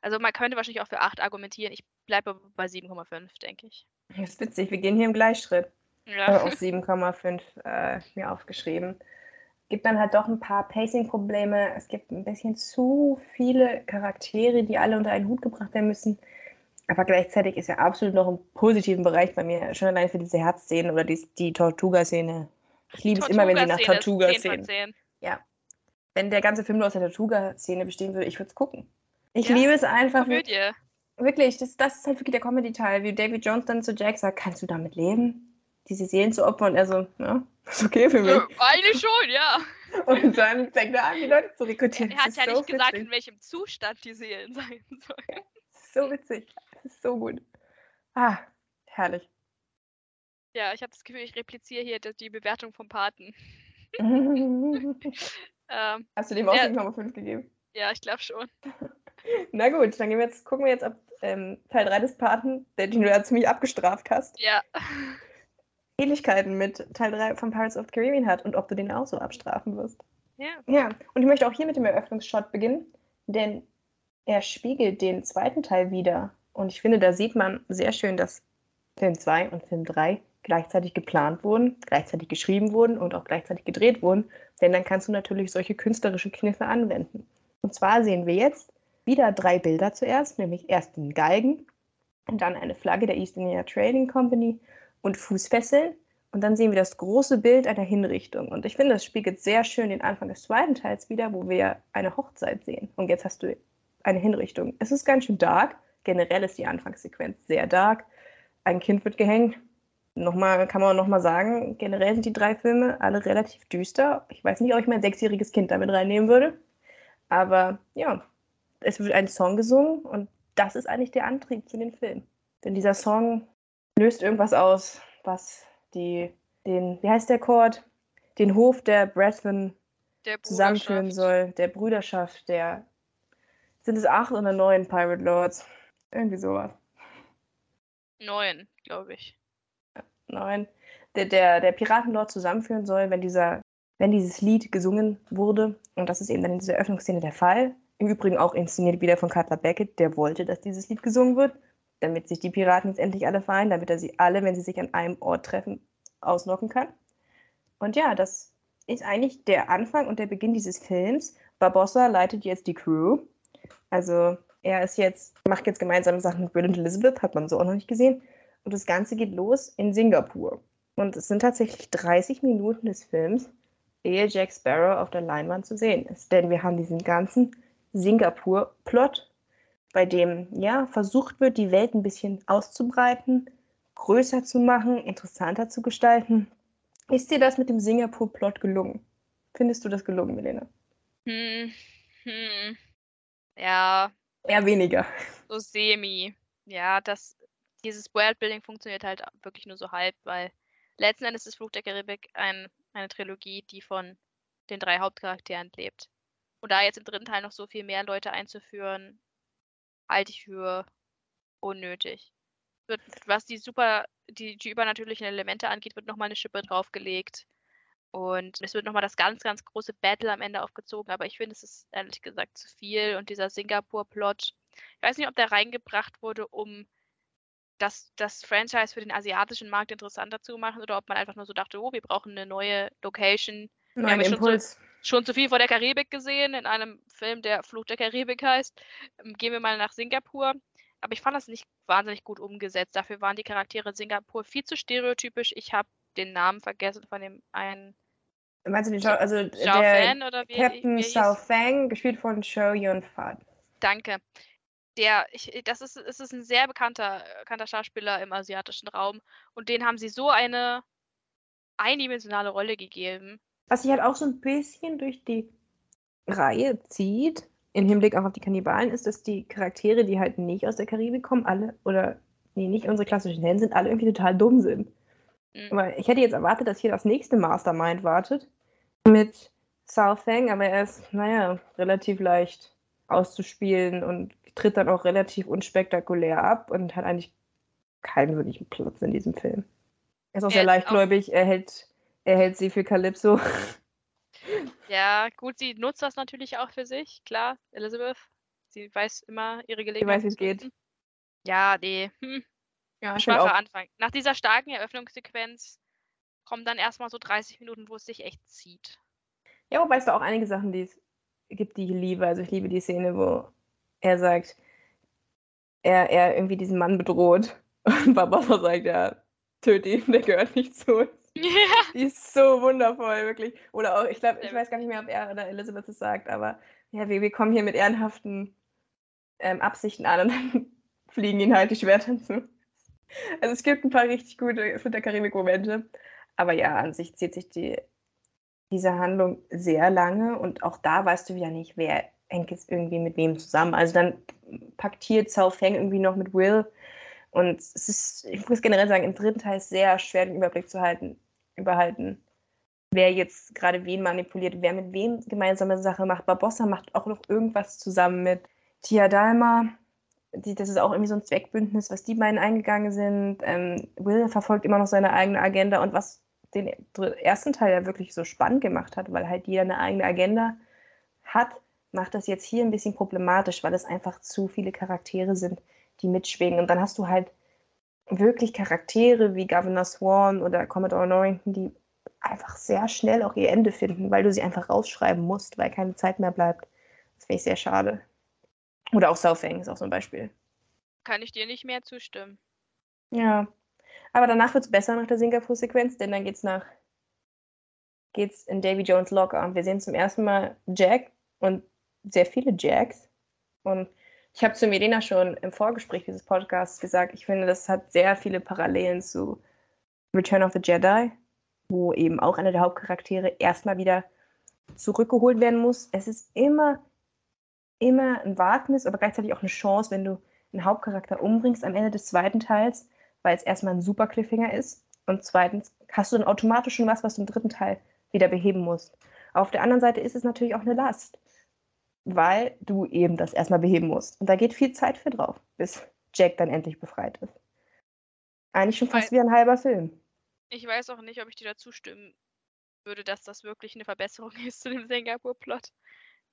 Also man könnte wahrscheinlich auch für 8 argumentieren. Ich bleibe bei 7,5, denke ich. Das ist witzig, wir gehen hier im Gleichschritt. Ich habe Ja. auch *laughs* 7,5 äh, mir aufgeschrieben. Gibt dann halt doch ein paar Pacing-Probleme. Es gibt ein bisschen zu viele Charaktere, die alle unter einen Hut gebracht werden müssen. Aber gleichzeitig ist er absolut noch im positiven Bereich bei mir. Schon allein für diese Herzszenen oder die, die Tortuga-Szene. Ich liebe es immer, wenn sie nach Tortuga-Szene ist 10 von Tortuga-Szenen. 10. Wenn der ganze Film nur aus der Tortuga-Szene bestehen würde, ich würde es gucken. Ich Ja, liebe es einfach. Komödie. Wirklich, das, das ist halt wirklich der Comedy-Teil, wie David Jones dann zu Jack sagt, kannst du damit leben? Diese Seelen zu opfern und er so, ja, *laughs* ist okay für mich. Ja, eigentlich schon, ja. *laughs* Und dann fängt er an, die Leute zu rekrutieren. Er Das hat ja so nicht gesagt, witzig. in welchem Zustand die Seelen sein sollen. Ist so witzig. Das ist so gut. Ah, herrlich. Ja, ich habe das Gefühl, ich repliziere hier die Bewertung vom Paten. *laughs* Ähm, Hast du dem auch Ja. 7,5 gegeben? ja, ich glaube schon. Na gut, dann wir jetzt, gucken wir jetzt, ob ähm, Teil 3 des Paten, der, den du ja ziemlich abgestraft hast, Ja. Ähnlichkeiten mit Teil 3 von Pirates of the Caribbean hat und ob du den auch so abstrafen wirst. Ja. Ja, und ich möchte auch hier mit dem Eröffnungsshot beginnen, denn er spiegelt den zweiten Teil wieder. Und ich finde, da sieht man sehr schön, dass Film 2 und Film 3 gleichzeitig geplant wurden, gleichzeitig geschrieben wurden und auch gleichzeitig gedreht wurden. Denn dann kannst du natürlich solche künstlerische Kniffe anwenden. Und zwar sehen wir jetzt wieder drei Bilder zuerst, nämlich erst den Galgen und dann eine Flagge der East India Trading Company und Fußfesseln. Und dann sehen wir das große Bild einer Hinrichtung. Und ich finde, das spiegelt sehr schön den Anfang des zweiten Teils wieder, wo wir eine Hochzeit sehen. Und jetzt hast du eine Hinrichtung. Es ist ganz schön dark. Generell ist die Anfangssequenz sehr dark. Ein Kind wird gehängt. Nochmal kann man nochmal sagen, generell sind die drei Filme alle relativ düster. Ich weiß nicht, ob ich mein sechsjähriges Kind damit reinnehmen würde. Aber ja, es wird ein Song gesungen und das ist eigentlich der Antrieb für den Film. Denn dieser Song löst irgendwas aus, was die, den, wie heißt der Chord? Den Hof der Brethren zusammenführen soll, der Brüderschaft, der sind es acht oder neun Pirate Lords? Irgendwie sowas. Neun, glaube ich. Neun. Der, der, der Piratenlord zusammenführen soll, wenn dieser, wenn dieses Lied gesungen wurde. Und das ist eben dann in dieser Eröffnungsszene der Fall. Im Übrigen auch inszeniert wieder von Cutler Beckett, der wollte, dass dieses Lied gesungen wird, damit sich die Piraten jetzt endlich alle vereinen, damit er sie alle, wenn sie sich an einem Ort treffen, auslocken kann. Und ja, das ist eigentlich der Anfang und der Beginn dieses Films. Barbossa leitet jetzt die Crew. Also er ist jetzt, macht jetzt gemeinsame Sachen mit Brilliant Elizabeth, hat man so auch noch nicht gesehen. Und das Ganze geht los in Singapur. Und es sind tatsächlich 30 Minuten des Films, ehe Jack Sparrow auf der Leinwand zu sehen ist. Denn wir haben diesen ganzen Singapur-Plot, bei dem ja versucht wird, die Welt ein bisschen auszubreiten, größer zu machen, interessanter zu gestalten. Ist dir das mit dem Singapur-Plot gelungen? Findest du das gelungen, Milena? Hm. Hm. Ja, Eher weniger. so semi. Ja, das, dieses Worldbuilding funktioniert halt wirklich nur so halb, weil letzten Endes ist Fluch der Karibik ein, eine Trilogie, die von den drei Hauptcharakteren lebt. Und da jetzt im dritten Teil noch so viel mehr Leute einzuführen, halte ich für unnötig. wird, was die super, die, die übernatürlichen Elemente angeht, wird nochmal eine Schippe draufgelegt. Und es wird nochmal das ganz, ganz große Battle am Ende aufgezogen, aber ich finde, es ist ehrlich gesagt zu viel. Und dieser Singapur-Plot, ich weiß nicht, ob der reingebracht wurde, um das, das Franchise für den asiatischen Markt interessanter zu machen oder ob man einfach nur so dachte, oh, wir brauchen eine neue Location. Neuen Impuls. so, schon zu viel vor der Karibik gesehen, in einem Film, der Fluch der Karibik heißt. Ähm, Gehen wir mal nach Singapur. Aber ich fand das nicht wahnsinnig gut umgesetzt. Dafür waren die Charaktere in Singapur viel zu stereotypisch. Ich habe den Namen vergessen von dem einen Meinst du den Schau also Zhao der Fan oder wie, Captain wie Sao? Fang, gespielt von Show Yun Fat. Danke. Der, ich, das ist, es ist ein sehr bekannter, bekannter Schauspieler im asiatischen Raum und den haben sie so eine eindimensionale Rolle gegeben. Was sich halt auch so ein bisschen durch die Reihe zieht, im Hinblick auch auf die Kannibalen, ist, dass die Charaktere, die halt nicht aus der Karibik kommen, alle, oder nee, nicht unsere klassischen Helden sind, alle irgendwie total dumm sind. Mhm. Weil ich hätte jetzt erwartet, dass hier das nächste Mastermind wartet mit Sao Feng, aber er ist, naja, relativ leicht auszuspielen und tritt dann auch relativ unspektakulär ab und hat eigentlich keinen wirklichen Platz in diesem Film. Er ist auch Er sehr ist auch- leichtgläubig, er hält, er hält sie für Calypso. Ja, gut, sie nutzt das natürlich auch für sich, klar, Elizabeth. Sie weiß immer ihre weiß, Gelegenheit. wie's geht. Ja, nee. Hm. Ja, Schwacher auch, Anfang. Nach dieser starken Eröffnungssequenz kommen dann erstmal so 30 Minuten, wo es sich echt zieht. ja, wobei es da auch einige Sachen die es gibt, die ich liebe. Also ich liebe die Szene, wo er sagt, er, er irgendwie diesen Mann bedroht *laughs* und Barbossa sagt, ja, töte ihn, der gehört nicht zu uns. *laughs* Die ist so wundervoll, wirklich. Oder auch, ich glaube, ich weiß gar nicht mehr, ob er oder Elizabeth es sagt, aber ja, wir, wir kommen hier mit ehrenhaften ähm, Absichten an und dann *laughs* fliegen ihnen halt die Schwerter zu. Also es gibt ein paar richtig gute Flucht der Karibik-Momente. Aber ja, an sich zieht sich die, diese Handlung sehr lange und auch da weißt du wieder nicht, wer hängt jetzt irgendwie mit wem zusammen. Also dann paktiert Sao Feng irgendwie noch mit Will und es ist, ich muss generell sagen, im dritten Teil ist sehr schwer den Überblick zu halten, überhalten, wer jetzt gerade wen manipuliert, wer mit wem gemeinsame Sache macht. Barbossa macht auch noch irgendwas zusammen mit Tia Dalma. Die, das ist auch irgendwie so ein Zweckbündnis, was die beiden eingegangen sind. Ähm, Will verfolgt immer noch seine eigene Agenda und was den ersten Teil ja wirklich so spannend gemacht hat, weil halt jeder eine eigene Agenda hat, macht das jetzt hier ein bisschen problematisch, weil es einfach zu viele Charaktere sind, die mitschwingen. Und dann hast du halt wirklich Charaktere wie Governor Swan oder Commodore Norrington, die einfach sehr schnell auch ihr Ende finden, weil du sie einfach rausschreiben musst, weil keine Zeit mehr bleibt. Das finde ich sehr schade. Oder auch Southang ist auch so ein Beispiel. Kann ich dir nicht mehr zustimmen. Ja. Aber danach wird es besser nach der Singapur-Sequenz, denn dann geht's nach geht's in Davy Jones Locker. Und wir sehen zum ersten Mal Jack und sehr viele Jacks. Und ich habe zu Milena schon im Vorgespräch dieses Podcasts gesagt, ich finde, das hat sehr viele Parallelen zu Return of the Jedi, wo eben auch einer der Hauptcharaktere erstmal wieder zurückgeholt werden muss. Es ist immer, immer ein Wagnis, aber gleichzeitig auch eine Chance, wenn du einen Hauptcharakter umbringst am Ende des zweiten Teils, weil es erstmal ein super Cliffhanger ist und zweitens hast du dann automatisch schon was, was du im dritten Teil wieder beheben musst. Auf der anderen Seite ist es natürlich auch eine Last, weil du eben das erstmal beheben musst. Und da geht viel Zeit für drauf, bis Jack dann endlich befreit ist. Eigentlich schon fast Weil- wie ein halber Film. Ich weiß auch nicht, ob ich dir dazu stimmen würde, dass das wirklich eine Verbesserung *laughs* ist zu dem Singapur-Plot.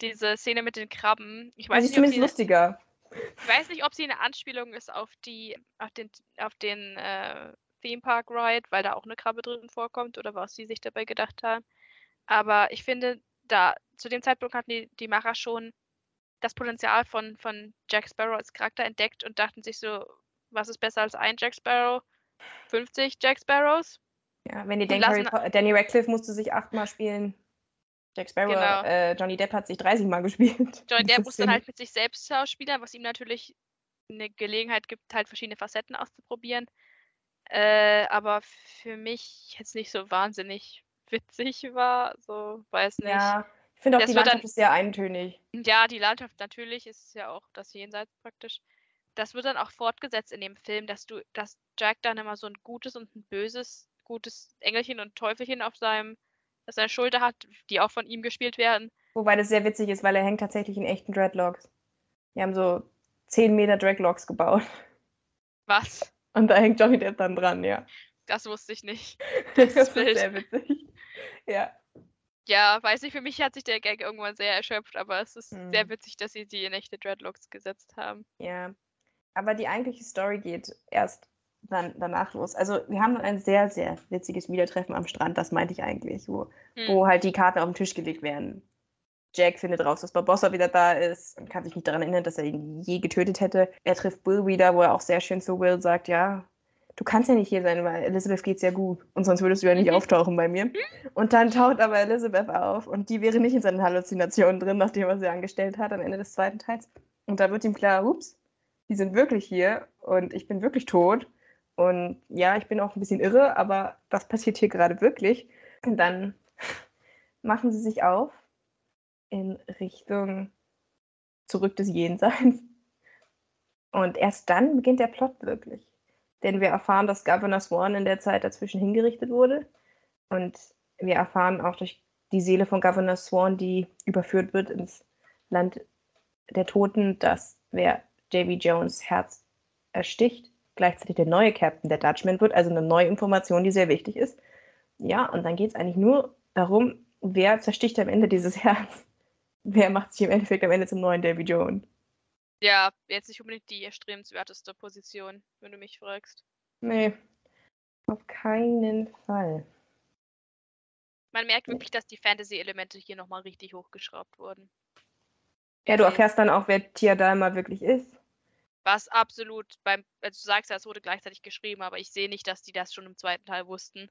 Diese Szene mit den Krabben. Ich weiß, Also ist nicht, zumindest sie, lustiger. ich weiß nicht, ob sie eine Anspielung ist auf die, auf den, auf den äh, Theme Park Ride, weil da auch eine Krabbe drin vorkommt oder was sie sich dabei gedacht haben. Aber ich finde, da zu dem Zeitpunkt hatten die, die Macher schon das Potenzial von, von Jack Sparrow als Charakter entdeckt und dachten sich so, was ist besser als ein Jack Sparrow? 50 Jack Sparrows? Ja, wenn ihr denkt, lassen- Danny Radcliffe musste sich achtmal spielen. Jack Sparrow, Genau. äh, Johnny Depp hat sich 30 Mal *laughs* gespielt. Johnny Depp muss dann halt mit sich selbst schauspielern, was ihm natürlich eine Gelegenheit gibt, halt verschiedene Facetten auszuprobieren. Äh, aber für mich jetzt nicht so wahnsinnig witzig war, so weiß nicht. Ja, ich finde auch, Das die Landschaft dann- ist sehr eintönig. die Landschaft natürlich ist ja auch das Jenseits praktisch. Das wird dann auch fortgesetzt in dem Film, dass du, dass Jack dann immer so ein gutes und ein böses, gutes Engelchen und Teufelchen auf seinem, auf seiner Schulter hat, die auch von ihm gespielt werden. Wobei das sehr witzig ist, weil er hängt tatsächlich in echten Dreadlocks. Wir haben so 10 Meter Dreadlocks gebaut. Was? Und da hängt Johnny Depp dann dran, ja. Das wusste ich nicht. *laughs* Das, ist ist sehr witzig. Ja. Ja, weiß nicht, für mich hat sich der Gag irgendwann sehr erschöpft, aber es ist sehr Mhm. witzig, dass sie die in echte Dreadlocks gesetzt haben. Ja. Aber die eigentliche Story geht erst dann danach los. Also wir haben dann ein sehr, sehr witziges Wiedertreffen am Strand, das meinte ich eigentlich, wo, Hm. wo halt die Karten auf den Tisch gelegt werden. Jack findet raus, dass Barbossa wieder da ist und kann sich nicht daran erinnern, dass er ihn je getötet hätte. Er trifft Will wieder, wo er auch sehr schön zu Will sagt, ja, du kannst ja nicht hier sein, weil Elizabeth geht's ja gut und sonst würdest du ja nicht Mhm. auftauchen bei mir. Und dann taucht aber Elizabeth auf und die wäre nicht in seinen Halluzinationen drin, nachdem er sie angestellt hat am Ende des zweiten Teils. Und da wird ihm klar, ups, die sind wirklich hier und ich bin wirklich tot. Und ja, ich bin auch ein bisschen irre, aber das passiert hier gerade wirklich. Und dann *laughs* machen sie sich auf in Richtung zurück des Jenseits. Und erst dann beginnt der Plot wirklich. Denn wir erfahren, dass Governor Swan in der Zeit dazwischen hingerichtet wurde. Und wir erfahren auch durch die Seele von Governor Swan, die überführt wird ins Land der Toten, dass wer J.B. Jones Herz ersticht, gleichzeitig der neue Captain der Dutchman wird, also eine neue Information, die sehr wichtig ist. Ja, und dann geht es eigentlich nur darum, wer zersticht am Ende dieses *laughs* Herz. Wer macht sich im Endeffekt am Ende zum neuen Davy Jones? Ja, jetzt nicht unbedingt die erstrebenswerteste Position, wenn du mich fragst. Nee, auf keinen Fall. Man merkt wirklich, dass die Fantasy-Elemente hier nochmal richtig hochgeschraubt wurden. Ja, du erfährst dann auch, wer Tia Dalma wirklich ist. Was absolut beim, also du sagst ja, es wurde gleichzeitig geschrieben, aber ich sehe nicht, dass die das schon im zweiten Teil wussten.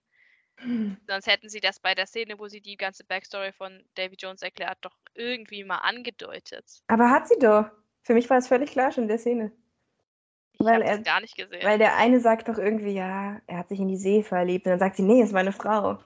*clears throat* Sonst hätten sie das bei der Szene, wo sie die ganze Backstory von Davy Jones erklärt, doch irgendwie mal angedeutet. Aber hat sie doch. Für mich war es völlig klar schon in der Szene. Ich Weil habe er- gar nicht gesehen. Weil der eine sagt doch irgendwie, ja, er hat sich in die See verliebt. Und dann sagt sie, nee, es war eine Frau.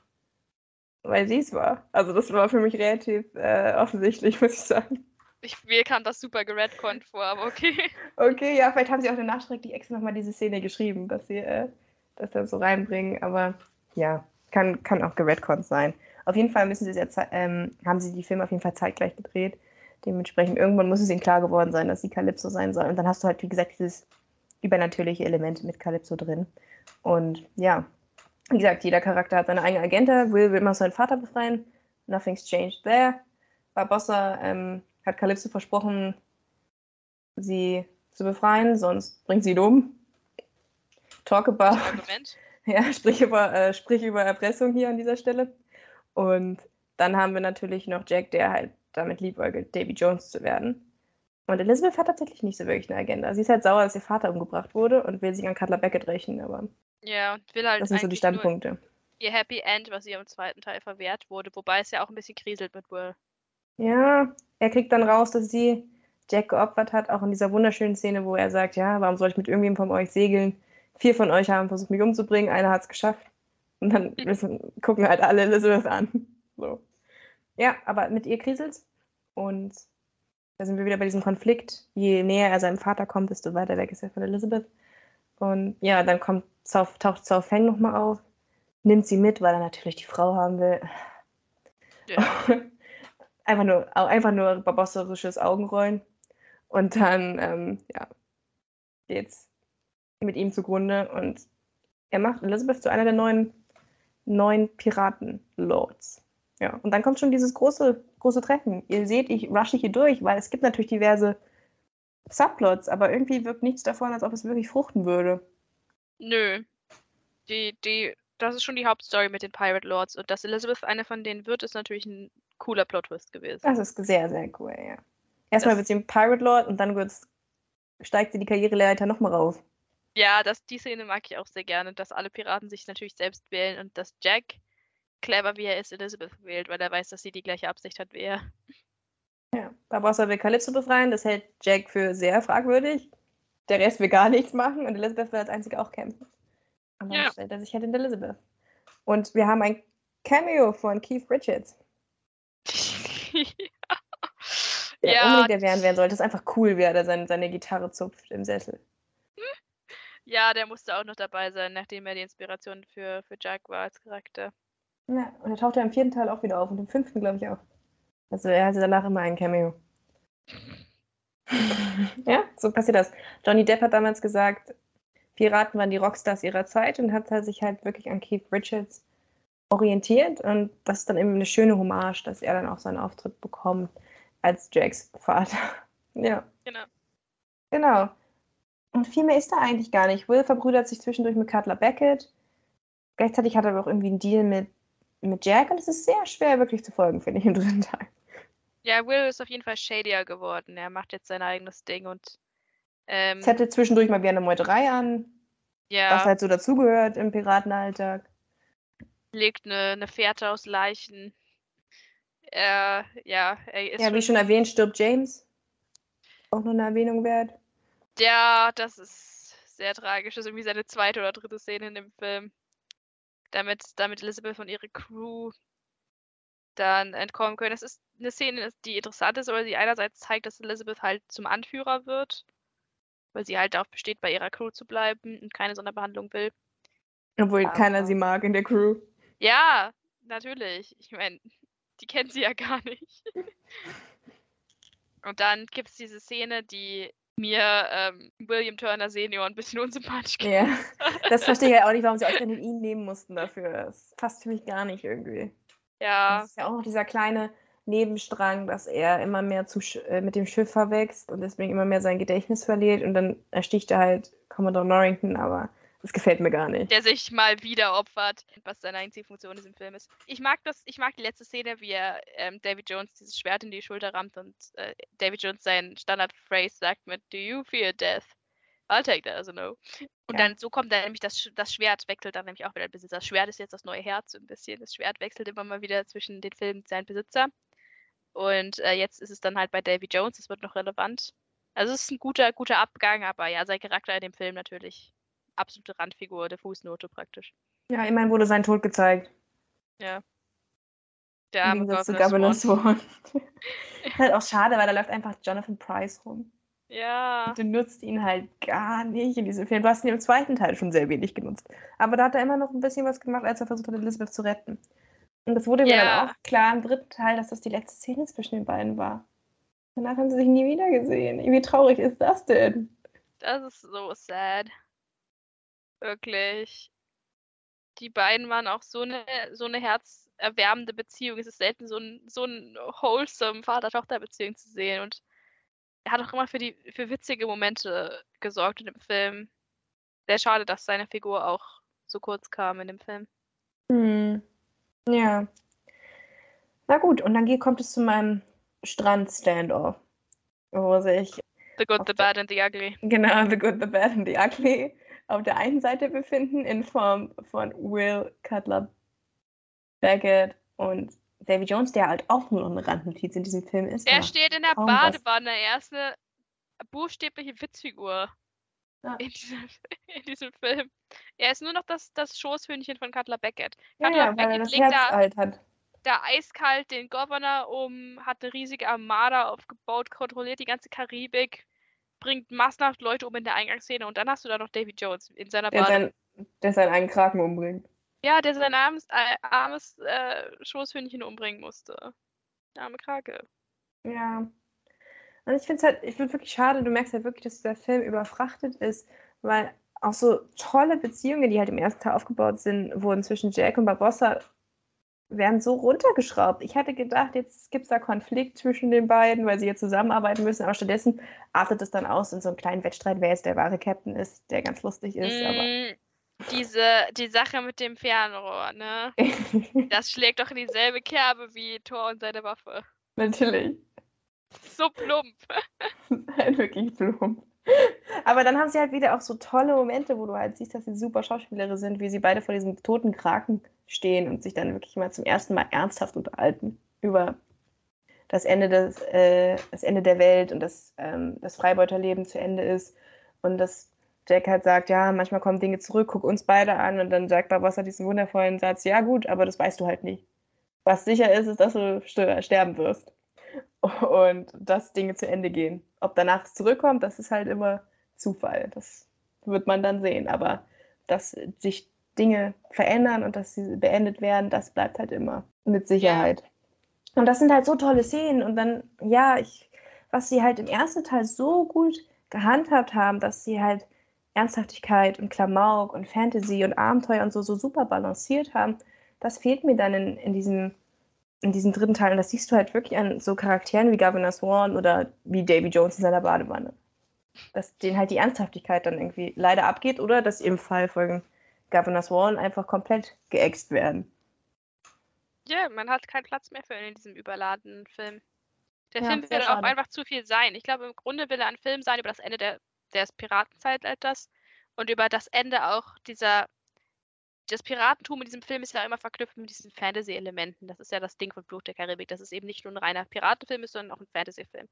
Weil sie es war. Also das war für mich relativ äh, offensichtlich, *laughs* muss ich sagen. ich, mir kam das super geredconnt vor, aber okay. *laughs* Okay, ja, vielleicht haben sie auch danach schrecklich extra nochmal diese Szene geschrieben, dass sie äh, das dann so reinbringen. Aber ja, kann, kann auch geredconnt sein. Auf jeden Fall müssen sie jetzt, ähm, haben sie die Filme auf jeden Fall zeitgleich gedreht. Dementsprechend irgendwann muss es ihnen klar geworden sein, dass sie Calypso sein soll. Und dann hast du halt, wie gesagt, dieses übernatürliche Element mit Calypso drin. Und ja, wie gesagt, jeder Charakter hat seine eigene Agenda. Will will immer seinen Vater befreien. Nothing's changed there. Barbossa ähm, hat Calypso versprochen, sie zu befreien, sonst bringt sie ihn um. Talk about, Argument. *laughs* ja, sprich über, äh, sprich über Erpressung hier an dieser Stelle. Und dann haben wir natürlich noch Jack, der halt damit liebäugelt, Davy Jones zu werden. Und Elizabeth hat tatsächlich nicht so wirklich eine Agenda. Sie ist halt sauer, dass ihr Vater umgebracht wurde und will sich an Cutler Beckett rächen, aber Ja, und will halt das sind so die Standpunkte. ihr Happy End, was ihr im zweiten Teil verwehrt wurde, wobei es ja auch ein bisschen kriselt mit Will. Ja, er kriegt dann raus, dass sie Jack geopfert hat, auch in dieser wunderschönen Szene, wo er sagt, ja, warum soll ich mit irgendjemandem von euch segeln? Vier von euch haben versucht, mich umzubringen, einer hat es geschafft. Und dann wissen, gucken halt alle Elizabeth an. So. Ja, aber mit ihr kriselt's. Und da sind wir wieder bei diesem Konflikt. Je näher er seinem Vater kommt, desto weiter weg ist er von Elizabeth. Und ja, dann kommt taucht South Fang nochmal auf, nimmt sie mit, weil er natürlich die Frau haben will. Ja. *laughs* einfach nur, einfach nur barbosserisches Augenrollen. Und dann, ähm, ja, geht's mit ihm zugrunde und er macht Elizabeth zu einer der neuen, neuen Piraten-Lords. Ja, und dann kommt schon dieses große, große Treffen. Ihr seht, ich rushe hier durch, weil es gibt natürlich diverse Subplots, aber irgendwie wirkt nichts davon, als ob es wirklich fruchten würde. Nö. Die, die, das ist schon die Hauptstory mit den Pirate Lords und dass Elizabeth eine von denen wird, ist natürlich ein cooler Plot-Twist gewesen. Das ist sehr, sehr cool, ja. Erstmal Das- wird sie ein Pirate Lord und dann wird's, steigt sie die Karriereleiter nochmal rauf. Ja, das, die Szene mag ich auch sehr gerne, dass alle Piraten sich natürlich selbst wählen und dass Jack, clever wie er ist, Elizabeth wählt, weil er weiß, dass sie die gleiche Absicht hat wie er. Ja, Barbossa will Calypso befreien, das hält Jack für sehr fragwürdig. Der Rest will gar nichts machen und Elizabeth will als einzige auch kämpfen. Und dann Ja. stellt er sich halt in Elizabeth. Und wir haben ein Cameo von Keith Richards, *laughs* der ja, unbedingt erwähnt werden sollte. Das ist einfach cool, wie er da seine, seine Gitarre zupft im Sessel. ja, der musste auch noch dabei sein, nachdem er die Inspiration für, für Jack war als Charakter. Ja, und er taucht ja im vierten Teil auch wieder auf und im fünften, glaube ich, auch. Also er hatte danach immer ein Cameo. *laughs* ja, so passiert das. Johnny Depp hat damals gesagt, Piraten waren die Rockstars ihrer Zeit und hat halt sich halt wirklich an Keith Richards orientiert. Und das ist dann eben eine schöne Hommage, dass er dann auch seinen Auftritt bekommt als Jacks Vater. *laughs* ja. Genau. Genau. Und viel mehr ist da eigentlich gar nicht. Will verbrüdert sich zwischendurch mit Cutler Beckett. Gleichzeitig hat er aber auch irgendwie einen Deal mit, mit Jack und es ist sehr schwer wirklich zu folgen, finde ich, im dritten Teil. Ja, Will ist auf jeden Fall shadier geworden. Er macht jetzt sein eigenes Ding und. Ähm, Zettet zwischendurch mal wieder eine Meuterei an, ja, was halt so dazugehört im Piratenalltag. legt eine, eine Fährte aus Leichen. Er, ja, er ist Ja, wie schon erwähnt, stirbt James. Auch noch eine Erwähnung wert. Ja, das ist sehr tragisch. Das ist irgendwie seine zweite oder dritte Szene in dem Film. Damit, damit Elizabeth und ihre Crew dann entkommen können. Das ist eine Szene, die interessant ist, weil sie einerseits zeigt, dass Elizabeth halt zum Anführer wird, weil sie halt darauf besteht, bei ihrer Crew zu bleiben und keine Sonderbehandlung will. Obwohl Aber- keiner sie mag in der Crew. Ja, natürlich. Ich meine, die kennt sie ja gar nicht. *laughs* Und dann gibt es diese Szene, die mir ähm, William Turner Senior ein bisschen *laughs* unsympathisch Ja. gemacht. Das verstehe ich halt auch nicht, warum sie ausgerechnet *laughs* ihn nehmen mussten dafür. Das passt für mich gar nicht irgendwie. Ja, Das ist ja auch noch dieser kleine Nebenstrang, dass er immer mehr zu, äh, mit dem Schiff verwächst und deswegen immer mehr sein Gedächtnis verliert und dann ersticht er halt Commodore Norrington, aber das gefällt mir gar nicht. der sich mal wieder opfert, was seine einzige Funktion in diesem Film ist. Ich mag das, ich mag die letzte Szene, wie er ähm, David Jones dieses Schwert in die Schulter rammt und äh, David Jones seinen Standard-Phrase sagt mit Do you fear death? I'll take that as a no. Und Ja. dann so kommt dann nämlich das, das Schwert, wechselt dann nämlich auch wieder der Besitzer. Das Schwert ist jetzt das neue Herz so ein bisschen. Das Schwert wechselt immer mal wieder zwischen den Filmen und seinen Besitzer. Und äh, jetzt ist es dann halt bei Davy Jones, es wird noch relevant. Also es ist ein guter, guter Abgang, aber ja, sein Charakter in dem Film natürlich absolute Randfigur, der Fußnote praktisch. Ja, immerhin wurde sein Tod gezeigt. Der Im arme Governor Swan. Halt auch schade, weil da läuft einfach Jonathan Price rum. Ja, Du nutzt ihn halt gar nicht in diesem Film. Du hast ihn im zweiten Teil schon sehr wenig genutzt. Aber da hat er immer noch ein bisschen was gemacht, als er versucht hat, Elizabeth zu retten. Und das wurde mir Ja. dann auch klar im dritten Teil, dass das die letzte Szene zwischen den beiden war. Danach haben sie sich nie wieder gesehen. Wie traurig ist das denn? das ist so sad. Wirklich. Die beiden waren auch so eine, so eine herzerwärmende Beziehung. Es ist selten, so ein, so ein wholesome Vater-Tochter-Beziehung zu sehen. Und er hat auch immer für die für witzige Momente gesorgt in dem Film. Sehr schade, dass seine Figur auch so kurz kam in dem Film. Hm. Ja. Na gut, und dann kommt es zu meinem Strand-Standoff, wo sich The Good, the Bad and the Ugly. genau The Good, The Bad and The Ugly auf der einen Seite befinden in Form von Will Cutler Beckett und Davy Jones, der halt auch nur noch eine Randnotiz in diesem Film ist. Er steht in der was. Badewanne. Er ist eine buchstäbliche Witzfigur Ja. in, diesem, *laughs* in diesem Film. Er ist nur noch das, das Schoßhündchen von Cutler Beckett. ja, Cutler ja, weil er Beckett das legt Herz da, alt hat. da eiskalt den Governor um, hat eine riesige Armada aufgebaut, kontrolliert die ganze Karibik, bringt massenhaft Leute um in der Eingangsszene und dann hast du da noch Davy Jones in seiner Der, Badewanne. sein, der seinen eigenen Kraken umbringt. Ja, der sein armes, äh, armes äh, Schoßhündchen umbringen musste. Der arme Krake. Ja. Und ich finde es halt, ich finde wirklich schade, du merkst halt wirklich, dass der Film überfrachtet ist, weil auch so tolle Beziehungen, die halt im ersten Teil aufgebaut sind, wurden zwischen Jack und Barbossa, werden so runtergeschraubt. Ich hatte gedacht, jetzt gibt es da Konflikt zwischen den beiden, weil sie jetzt zusammenarbeiten müssen, aber stattdessen artet es dann aus in so einen kleinen Wettstreit, wer jetzt der wahre Captain ist, der ganz lustig ist, aber Mm, diese, die Sache mit dem Fernrohr, ne? *laughs* Das schlägt doch in dieselbe Kerbe wie Thor und seine Waffe. natürlich. So plump. *laughs* halt wirklich plump. Aber dann haben sie halt wieder auch so tolle Momente, wo du halt siehst, dass sie super Schauspieler sind, wie sie beide vor diesem toten Kraken stehen und sich dann wirklich mal zum ersten Mal ernsthaft unterhalten über das Ende, des, äh, das Ende der Welt und dass ähm, das Freibeuterleben zu Ende ist. Und dass Jack halt sagt, ja, manchmal kommen Dinge zurück, guck uns beide an. Und dann sagt Barbossa diesen wundervollen Satz, ja gut, aber das weißt du halt nicht. Was sicher ist, ist, dass du ster- sterben wirst und dass Dinge zu Ende gehen. Ob danach es zurückkommt, das ist halt immer Zufall. Das wird man dann sehen. Aber dass sich Dinge verändern und dass sie beendet werden, das bleibt halt immer mit Sicherheit. Und das sind halt so tolle Szenen. Und dann, ja, ich, was sie halt im ersten Teil so gut gehandhabt haben, dass sie halt Ernsthaftigkeit und Klamauk und Fantasy und Abenteuer und so, so super balanciert haben, das fehlt mir dann in, in, diesem, in diesem dritten Teil. Und das siehst du halt wirklich an so Charakteren wie Governor Swan oder wie Davy Jones in seiner Badewanne. Dass denen halt die Ernsthaftigkeit dann irgendwie leider abgeht oder dass im Fall von Governor Swan einfach komplett geäxt werden. Ja, man hat keinen Platz mehr für ihn in diesem überladenen Film. Der Ja, Film will auch einfach zu viel sein. Ich glaube, im Grunde will er ein Film sein über das Ende der, des Piratenzeitalters und über das Ende auch dieser. Das Piratentum in diesem Film ist ja immer verknüpft mit diesen Fantasy-Elementen. Das ist ja das Ding von Fluch der Karibik, dass es eben nicht nur ein reiner Piratenfilm ist, sondern auch ein Fantasy-Film.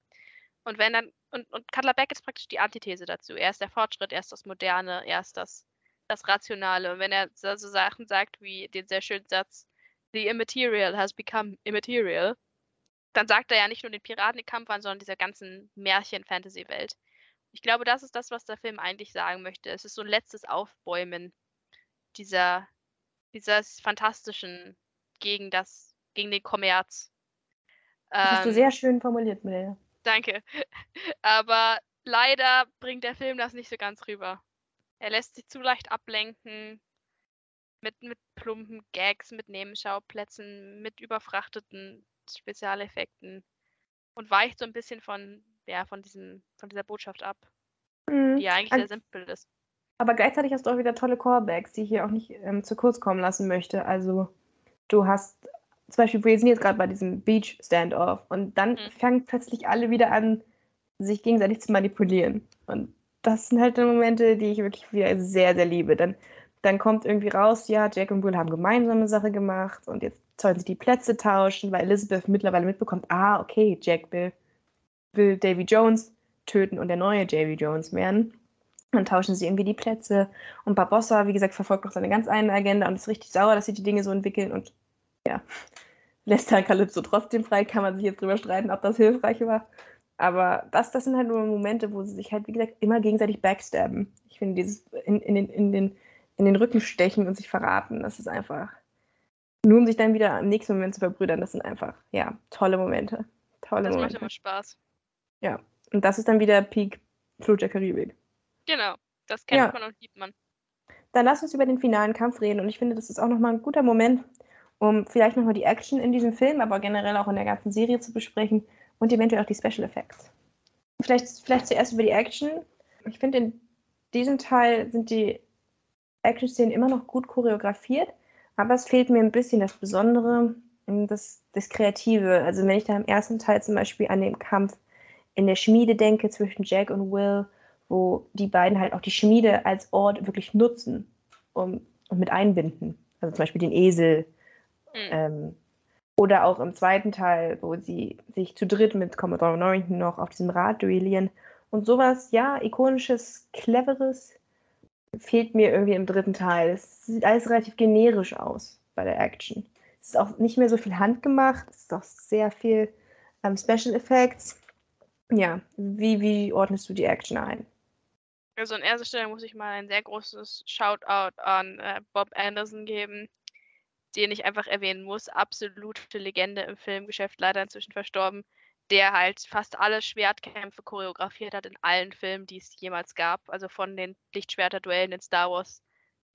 Und wenn dann, und, und Cutler Beck ist praktisch die Antithese dazu. Er ist der Fortschritt, er ist das Moderne, er ist das, das Rationale. Und wenn er so, so Sachen sagt wie den sehr schönen Satz, The immaterial has become immaterial, dann sagt er ja nicht nur den Piraten die Kampf an, sondern dieser ganzen Märchen-Fantasy-Welt. Ich glaube, das ist das, was der Film eigentlich sagen möchte. Es ist so ein letztes Aufbäumen dieser, dieses Fantastischen gegen das, gegen den Kommerz. Das hast du Ähm, sehr schön formuliert, Milena. Danke. *laughs* Aber leider bringt der Film das nicht so ganz rüber. Er lässt sich zu leicht ablenken mit, mit plumpen Gags, mit Nebenschauplätzen, mit überfrachteten Spezialeffekten und weicht so ein bisschen von, ja, von, diesem, von dieser Botschaft ab, Mhm. die ja eigentlich An- sehr simpel ist. Aber gleichzeitig hast du auch wieder tolle Callbacks, die ich hier auch nicht ähm, zu kurz kommen lassen möchte. Also du hast zum Beispiel, wir sind jetzt gerade bei diesem Beach Standoff und dann Mhm. fangen plötzlich alle wieder an, sich gegenseitig zu manipulieren. Und das sind halt die Momente, die ich wirklich wieder sehr, sehr liebe. Dann, dann kommt irgendwie raus, ja, Jack und Will haben gemeinsame Sache gemacht und jetzt sollen sie die Plätze tauschen, weil Elizabeth mittlerweile mitbekommt, ah, okay, Jack will, will Davy Jones töten und der neue Davy Jones werden. Dann tauschen sie irgendwie die Plätze. Und Barbossa, wie gesagt, verfolgt noch seine ganz eigene Agenda und ist richtig sauer, dass sie die Dinge so entwickeln und ja, *laughs* lässt dann Calypso trotzdem frei. Kann man sich jetzt drüber streiten, ob das hilfreich war. Aber das, das sind halt nur Momente, wo sie sich halt, wie gesagt, immer gegenseitig backstabben. Ich finde, dieses in, in, den, in, den, in den Rücken stechen und sich verraten, das ist einfach. Nur um sich dann wieder im nächsten Moment zu verbrüdern, das sind einfach, ja, tolle Momente. Tolle Das macht Momente. immer Spaß. Und das ist dann wieder Peak Fluch der Karibik. Genau. Das kennt Ja. man und liebt man. Dann lass uns über den finalen Kampf reden. Und ich finde, das ist auch nochmal ein guter Moment, um vielleicht nochmal die Action in diesem Film, aber generell auch in der ganzen Serie zu besprechen und eventuell auch die Special Effects. Vielleicht, vielleicht zuerst über die Action. Ich finde, in diesem Teil sind die Action-Szenen immer noch gut choreografiert, aber es fehlt mir ein bisschen das Besondere, ähm, das, das Kreative. Also wenn ich da im ersten Teil zum Beispiel an den Kampf in der Schmiede denke zwischen Jack und Will, wo die beiden halt auch die Schmiede als Ort wirklich nutzen um, und mit einbinden. Also zum Beispiel den Esel. Mhm. Ähm, oder auch im zweiten Teil, wo sie sich zu dritt mit Commodore Norrington noch auf diesem Rad duellieren. Und sowas, ja, ikonisches, cleveres, fehlt mir irgendwie im dritten Teil. Es sieht alles relativ generisch aus bei der Action. Es ist auch nicht mehr so viel handgemacht, es ist auch sehr viel ähm, Special Effects. Ja, wie, wie ordnest du die Action ein? Also an erster Stelle muss ich mal ein sehr großes Shoutout an äh, Bob Anderson geben, den ich einfach erwähnen muss. Absolute Legende im Filmgeschäft, leider inzwischen verstorben, der halt fast alle Schwertkämpfe choreografiert hat in allen Filmen, die es jemals gab. Also von den Lichtschwerter-Duellen in Star Wars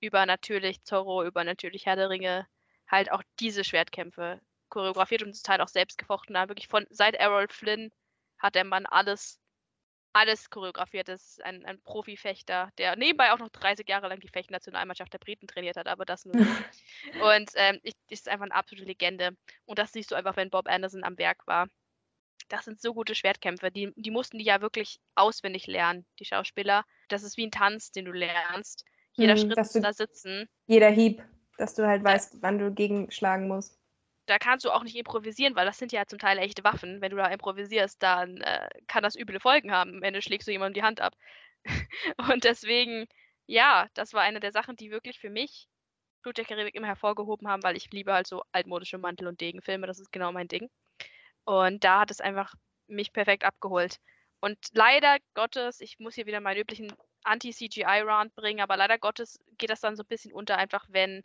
über natürlich Zorro, über natürlich Herr der Ringe, halt auch diese Schwertkämpfe choreografiert und zum Teil auch selbst gefochten hat. Wirklich von seit Errol Flynn hat der Mann alles alles choreografiert. Das ist ein, ein Profifechter, der nebenbei auch noch 30 Jahre lang die Fechtnationalmannschaft der Briten trainiert hat, aber das nur so. *laughs* Und ähm, ich, ist einfach eine absolute Legende. Und das siehst du einfach, wenn Bob Anderson am Werk war. Das sind so gute Schwertkämpfe. Die, die mussten die ja wirklich auswendig lernen, die Schauspieler. Das ist wie ein Tanz, den du lernst. Jeder Hm, Schritt du- da sitzen. Jeder Hieb, dass du halt weißt, wann du gegenschlagen musst. Da kannst du auch nicht improvisieren, weil das sind ja zum Teil echte Waffen. Wenn du da improvisierst, dann äh, kann das üble Folgen haben. Am Ende schlägst du jemandem die Hand ab. *laughs* Und deswegen, ja, das war eine der Sachen, die wirklich für mich Flut der Karibik immer hervorgehoben haben, weil ich liebe halt so altmodische Mantel- und Degenfilme. Das ist genau mein Ding. Und da hat es einfach mich perfekt abgeholt. Und leider Gottes, ich muss hier wieder meinen üblichen Anti-CGI-Round bringen, aber leider Gottes geht das dann so ein bisschen unter, einfach wenn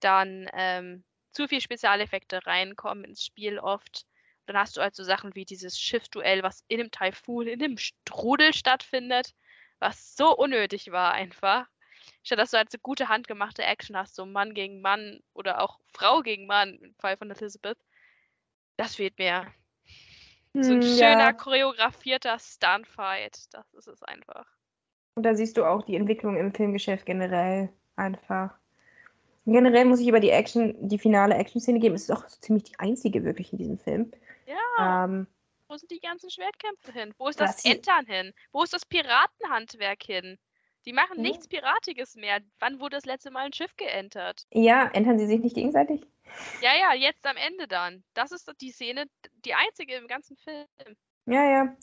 dann ähm, zu viel Spezialeffekte reinkommen ins Spiel oft. Dann hast du halt so Sachen wie dieses Schiffduell, was in einem Taifun, in einem Strudel stattfindet, was so unnötig war einfach. Statt dass du halt so gute handgemachte Action hast, so Mann gegen Mann oder auch Frau gegen Mann im Fall von Elizabeth. Das fehlt mir. So ein Hm, schöner, ja. choreografierter Stuntfight. Das ist es einfach. Und da siehst du auch die Entwicklung im Filmgeschäft generell einfach. Generell muss ich über die Action, die finale Action-Szene geben. Es ist auch so ziemlich die einzige wirklich in diesem Film. Ja, Ähm, wo sind die ganzen Schwertkämpfe hin? Wo ist das Entern hin? Wo ist das Piratenhandwerk hin? Die machen Ja. nichts Piratiges mehr. Wann wurde das letzte Mal ein Schiff geentert? ja, entern sie sich nicht gegenseitig? Ja, ja, jetzt am Ende dann. Das ist die Szene, die einzige im ganzen Film. Ja, ja.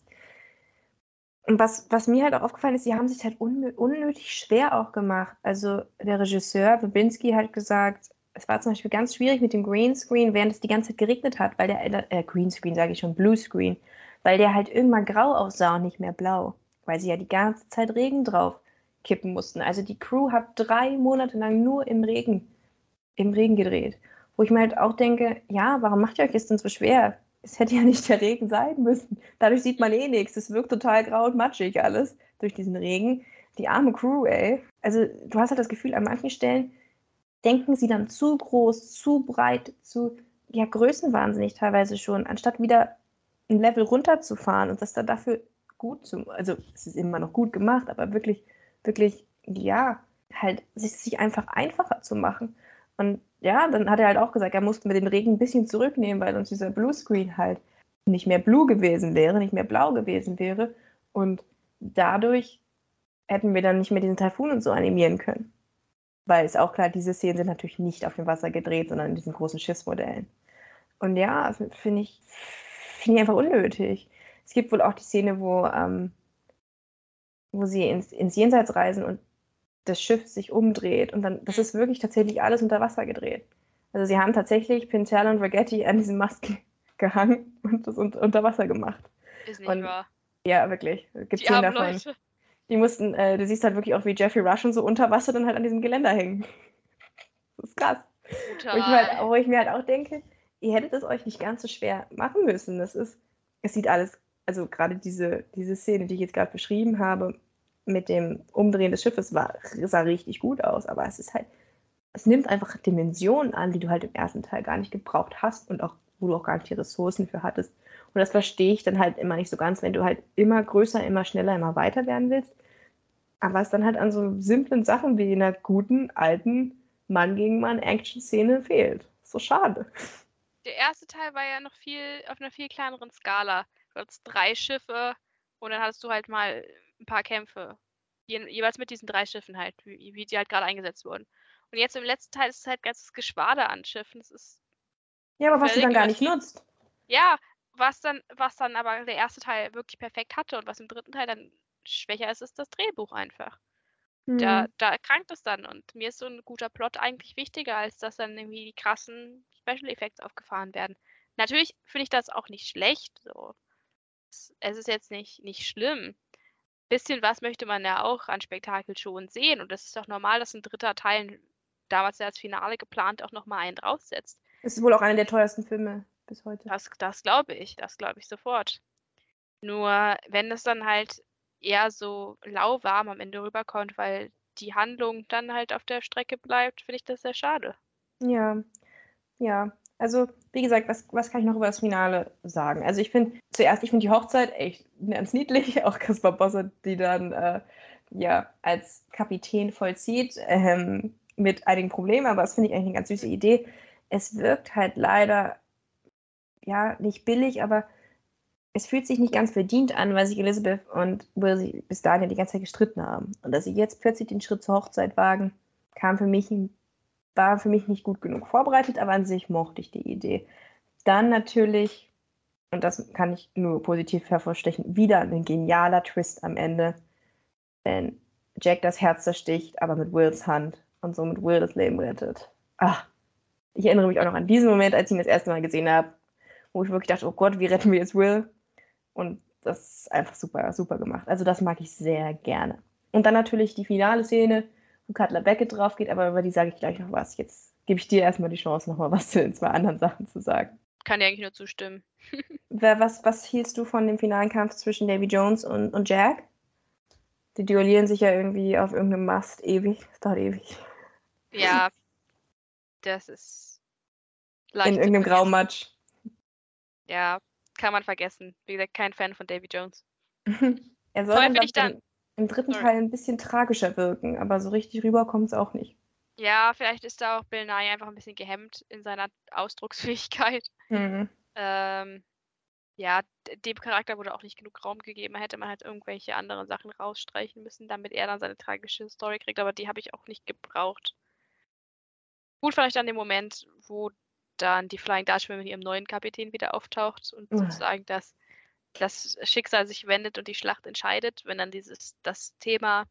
Und was, was mir halt auch aufgefallen ist, sie haben sich halt unnö unnötig schwer auch gemacht. Also der Regisseur Babinski hat gesagt, es war zum Beispiel ganz schwierig mit dem Greenscreen, während es die ganze Zeit geregnet hat, weil der, äh, Greenscreen sage ich schon, Bluescreen, weil der halt irgendwann grau aussah und nicht mehr blau, weil sie ja die ganze Zeit Regen drauf kippen mussten. Also die Crew hat drei Monate lang nur im Regen, im Regen gedreht. Wo ich mir halt auch denke, ja, warum macht ihr euch das denn so schwer? Es hätte ja nicht der Regen sein müssen. Dadurch sieht man eh nichts. Es wirkt total grau und matschig alles durch diesen Regen. Die arme Crew, ey. Also du hast halt das Gefühl, an manchen Stellen denken sie dann zu groß, zu breit, zu, ja, größenwahnsinnig teilweise schon, anstatt wieder ein Level runterzufahren und das dann dafür gut zu, also es ist immer noch gut gemacht, aber wirklich, wirklich, ja, halt sich, sich einfach einfacher zu machen. Und ja, dann hat er halt auch gesagt, er musste mit dem Regen ein bisschen zurücknehmen, weil sonst dieser Bluescreen halt nicht mehr blue gewesen wäre, nicht mehr blau gewesen wäre. Und dadurch hätten wir dann nicht mehr diesen Taifun und so animieren können. Weil es auch klar, diese Szenen sind natürlich nicht auf dem Wasser gedreht, sondern in diesen großen Schiffsmodellen. Und ja, finde ich, finde ich einfach unnötig. Es gibt wohl auch die Szene, wo, ähm, wo sie ins, ins Jenseits reisen und das Schiff sich umdreht. Und dann, das ist wirklich tatsächlich alles unter Wasser gedreht. Also sie haben tatsächlich Pintel und Ragetti an diesem Mast ge *laughs* gehangen und das un unter Wasser gemacht. Ist nicht Und wahr. Ja, wirklich. Gibt Die Szenen armen davon. Leute. Die mussten, äh, du siehst halt wirklich auch, wie Jeffrey Rush und so unter Wasser dann halt an diesem Geländer hängen. *laughs* Das ist krass. Wo ich, mir halt, wo ich mir halt auch denke, ihr hättet es euch nicht ganz so schwer machen müssen. Das ist, es sieht alles, also gerade diese, diese Szene, die ich jetzt gerade beschrieben habe, mit dem Umdrehen des Schiffes war, sah richtig gut aus, aber es ist halt, es nimmt einfach Dimensionen an, die du halt im ersten Teil gar nicht gebraucht hast und auch, wo du auch gar nicht die Ressourcen für hattest. Und das verstehe ich dann halt immer nicht so ganz, wenn du halt immer größer, immer schneller, immer weiter werden willst. Aber es dann halt an so simplen Sachen wie einer guten, alten Mann gegen Mann Action-Szene fehlt. So schade. Der erste Teil war ja noch viel auf einer viel kleineren Skala. Du hattest drei Schiffe und dann hattest du halt mal ein paar Kämpfe. Je, jeweils mit diesen drei Schiffen halt, wie, wie die halt gerade eingesetzt wurden. Und jetzt im letzten Teil ist es halt ganzes Geschwader an Schiffen. Das ist Ja, aber was du dann gar nicht nutzt. ja, was dann, was dann aber der erste Teil wirklich perfekt hatte und was im dritten Teil dann schwächer ist, ist das Drehbuch einfach. Da, Hm. da erkrankt es dann. Und mir ist so ein guter Plot eigentlich wichtiger, als dass dann irgendwie die krassen Special Effects aufgefahren werden. Natürlich finde ich das auch nicht schlecht. So. Es, es ist jetzt nicht, nicht schlimm. Bisschen was möchte man ja auch an Spektakel schon sehen. Und es ist doch normal, dass ein dritter Teil, damals ja als Finale geplant, auch nochmal einen draufsetzt. Es ist wohl auch einer der teuersten Filme bis heute. Das, das glaube ich, das glaube ich sofort. Nur wenn es dann halt eher so lauwarm am Ende rüberkommt, weil die Handlung dann halt auf der Strecke bleibt, finde ich das sehr schade. Ja, ja. Also, wie gesagt, was, was kann ich noch über das Finale sagen? Also, ich finde, zuerst, ich finde die Hochzeit echt ganz niedlich. *laughs* Auch Kaspar Bosse, die dann äh, ja als Kapitän vollzieht, ähm, mit einigen Problemen, aber das finde ich eigentlich eine ganz süße Idee. Es wirkt halt leider, ja, nicht billig, aber es fühlt sich nicht ganz verdient an, weil sich Elizabeth und Will sich bis dahin ja die ganze Zeit gestritten haben. Und dass sie jetzt plötzlich den Schritt zur Hochzeit wagen, kam für mich ein war für mich nicht gut genug vorbereitet, aber an sich mochte ich die Idee. Dann natürlich, und das kann ich nur positiv hervorstechen, wieder ein genialer Twist am Ende, wenn Jack das Herz zersticht, aber mit Wills Hand und somit Will das Leben rettet. Ach, ich erinnere mich auch noch an diesen Moment, als ich ihn das erste Mal gesehen habe, wo ich wirklich dachte, oh Gott, wie retten wir jetzt Will? Und das ist einfach super, super gemacht. Also das mag ich sehr gerne. Und dann natürlich die finale Szene, Cutler Beckett drauf geht, aber über die sage ich gleich noch was. Jetzt gebe ich dir erstmal die Chance, nochmal was zu den zwei anderen Sachen zu sagen. Kann dir eigentlich nur zustimmen. *laughs* Was, was hielst du von dem finalen Kampf zwischen Davy Jones und, und Jack? Die duellieren sich ja irgendwie auf irgendeinem Mast ewig. Das dauert ewig. Ja, *laughs* das ist In leicht zu irgendeinem. Graumatsch. Ja, kann man vergessen. Wie gesagt, kein Fan von Davy Jones. *laughs* er soll Vor allem finde ich dann im dritten Sorry. Teil ein bisschen tragischer wirken, aber so richtig rüber kommt es auch nicht. Ja, vielleicht ist da auch Bill Nye einfach ein bisschen gehemmt in seiner Ausdrucksfähigkeit. Mhm. Ähm, ja, dem Charakter wurde auch nicht genug Raum gegeben. Da hätte man halt irgendwelche anderen Sachen rausstreichen müssen, damit er dann seine tragische Story kriegt. Aber die habe ich auch nicht gebraucht. Gut fand ich dann den Moment, wo dann die Flying Dutchman mit ihrem neuen Kapitän wieder auftaucht und Ah. sozusagen das, das Schicksal sich wendet und die Schlacht entscheidet, wenn dann dieses das Thema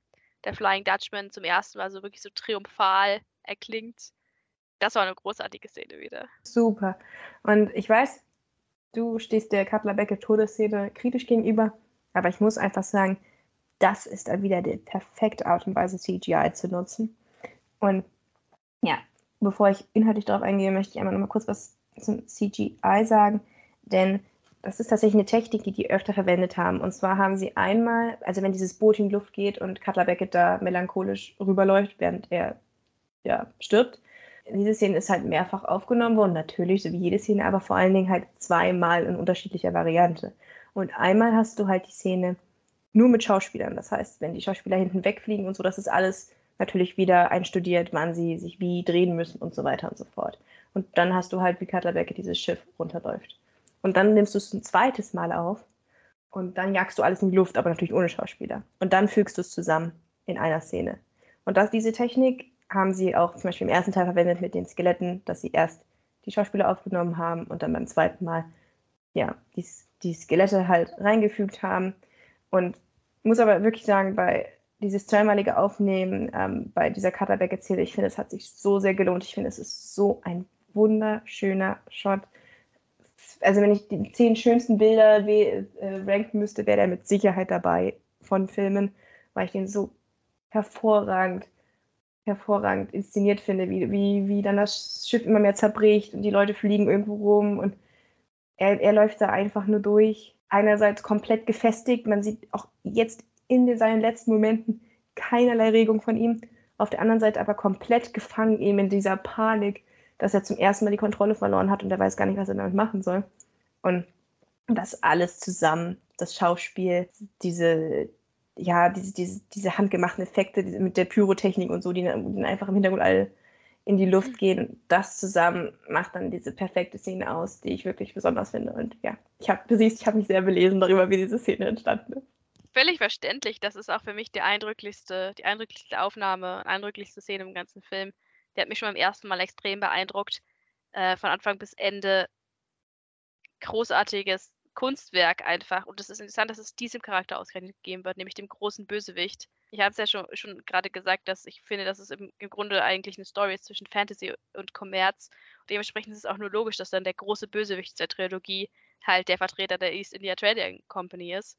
der Flying Dutchman zum ersten Mal so wirklich so triumphal erklingt. Das war eine großartige Szene wieder. Super. Und ich weiß, du stehst der Cutler Beckett Todesszene kritisch gegenüber, aber ich muss einfach sagen, das ist dann wieder die perfekte Art und Weise, CGI zu nutzen. Und ja, bevor ich inhaltlich darauf eingehe, möchte ich einmal noch mal kurz was zum CGI sagen, denn das ist tatsächlich eine Technik, die die öfter verwendet haben. Und zwar haben sie einmal, also wenn dieses Boot in die Luft geht und Cutler Beckett da melancholisch rüberläuft, während er ja, stirbt, diese Szene ist halt mehrfach aufgenommen worden, natürlich, so wie jede Szene, aber vor allen Dingen halt zweimal in unterschiedlicher Variante. Und einmal hast du halt die Szene nur mit Schauspielern. Das heißt, wenn die Schauspieler hinten wegfliegen und so, das ist alles natürlich wieder einstudiert, wann sie sich wie drehen müssen und so weiter und so fort. Und dann hast du halt, wie Cutler Beckett dieses Schiff runterläuft. Und dann nimmst du es ein zweites Mal auf und dann jagst du alles in die Luft, aber natürlich ohne Schauspieler. Und dann fügst du es zusammen in einer Szene. Und das, diese Technik haben sie auch zum Beispiel im ersten Teil verwendet mit den Skeletten, dass sie erst die Schauspieler aufgenommen haben und dann beim zweiten Mal ja, die, die Skelette halt reingefügt haben. Und muss aber wirklich sagen, bei dieses zweimalige Aufnehmen ähm, bei dieser Cutterback erzähle, ich finde, es hat sich so sehr gelohnt. Ich finde, es ist so ein wunderschöner Shot. Also wenn ich die zehn schönsten Bilder äh, ranken müsste, wäre der mit Sicherheit dabei von Filmen, weil ich den so hervorragend, hervorragend inszeniert finde, wie, wie, wie dann das Schiff immer mehr zerbricht und die Leute fliegen irgendwo rum und er, er läuft da einfach nur durch. Einerseits komplett gefestigt, man sieht auch jetzt in seinen letzten Momenten keinerlei Regung von ihm. Auf der anderen Seite aber komplett gefangen eben in dieser Panik, dass er zum ersten Mal die Kontrolle verloren hat und er weiß gar nicht, was er damit machen soll. Und das alles zusammen, das Schauspiel, diese, ja, diese, diese, diese handgemachten Effekte diese, mit der Pyrotechnik und so, die dann einfach im Hintergrund alle in die Luft gehen. Das zusammen macht dann diese perfekte Szene aus, die ich wirklich besonders finde. Und ja, ich habe, du siehst, ich habe mich sehr belesen darüber, wie diese Szene entstanden ist. Völlig verständlich. Das ist auch für mich die eindrücklichste, die eindrücklichste Aufnahme, eindrücklichste Szene im ganzen Film. Der hat mich schon beim ersten Mal extrem beeindruckt. Äh, von Anfang bis Ende großartiges Kunstwerk einfach. Und es ist interessant, dass es diesem Charakter ausgerechnet gegeben wird, nämlich dem großen Bösewicht. Ich habe es ja schon, schon gerade gesagt, dass ich finde, dass es im, im Grunde eigentlich eine Story ist zwischen Fantasy und Kommerz. Und dementsprechend ist es auch nur logisch, dass dann der große Bösewicht der Trilogie halt der Vertreter der East India Trading Company ist.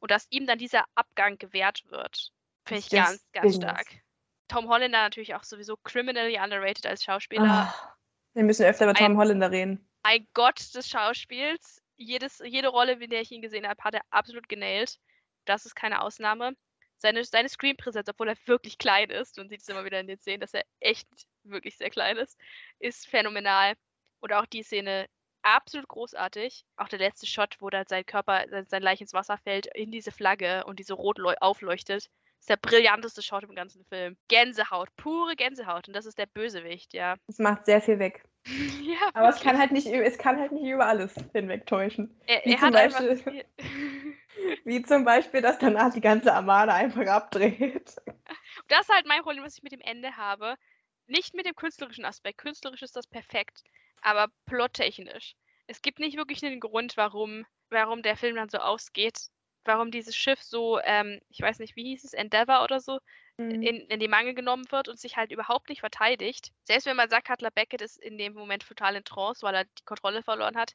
Und dass ihm dann dieser Abgang gewährt wird, finde ich Das ganz, ganz Business. stark. Tom Hollander natürlich auch sowieso criminally underrated als Schauspieler. Ah, wir müssen öfter über Tom Ein- Holländer reden. ein Gott des Schauspiels. Jedes, jede Rolle, in der ich ihn gesehen habe, hat er absolut genailt. Das ist keine Ausnahme. Seine, seine Screenpräsenz, obwohl er wirklich klein ist, man sieht es immer wieder in den Szenen, dass er echt wirklich sehr klein ist, ist phänomenal. Und auch die Szene absolut großartig. Auch der letzte Shot, wo dann sein Körper, sein, Leich ins Wasser fällt, in diese Flagge und diese rot leu- aufleuchtet, ist der brillanteste Shot im ganzen Film. Gänsehaut, pure Gänsehaut. Und das ist der Bösewicht, ja. Es macht sehr viel weg. *laughs* ja Aber es kann halt nicht, es kann halt nicht über alles hinwegtäuschen. Er, Wie er zum hat einfach Beispiel- *laughs* *laughs* Wie zum Beispiel, dass danach die ganze Armada einfach abdreht. das ist halt mein Problem, was ich mit dem Ende habe. Nicht mit dem künstlerischen Aspekt. Künstlerisch ist das perfekt, aber plottechnisch. Es gibt nicht wirklich einen Grund, warum, warum der Film dann so ausgeht. Warum dieses Schiff so, ähm, ich weiß nicht, wie hieß es, Endeavour oder so, Mhm. in, in die Mangel genommen wird und sich halt überhaupt nicht verteidigt. Selbst wenn man sagt, Cutler Beckett ist in dem Moment total in Trance, weil er die Kontrolle verloren hat.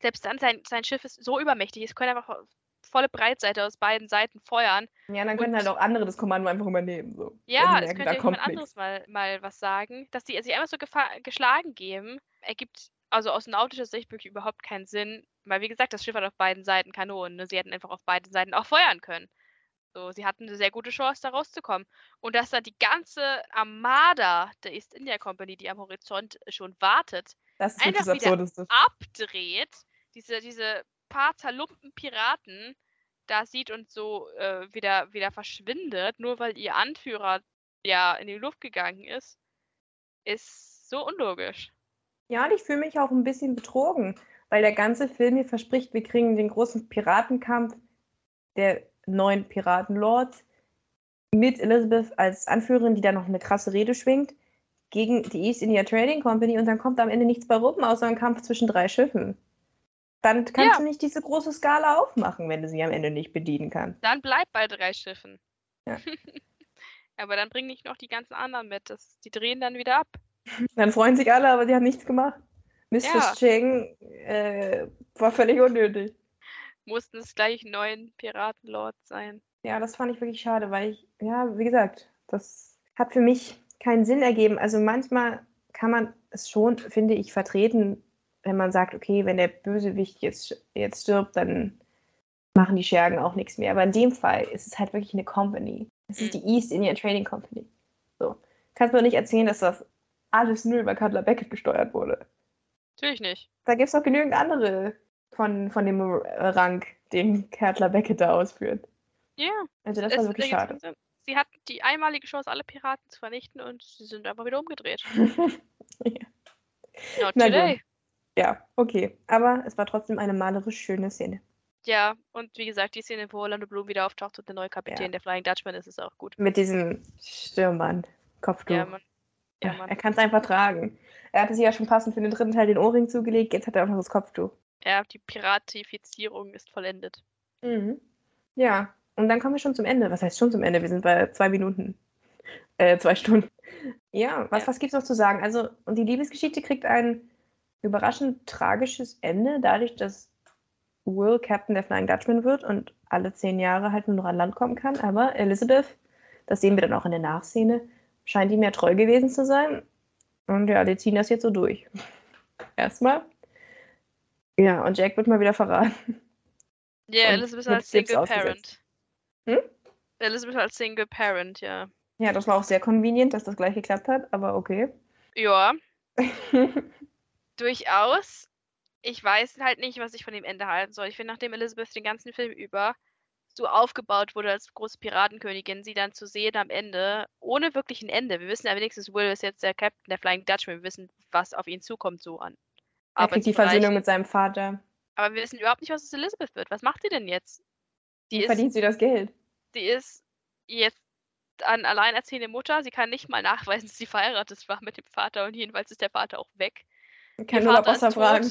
Selbst dann, sein, sein Schiff ist so übermächtig, es können einfach volle Breitseite aus beiden Seiten feuern. Ja, dann Und- können halt auch andere das Kommando einfach übernehmen. So. Ja, die es merken, könnte ja jemand anderes mal, mal was sagen. Dass die sich einfach so geschlagen geben, ergibt also aus nautischer Sicht wirklich überhaupt keinen Sinn. Weil, wie gesagt, das Schiff hat auf beiden Seiten Kanonen. Ne? Sie hätten einfach auf beiden Seiten auch feuern können. So, sie hatten eine sehr gute Chance, da rauszukommen. Und dass da die ganze Armada der East India Company, die am Horizont schon wartet, einfach wieder abdreht, diese, diese paar zerlumpten Piraten da sieht und so äh, wieder, wieder verschwindet, nur weil ihr Anführer ja in die Luft gegangen ist, ist so unlogisch. Ja, und ich fühle mich auch ein bisschen betrogen, weil der ganze Film mir verspricht, wir kriegen den großen Piratenkampf der neuen Piratenlords mit Elizabeth als Anführerin, die da noch eine krasse Rede schwingt, gegen die East India Trading Company und dann kommt am Ende nichts bei rum, außer ein Kampf zwischen drei Schiffen. Dann kannst Ja. du nicht diese große Skala aufmachen, wenn du sie am Ende nicht bedienen kannst. Dann bleib bei drei Schiffen. Ja. *laughs* Aber dann bring nicht noch die ganzen anderen mit. Das, die drehen dann wieder ab. *laughs* Dann freuen sich alle, aber sie haben nichts gemacht. Mistress Ja. Cheng äh, war völlig unnötig. Mussten es gleich neun Piratenlords sein. Ja, das fand ich wirklich schade, weil ich, ja, wie gesagt, das hat für mich keinen Sinn ergeben. Also manchmal kann man es schon, finde ich, vertreten, wenn man sagt, okay, wenn der Bösewicht jetzt, jetzt stirbt, dann machen die Schergen auch nichts mehr. Aber in dem Fall ist es halt wirklich eine Company. Es ist Mhm. die East India Trading Company. So. Kannst mir doch nicht erzählen, dass das alles nur über Cutler Beckett gesteuert wurde. Natürlich nicht. Da gibt es doch genügend andere von, von dem Rang, den Cutler Beckett da ausführt. Ja. Also das es war wirklich schade. Sie hatten die einmalige Chance, alle Piraten zu vernichten und sie sind einfach wieder umgedreht. *laughs* Not Na gut. today. Ja, okay. Aber es war trotzdem eine malerisch schöne Szene. Ja, und wie gesagt, die Szene, wo Orlando Bloom wieder auftaucht und der neue Kapitän Ja. der Flying Dutchman ist, ist auch gut. Mit diesem Stirnband, Kopftuch. Ja, Mann. Ja, er kann es einfach tragen. Er hatte sich ja schon passend für den dritten Teil den Ohrring zugelegt, jetzt hat er auch noch das Kopftuch. Ja, die Piratifizierung ist vollendet. Mhm. Ja, und dann kommen wir schon zum Ende. Was heißt schon zum Ende? Wir sind bei zwei Minuten. Äh, zwei Stunden. Ja, was, Ja. was gibt's noch zu sagen? Also, und die Liebesgeschichte kriegt ein überraschend tragisches Ende, dadurch, dass Will Captain der Flying Dutchman wird und alle zehn Jahre halt nur noch an Land kommen kann. Aber Elizabeth, das sehen wir dann auch in der Nachszene, scheint ihm ja treu gewesen zu sein. Und ja, die ziehen das jetzt so durch. *laughs* Erstmal. Ja, und Jack wird mal wieder verraten. Ja, Und Elizabeth als Single ausgesetzt. Parent. Hm? Elizabeth als Single Parent, ja. Ja, das war auch sehr convenient, dass das gleich geklappt hat, aber okay. Ja, *laughs* durchaus. Ich weiß halt nicht, was ich von dem Ende halten soll. Ich finde, nachdem Elizabeth den ganzen Film über so aufgebaut wurde als große Piratenkönigin, sie dann zu sehen am Ende, ohne wirklich ein Ende. Wir wissen ja wenigstens, Will ist jetzt der Captain der Flying Dutchman. Wir wissen, was auf ihn zukommt, so an. er kriegt die. Versöhnung mit seinem Vater. Aber wir wissen überhaupt nicht, was aus Elizabeth wird. Was macht sie denn jetzt? Die ist, verdient sie das Geld? die ist jetzt eine alleinerziehende Mutter. Sie kann nicht mal nachweisen, dass sie verheiratet war mit dem Vater und jedenfalls ist der Vater auch weg. Ich kann nur Wasser fragen.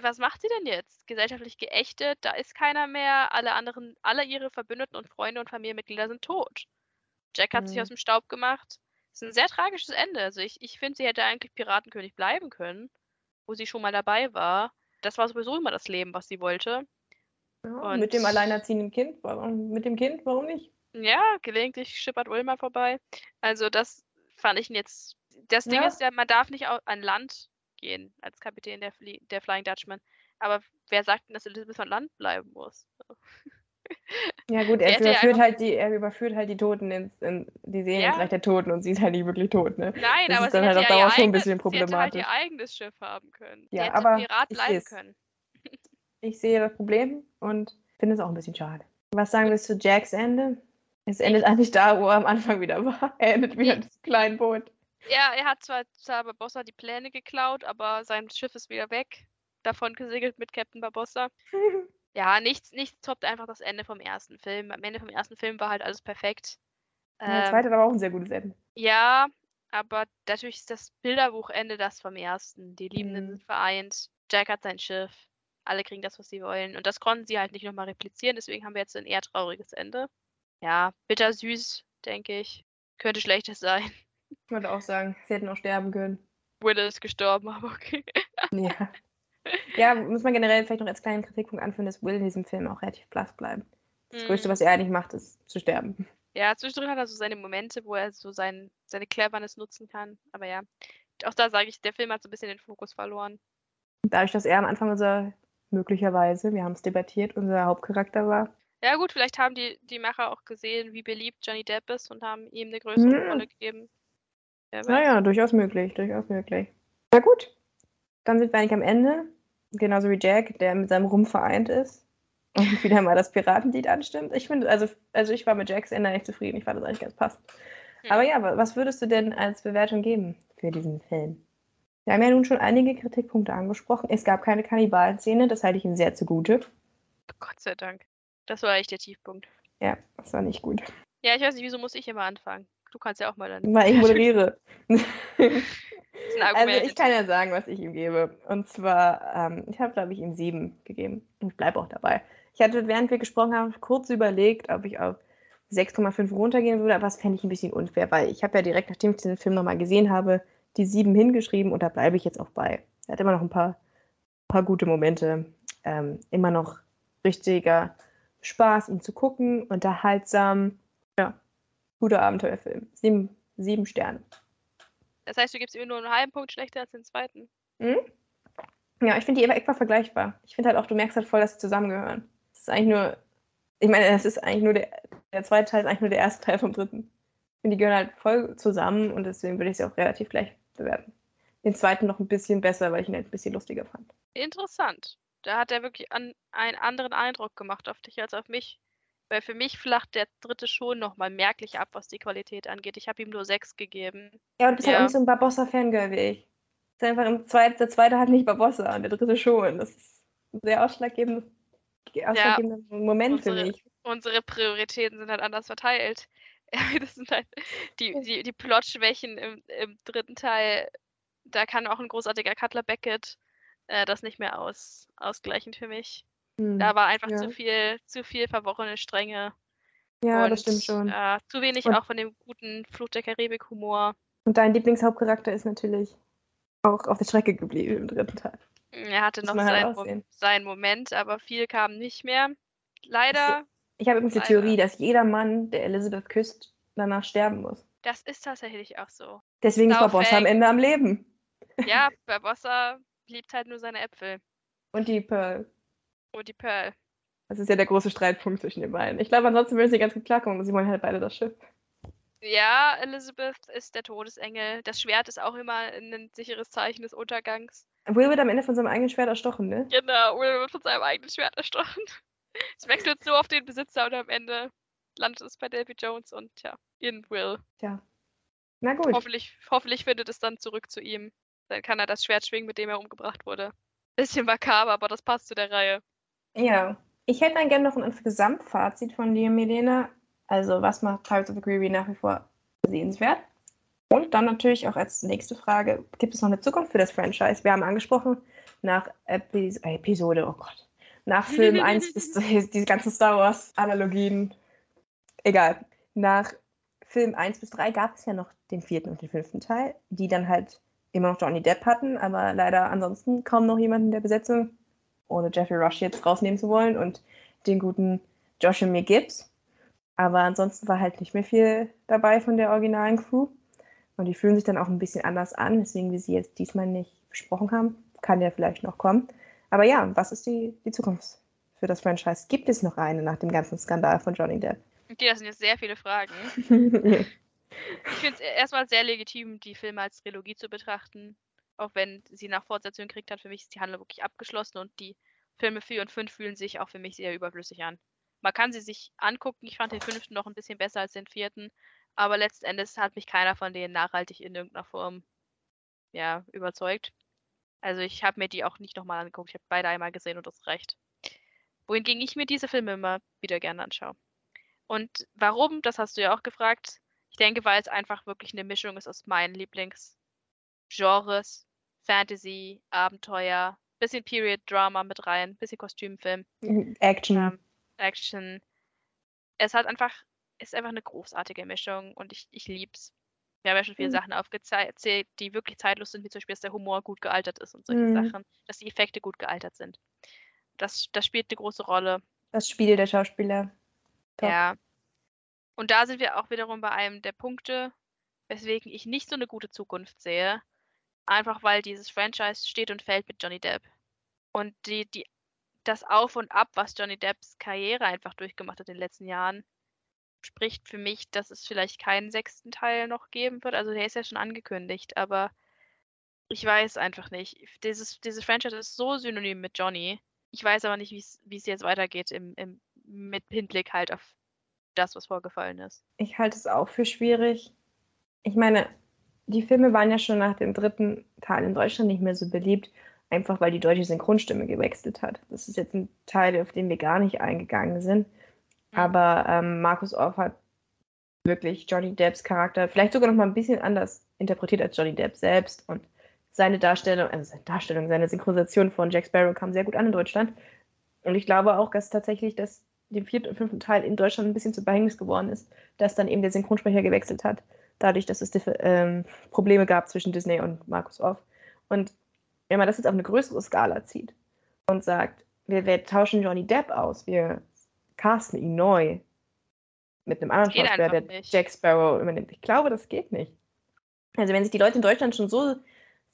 Was macht sie denn jetzt? Gesellschaftlich geächtet, da ist keiner mehr, alle anderen, alle ihre Verbündeten und Freunde und Familienmitglieder sind tot. Jack hat sich Mhm. aus dem Staub gemacht. Das ist ein sehr tragisches Ende. Also ich, ich finde, sie hätte eigentlich Piratenkönig bleiben können, wo sie schon mal dabei war. Das war sowieso immer das Leben, was sie wollte. Ja, mit dem alleinerziehenden Kind? Warum? Mit dem Kind? Warum nicht? Ja, gelegentlich schippert Wilma vorbei. Also das fand ich jetzt. Das Ding Ja. ist ja, man darf nicht an Land gehen als Kapitän der, Flie der Flying Dutchman. Aber wer sagt denn, dass Elizabeth an Land bleiben muss? *laughs* Ja gut, er überführt, halt die, er überführt halt die Toten ins, in, die ins Ja. Reich der Toten und sie ist halt nicht wirklich tot, ne? Nein, Das aber ist dann halt auf Dauer schon ein bisschen sie hätte halt ihr problematisch. eigenes Schiff haben können. Ja, sie hätte aber Pirat bleiben können. *laughs* Ich sehe das Problem und finde es auch ein bisschen schade. Was sagen wir zu Jacks Ende? Es endet eigentlich da, wo er am Anfang wieder war. Er endet wieder in diesem kleinen Boot. Ja, er hat zwar, Barbossa die Pläne geklaut, aber sein Schiff ist wieder weg. Davon gesegelt mit Captain Barbossa. *laughs* Ja, nichts, nichts toppt einfach das Ende vom ersten Film. Am Ende vom ersten Film war halt alles perfekt. Der Ähm, zweite hat aber auch ein sehr gutes Ende. ja, aber natürlich ist das Bilderbuchende das vom ersten. Die Liebenden Mhm. sind vereint. Jack hat sein Schiff. Alle kriegen das, was sie wollen. Und das konnten sie halt nicht nochmal replizieren. Deswegen haben wir jetzt ein eher trauriges Ende. Ja, bittersüß, denke ich. Könnte schlechtes *laughs* sein. Ich würde auch sagen, sie hätten auch sterben können. Will ist gestorben, *laughs* aber okay. Ja. Ja, muss man generell vielleicht noch als kleinen Kritikpunkt anführen, dass Will in diesem Film auch relativ blass bleibt. Das Größte, Mm. was er eigentlich macht, ist zu sterben. Ja, zwischendrin hat er so seine Momente, wo er so sein, seine Cleverness nutzen kann. Aber ja, auch da sage ich, der Film hat so ein bisschen den Fokus verloren. Dadurch, dass er am Anfang unser, möglicherweise, wir haben es debattiert, unser Hauptcharakter war. Ja gut, vielleicht haben die, die Macher auch gesehen, wie beliebt Johnny Depp ist und haben ihm eine größere Hm. Rolle gegeben. Naja, durchaus möglich, durchaus möglich. Na gut, dann sind wir eigentlich am Ende. Genauso wie Jack, der mit seinem Ruhm vereint ist und wieder mal das Piratenlied anstimmt. Ich finde, also, also ich war mit Jacks Ende echt zufrieden. Ich fand das eigentlich ganz passend. Hm. Aber ja, wa- was würdest du denn als Bewertung geben für diesen Film? Wir haben ja nun schon einige Kritikpunkte angesprochen. Es gab keine Kannibalenszene, das halte ich ihm sehr zugute. Gott sei Dank. Das war echt der Tiefpunkt. Ja, das war nicht gut. Ja, ich weiß nicht, wieso muss ich immer anfangen? Du kannst ja auch mal dann. Weil ich *laughs* moderiere. Also ich kann ja sagen, was ich ihm gebe. Und zwar, ähm, ich habe, glaube ich, ihm sieben gegeben. Und ich bleibe auch dabei. Ich hatte, während wir gesprochen haben, kurz überlegt, ob ich auf 6,5 runtergehen würde, aber das fände ich ein bisschen unfair, weil ich habe ja direkt, nachdem ich diesen Film nochmal gesehen habe, die sieben hingeschrieben und da bleibe ich jetzt auch bei. Er hat immer noch ein paar, paar gute Momente. Ähm, immer noch richtiger Spaß, ihn zu gucken, unterhaltsam. Ja, guter Abenteuerfilm. Sieben, sieben Sterne. Das heißt, du gibst ihm nur einen halben Punkt schlechter als den zweiten. Hm? Ja, ich finde die etwa vergleichbar. Ich finde halt auch, du merkst halt voll, dass sie zusammengehören. Das ist eigentlich nur, ich meine, das ist eigentlich nur der, der zweite Teil ist eigentlich nur der erste Teil vom dritten. Und die gehören halt voll zusammen und deswegen würde ich sie auch relativ gleich bewerten. Den zweiten noch ein bisschen besser, weil ich ihn halt ein bisschen lustiger fand. Interessant. Da hat er wirklich an, einen anderen Eindruck gemacht auf dich als auf mich. Weil für mich flacht der dritte schon nochmal merklich ab, was die Qualität angeht. Ich habe ihm nur sechs gegeben. Ja, und bist halt Ja. auch nicht so ein Barbossa-Fangirl wie ich. Ist einfach im zweiten, der zweite hat nicht Barbossa und der dritte schon. Das ist ein sehr ausschlaggebender Moment für unsere- mich. Unsere Prioritäten sind halt anders verteilt. *laughs* das sind halt die, die, die Plotschwächen im, im dritten Teil. Da kann auch ein großartiger Cutler Beckett äh, das nicht mehr aus, ausgleichen für mich. Hm. Da war einfach ja. zu viel, zu viel verworrene Stränge. Ja, und, das stimmt schon. Äh, zu wenig Und- auch von dem guten Fluch der Karibik-Humor. Und dein Lieblingshauptcharakter ist natürlich auch auf der Strecke geblieben im dritten Teil. Er hatte Muss noch halt seinen, Mo seinen Moment, aber viel kam nicht mehr. Leider, Ich habe übrigens die. Theorie, dass jeder Mann, der Elizabeth küsst, danach sterben muss. das ist tatsächlich auch so. Deswegen ist Barbossa am. Ende am Leben. Ja, *laughs* Barbossa liebt halt nur seine Äpfel. Und die Pearl. Und die Pearl. Das ist ja der große Streitpunkt zwischen den beiden. Ich glaube, ansonsten würden sie ganz gut klarkommen sie wollen halt beide das Schiff. Ja, Elizabeth ist der Todesengel. Das Schwert ist auch immer ein sicheres Zeichen des Untergangs. Will wird am Ende von seinem eigenen Schwert erstochen, ne? Genau, Will wird von seinem eigenen Schwert erstochen. *laughs* Es wechselt so auf den Besitzer und am Ende landet es bei Davy Jones und ja, in Will. Tja. Na gut. Hoffentlich, hoffentlich findet es dann zurück zu ihm. Dann kann er das Schwert schwingen, mit dem er umgebracht wurde. Bisschen makaber, aber das passt zu der Reihe. Ja. Ich hätte dann gerne noch ein Gesamtfazit von dir, Milena. Also, was macht Pirates of the Caribbean nach wie vor sehenswert? Und dann natürlich auch als nächste Frage, gibt es noch eine Zukunft für das Franchise? Wir haben angesprochen, nach Epis äh, Episode, oh Gott, nach Film *laughs* 1 bis diese ganzen Star Wars-Analogien, egal. Nach Film 1 bis 3 gab es ja noch den vierten und den fünften Teil, die dann halt immer noch Johnny Depp hatten, aber leider ansonsten kaum noch jemanden in der Besetzung, ohne Jeffrey Rush jetzt rausnehmen zu wollen und den guten Joshua Mir Gibbs. Aber ansonsten war halt nicht mehr viel dabei von der originalen Crew. Und die fühlen sich dann auch ein bisschen anders an, deswegen wir sie jetzt diesmal nicht besprochen haben. Kann ja vielleicht noch kommen. Aber ja, was ist die, die Zukunft für das Franchise? Gibt es noch eine nach dem ganzen Skandal von Johnny Depp? Okay, das sind jetzt sehr viele Fragen. *laughs* Ich finde es erstmal sehr legitim, die Filme als Trilogie zu betrachten. Auch wenn sie nach Fortsetzung gekriegt hat, für mich ist die Handlung wirklich abgeschlossen und die Filme 4 und 5 fühlen sich auch für mich sehr überflüssig an. Man kann sie sich angucken. Ich fand den fünften noch ein bisschen besser als den vierten, aber letzten Endes hat mich keiner von denen nachhaltig in irgendeiner Form ja, überzeugt. Also ich habe mir die auch nicht nochmal angeguckt. Ich habe beide einmal gesehen und das reicht. Wohingegen ich mir diese Filme immer wieder gerne anschaue. Und warum, das hast du ja auch gefragt. Ich denke, weil es einfach wirklich eine Mischung ist aus meinen Lieblingsgenres. Fantasy, Abenteuer, bisschen Period Drama mit rein, bisschen Kostümfilm, Action. ähm, Action. Es hat einfach, ist einfach eine großartige Mischung und ich, ich lieb's. Wir haben ja schon viele Mhm. Sachen aufgezählt, die wirklich zeitlos sind, wie zum Beispiel, dass der Humor gut gealtert ist und solche Mhm. Sachen, dass die Effekte gut gealtert sind. Das, das spielt eine große Rolle. Das Spiel der Schauspieler. Top. Ja. Und da sind wir auch wiederum bei einem der Punkte, weswegen ich nicht so eine gute Zukunft sehe. Einfach weil dieses Franchise steht und fällt mit Johnny Depp. Und die, die, das Auf und Ab, was Johnny Depps Karriere einfach durchgemacht hat in den letzten Jahren, spricht für mich, dass es vielleicht keinen sechsten Teil noch geben wird. Also der ist ja schon angekündigt, aber ich weiß einfach nicht. Dieses, dieses Franchise ist so synonym mit Johnny. Ich weiß aber nicht, wie es jetzt weitergeht im, im, mit Hinblick halt auf das, was vorgefallen ist. Ich halte es auch für schwierig. Ich meine, die Filme waren ja schon nach dem dritten Teil in Deutschland nicht mehr so beliebt, einfach weil die deutsche Synchronstimme gewechselt hat. Das ist jetzt ein Teil, auf den wir gar nicht eingegangen sind. Mhm. Aber ähm, Markus Orff hat wirklich Johnny Depps Charakter vielleicht sogar noch mal ein bisschen anders interpretiert als Johnny Depp selbst und seine Darstellung, also seine Darstellung, seine Synchronisation von Jack Sparrow kam sehr gut an in Deutschland. Und ich glaube auch, dass tatsächlich das dem vierten und fünften Teil in Deutschland ein bisschen zu Verhängnis geworden ist, dass dann eben der Synchronsprecher gewechselt hat, dadurch, dass es ähm, Probleme gab zwischen Disney und Markus Off. Und wenn man das jetzt auf eine größere Skala zieht und sagt, wir, wir tauschen Johnny Depp aus, wir casten ihn neu mit einem anderen Schauspieler, der nicht. Jack Sparrow übernimmt. Ich glaube, das geht nicht. Also wenn sich die Leute in Deutschland schon so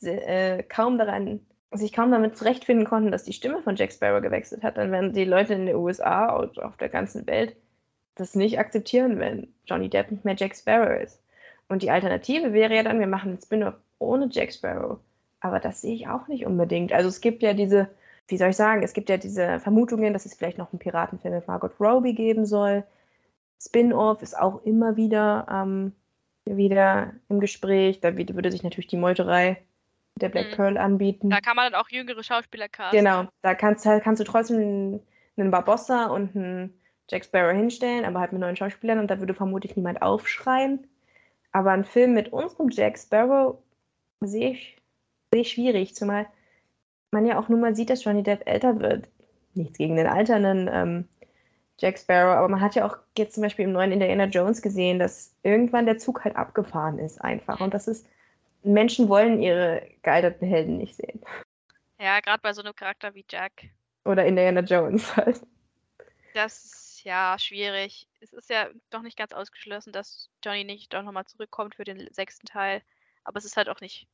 äh, kaum daran sich kaum damit zurechtfinden konnten, dass die Stimme von Jack Sparrow gewechselt hat, dann werden die Leute in den USA und auf der ganzen Welt das nicht akzeptieren, wenn Johnny Depp nicht mehr Jack Sparrow ist. Und die Alternative wäre ja dann, wir machen einen Spin-off ohne Jack Sparrow. Aber das sehe ich auch nicht unbedingt. Also es gibt ja diese, wie soll ich sagen, es gibt ja diese Vermutungen, dass es vielleicht noch einen Piratenfilm mit Margot Robbie geben soll. Spin-off ist auch immer wieder, ähm, wieder im Gespräch. Da würde sich natürlich die Meuterei der Black mhm. Pearl anbieten. Da kann man dann auch jüngere Schauspieler casten. Genau, da kannst, kannst du trotzdem einen, einen Barbossa und einen Jack Sparrow hinstellen, aber halt mit neuen Schauspielern und da würde vermutlich niemand aufschreien. Aber ein Film mit unserem Jack Sparrow sehe ich, seh ich schwierig, zumal man ja auch nur mal sieht, dass Johnny Depp älter wird. Nichts gegen den alternden ähm, Jack Sparrow, aber man hat ja auch jetzt zum Beispiel im neuen Indiana Jones gesehen, dass irgendwann der Zug halt abgefahren ist einfach. Und das ist Menschen wollen ihre gealterten Helden nicht sehen. Ja, gerade bei so einem Charakter wie Jack. Oder Indiana Jones halt. Das ist ja schwierig. Es ist ja doch nicht ganz ausgeschlossen, dass Johnny nicht doch nochmal zurückkommt für den sechsten Teil. Aber es ist halt auch nicht,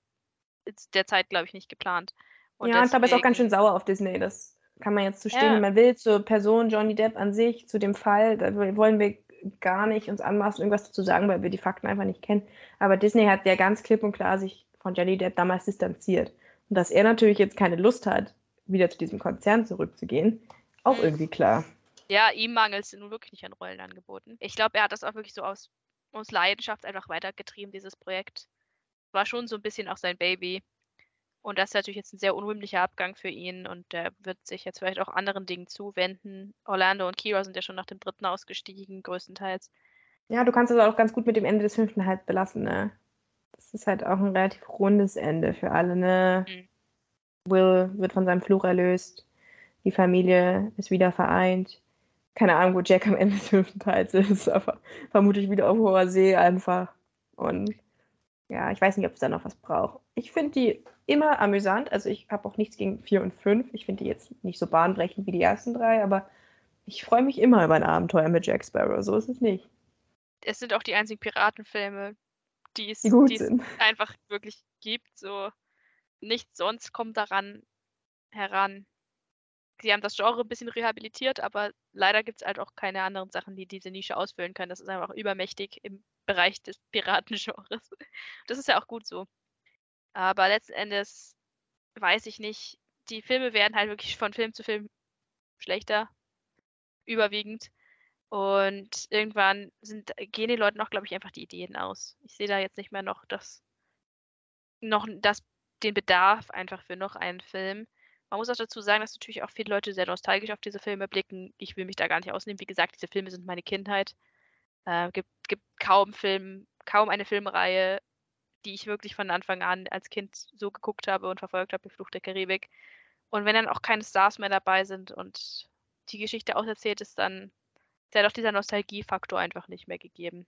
derzeit, glaube ich, nicht geplant. Und ja, deswegen... ich glaube, es ist auch ganz schön sauer auf Disney. Das kann man jetzt zu stehen, ja. wie man will, zur Person Johnny Depp an sich, zu dem Fall. Da wollen wir gar nicht uns anmaßen, irgendwas dazu sagen, weil wir die Fakten einfach nicht kennen. Aber Disney hat ja ganz klipp und klar sich von Johnny Depp damals distanziert. Und dass er natürlich jetzt keine Lust hat, wieder zu diesem Konzern zurückzugehen, auch mhm. irgendwie klar. Ja, ihm mangelt es nun wirklich nicht an Rollenangeboten. Ich glaube, er hat das auch wirklich so aus, aus Leidenschaft einfach weitergetrieben, dieses Projekt. War schon so ein bisschen auch sein Baby. Und das ist natürlich jetzt ein sehr unrühmlicher Abgang für ihn und er wird sich jetzt vielleicht auch anderen Dingen zuwenden. Orlando und Kira sind ja schon nach dem dritten ausgestiegen, größtenteils. Ja, du kannst es auch ganz gut mit dem Ende des fünften halt belassen, ne? Das ist halt auch ein relativ rundes Ende für alle, ne? Mhm. Will wird von seinem Fluch erlöst, die Familie ist wieder vereint. Keine Ahnung, wo Jack am Ende des fünften Teils ist, aber vermutlich wieder auf hoher See einfach. Und ja, ich weiß nicht, ob es da noch was braucht. Ich finde die immer amüsant. Also ich habe auch nichts gegen 4 und 5. Ich finde die jetzt nicht so bahnbrechend wie die ersten drei, aber ich freue mich immer über ein Abenteuer mit Jack Sparrow. So ist es nicht. Es sind auch die einzigen Piratenfilme, die es, die die es *laughs* einfach wirklich gibt. So nichts sonst kommt daran heran. Sie haben das Genre ein bisschen rehabilitiert, aber leider gibt es halt auch keine anderen Sachen, die diese Nische ausfüllen können. Das ist einfach übermächtig im Bereich des *laughs* Piratengenres. Das ist ja auch gut so. Aber letzten Endes weiß ich nicht. Die Filme werden halt wirklich von Film zu Film schlechter, überwiegend. Und irgendwann sind, gehen den Leuten auch, glaube ich, einfach die Ideen aus. Ich sehe da jetzt nicht mehr noch das, noch das, den Bedarf einfach für noch einen Film. Man muss auch dazu sagen, dass natürlich auch viele Leute sehr nostalgisch auf diese Filme blicken. Ich will mich da gar nicht ausnehmen. Wie gesagt, diese Filme sind meine Kindheit. Äh, gibt, gibt kaum Film, kaum eine Filmreihe, die ich wirklich von Anfang an als Kind so geguckt habe und verfolgt habe, wie Flucht der Karibik. Und wenn dann auch keine Stars mehr dabei sind und die Geschichte auserzählt ist, dann ist ja doch dieser Nostalgiefaktor einfach nicht mehr gegeben.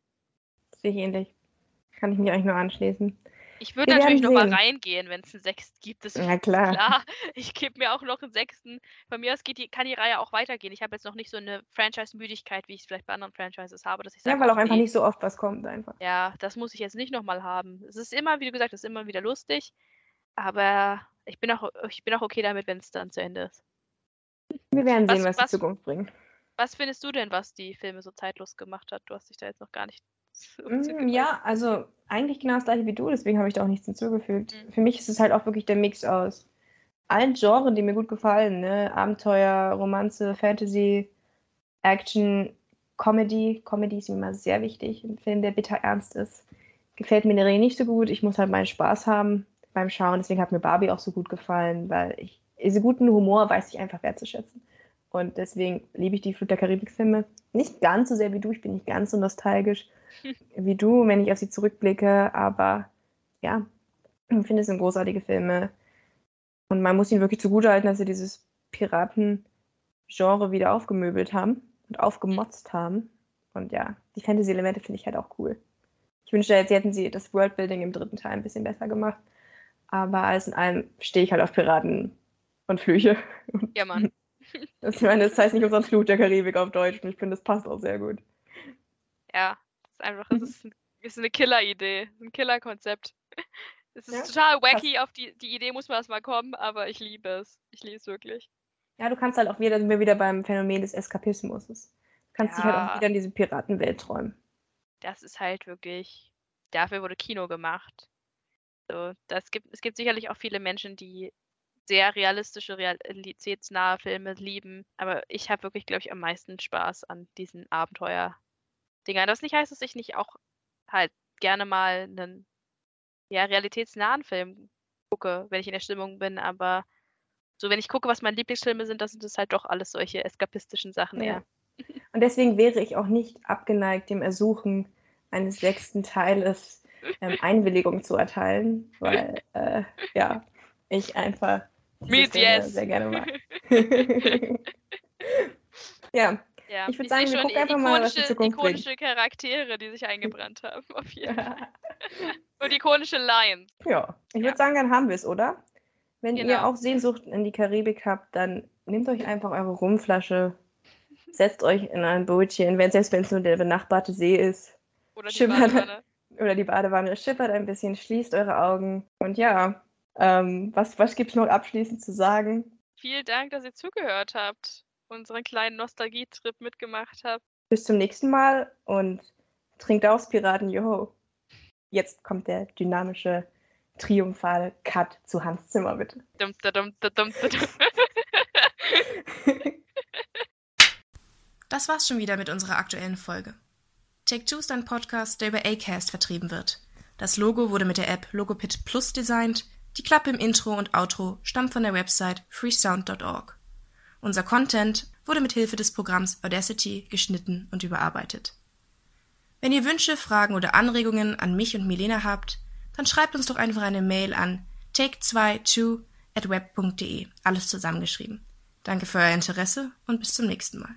Sehe ich ähnlich. Kann ich mich eigentlich nur anschließen. Ich würde natürlich noch mal reingehen, wenn es einen sechsten gibt. Das ja, klar. *laughs* klar. Ich gebe mir auch noch einen sechsten. Von mir aus geht die, kann die Reihe auch weitergehen. Ich habe jetzt noch nicht so eine Franchise-Müdigkeit, wie ich es vielleicht bei anderen Franchises habe. Dass ich sage, ja, weil auch einfach nicht so oft was kommt einfach. Ja, das muss ich jetzt nicht nochmal haben. Es ist immer, wie du gesagt hast, immer wieder lustig. Aber ich bin auch, ich bin auch okay damit, wenn es dann zu Ende ist. Wir werden Was- sehen, was, was- die Zukunft bringt. Was findest du denn, was die Filme so zeitlos gemacht hat? Du hast dich da jetzt noch gar nicht Mm. Ja, also eigentlich genau das gleiche wie du, deswegen habe ich da auch nichts hinzugefügt. Mhm. Für mich ist es halt auch wirklich der Mix aus allen Genres, die mir gut gefallen. Ne? Abenteuer, Romanze, Fantasy, Action, Comedy. Comedy ist mir immer sehr wichtig. Ein Film, der bitter ernst ist. Gefällt mir in der Regel nicht so gut. Ich muss halt meinen Spaß haben beim Schauen. Deswegen hat mir Barbie auch so gut gefallen, weil ich diese guten Humor weiß ich einfach wertzuschätzen. Und deswegen liebe ich die Flut der Karibik-Filme. Nicht ganz so sehr wie du, ich bin nicht ganz so nostalgisch wie du, wenn ich auf sie zurückblicke, aber ja, ich finde es sind großartige Filme. Und man muss ihnen wirklich zugutehalten, dass sie dieses Piraten-Genre wieder aufgemöbelt haben und aufgemotzt haben. Und ja, die Fantasy-Elemente finde ich halt auch cool. Ich wünschte jetzt, hätten sie das Worldbuilding im dritten Teil ein bisschen besser gemacht. Aber alles in allem stehe ich halt auf Piraten und Flüche. Ja, Mann. *laughs* Das, ich meine, das heißt nicht umsonst Fluch der Karibik auf Deutsch und ich finde, das passt auch sehr gut. Ja, ist einfach, Mhm. das ist, ist eine Killer-Idee, ein Killer-Konzept. *laughs* Es ist Ja, total wacky, auf die, die Idee muss man erstmal kommen, aber ich liebe es. Ich liebe es wirklich. Ja, du kannst halt auch wieder, sind wir wieder beim Phänomen des Eskapismus. Du kannst dich halt Ja. auch wieder in diese Piratenwelt träumen. Das ist halt wirklich, dafür wurde Kino gemacht. So, das gibt, es gibt sicherlich auch viele Menschen, die sehr realistische, realitätsnahe Filme lieben, aber ich habe wirklich, glaube ich, am meisten Spaß an diesen Abenteuer-Dingern. Das nicht heißt, dass ich nicht auch halt gerne mal einen ja, realitätsnahen Film gucke, wenn ich in der Stimmung bin, aber so, wenn ich gucke, was meine Lieblingsfilme sind, dann sind es halt doch alles solche eskapistischen Sachen Ja. eher. *laughs* Und deswegen wäre ich auch nicht abgeneigt, dem Ersuchen eines sechsten Teiles ähm, *laughs* Einwilligung zu erteilen, weil, äh, ja, ich einfach Filme yes. sehr gerne mag. *laughs* ja, Ja, Ich würd ich sagen, wir gucken einfach mal, was die ikonische, Zukunft bringt. ikonische Charaktere, die sich eingebrannt haben. Auf jeden Fall. Und ikonische Lions. ja. ich würde Ja. sagen, dann haben wir es, oder? Wenn ihr Genau. auch Sehnsucht in die Karibik habt, dann nehmt euch einfach eure Rumflasche, setzt euch in ein Bootchen, wenn, selbst wenn es nur der benachbarte See ist, Oder die Schimmernde- Badewanne. *laughs* oder die Badewanne schippert ein bisschen, schließt eure Augen. Und ja, ähm, was, was gibt es noch abschließend zu sagen? Vielen Dank, dass ihr zugehört habt. Unseren kleinen Nostalgietrip mitgemacht habt. Bis zum nächsten Mal und trinkt aus, Piraten, joho. Jetzt kommt der dynamische, triumphale Cut zu Hans Zimmer, bitte. Dum, da, dum, da, dum, da, dum. *laughs* Das war's schon wieder mit unserer aktuellen Folge. Take Two ist ein Podcast, der über Acast vertrieben wird. Das Logo wurde mit der App Logopit Plus designt. Die Klappe im Intro und Outro stammt von der Website freesound.org. Unser Content wurde mit Hilfe des Programms Audacity geschnitten und überarbeitet. Wenn ihr Wünsche, Fragen oder Anregungen an mich und Milena habt, dann schreibt uns doch einfach eine Mail an take22 at web.de. Alles zusammengeschrieben. Danke für euer Interesse und bis zum nächsten Mal.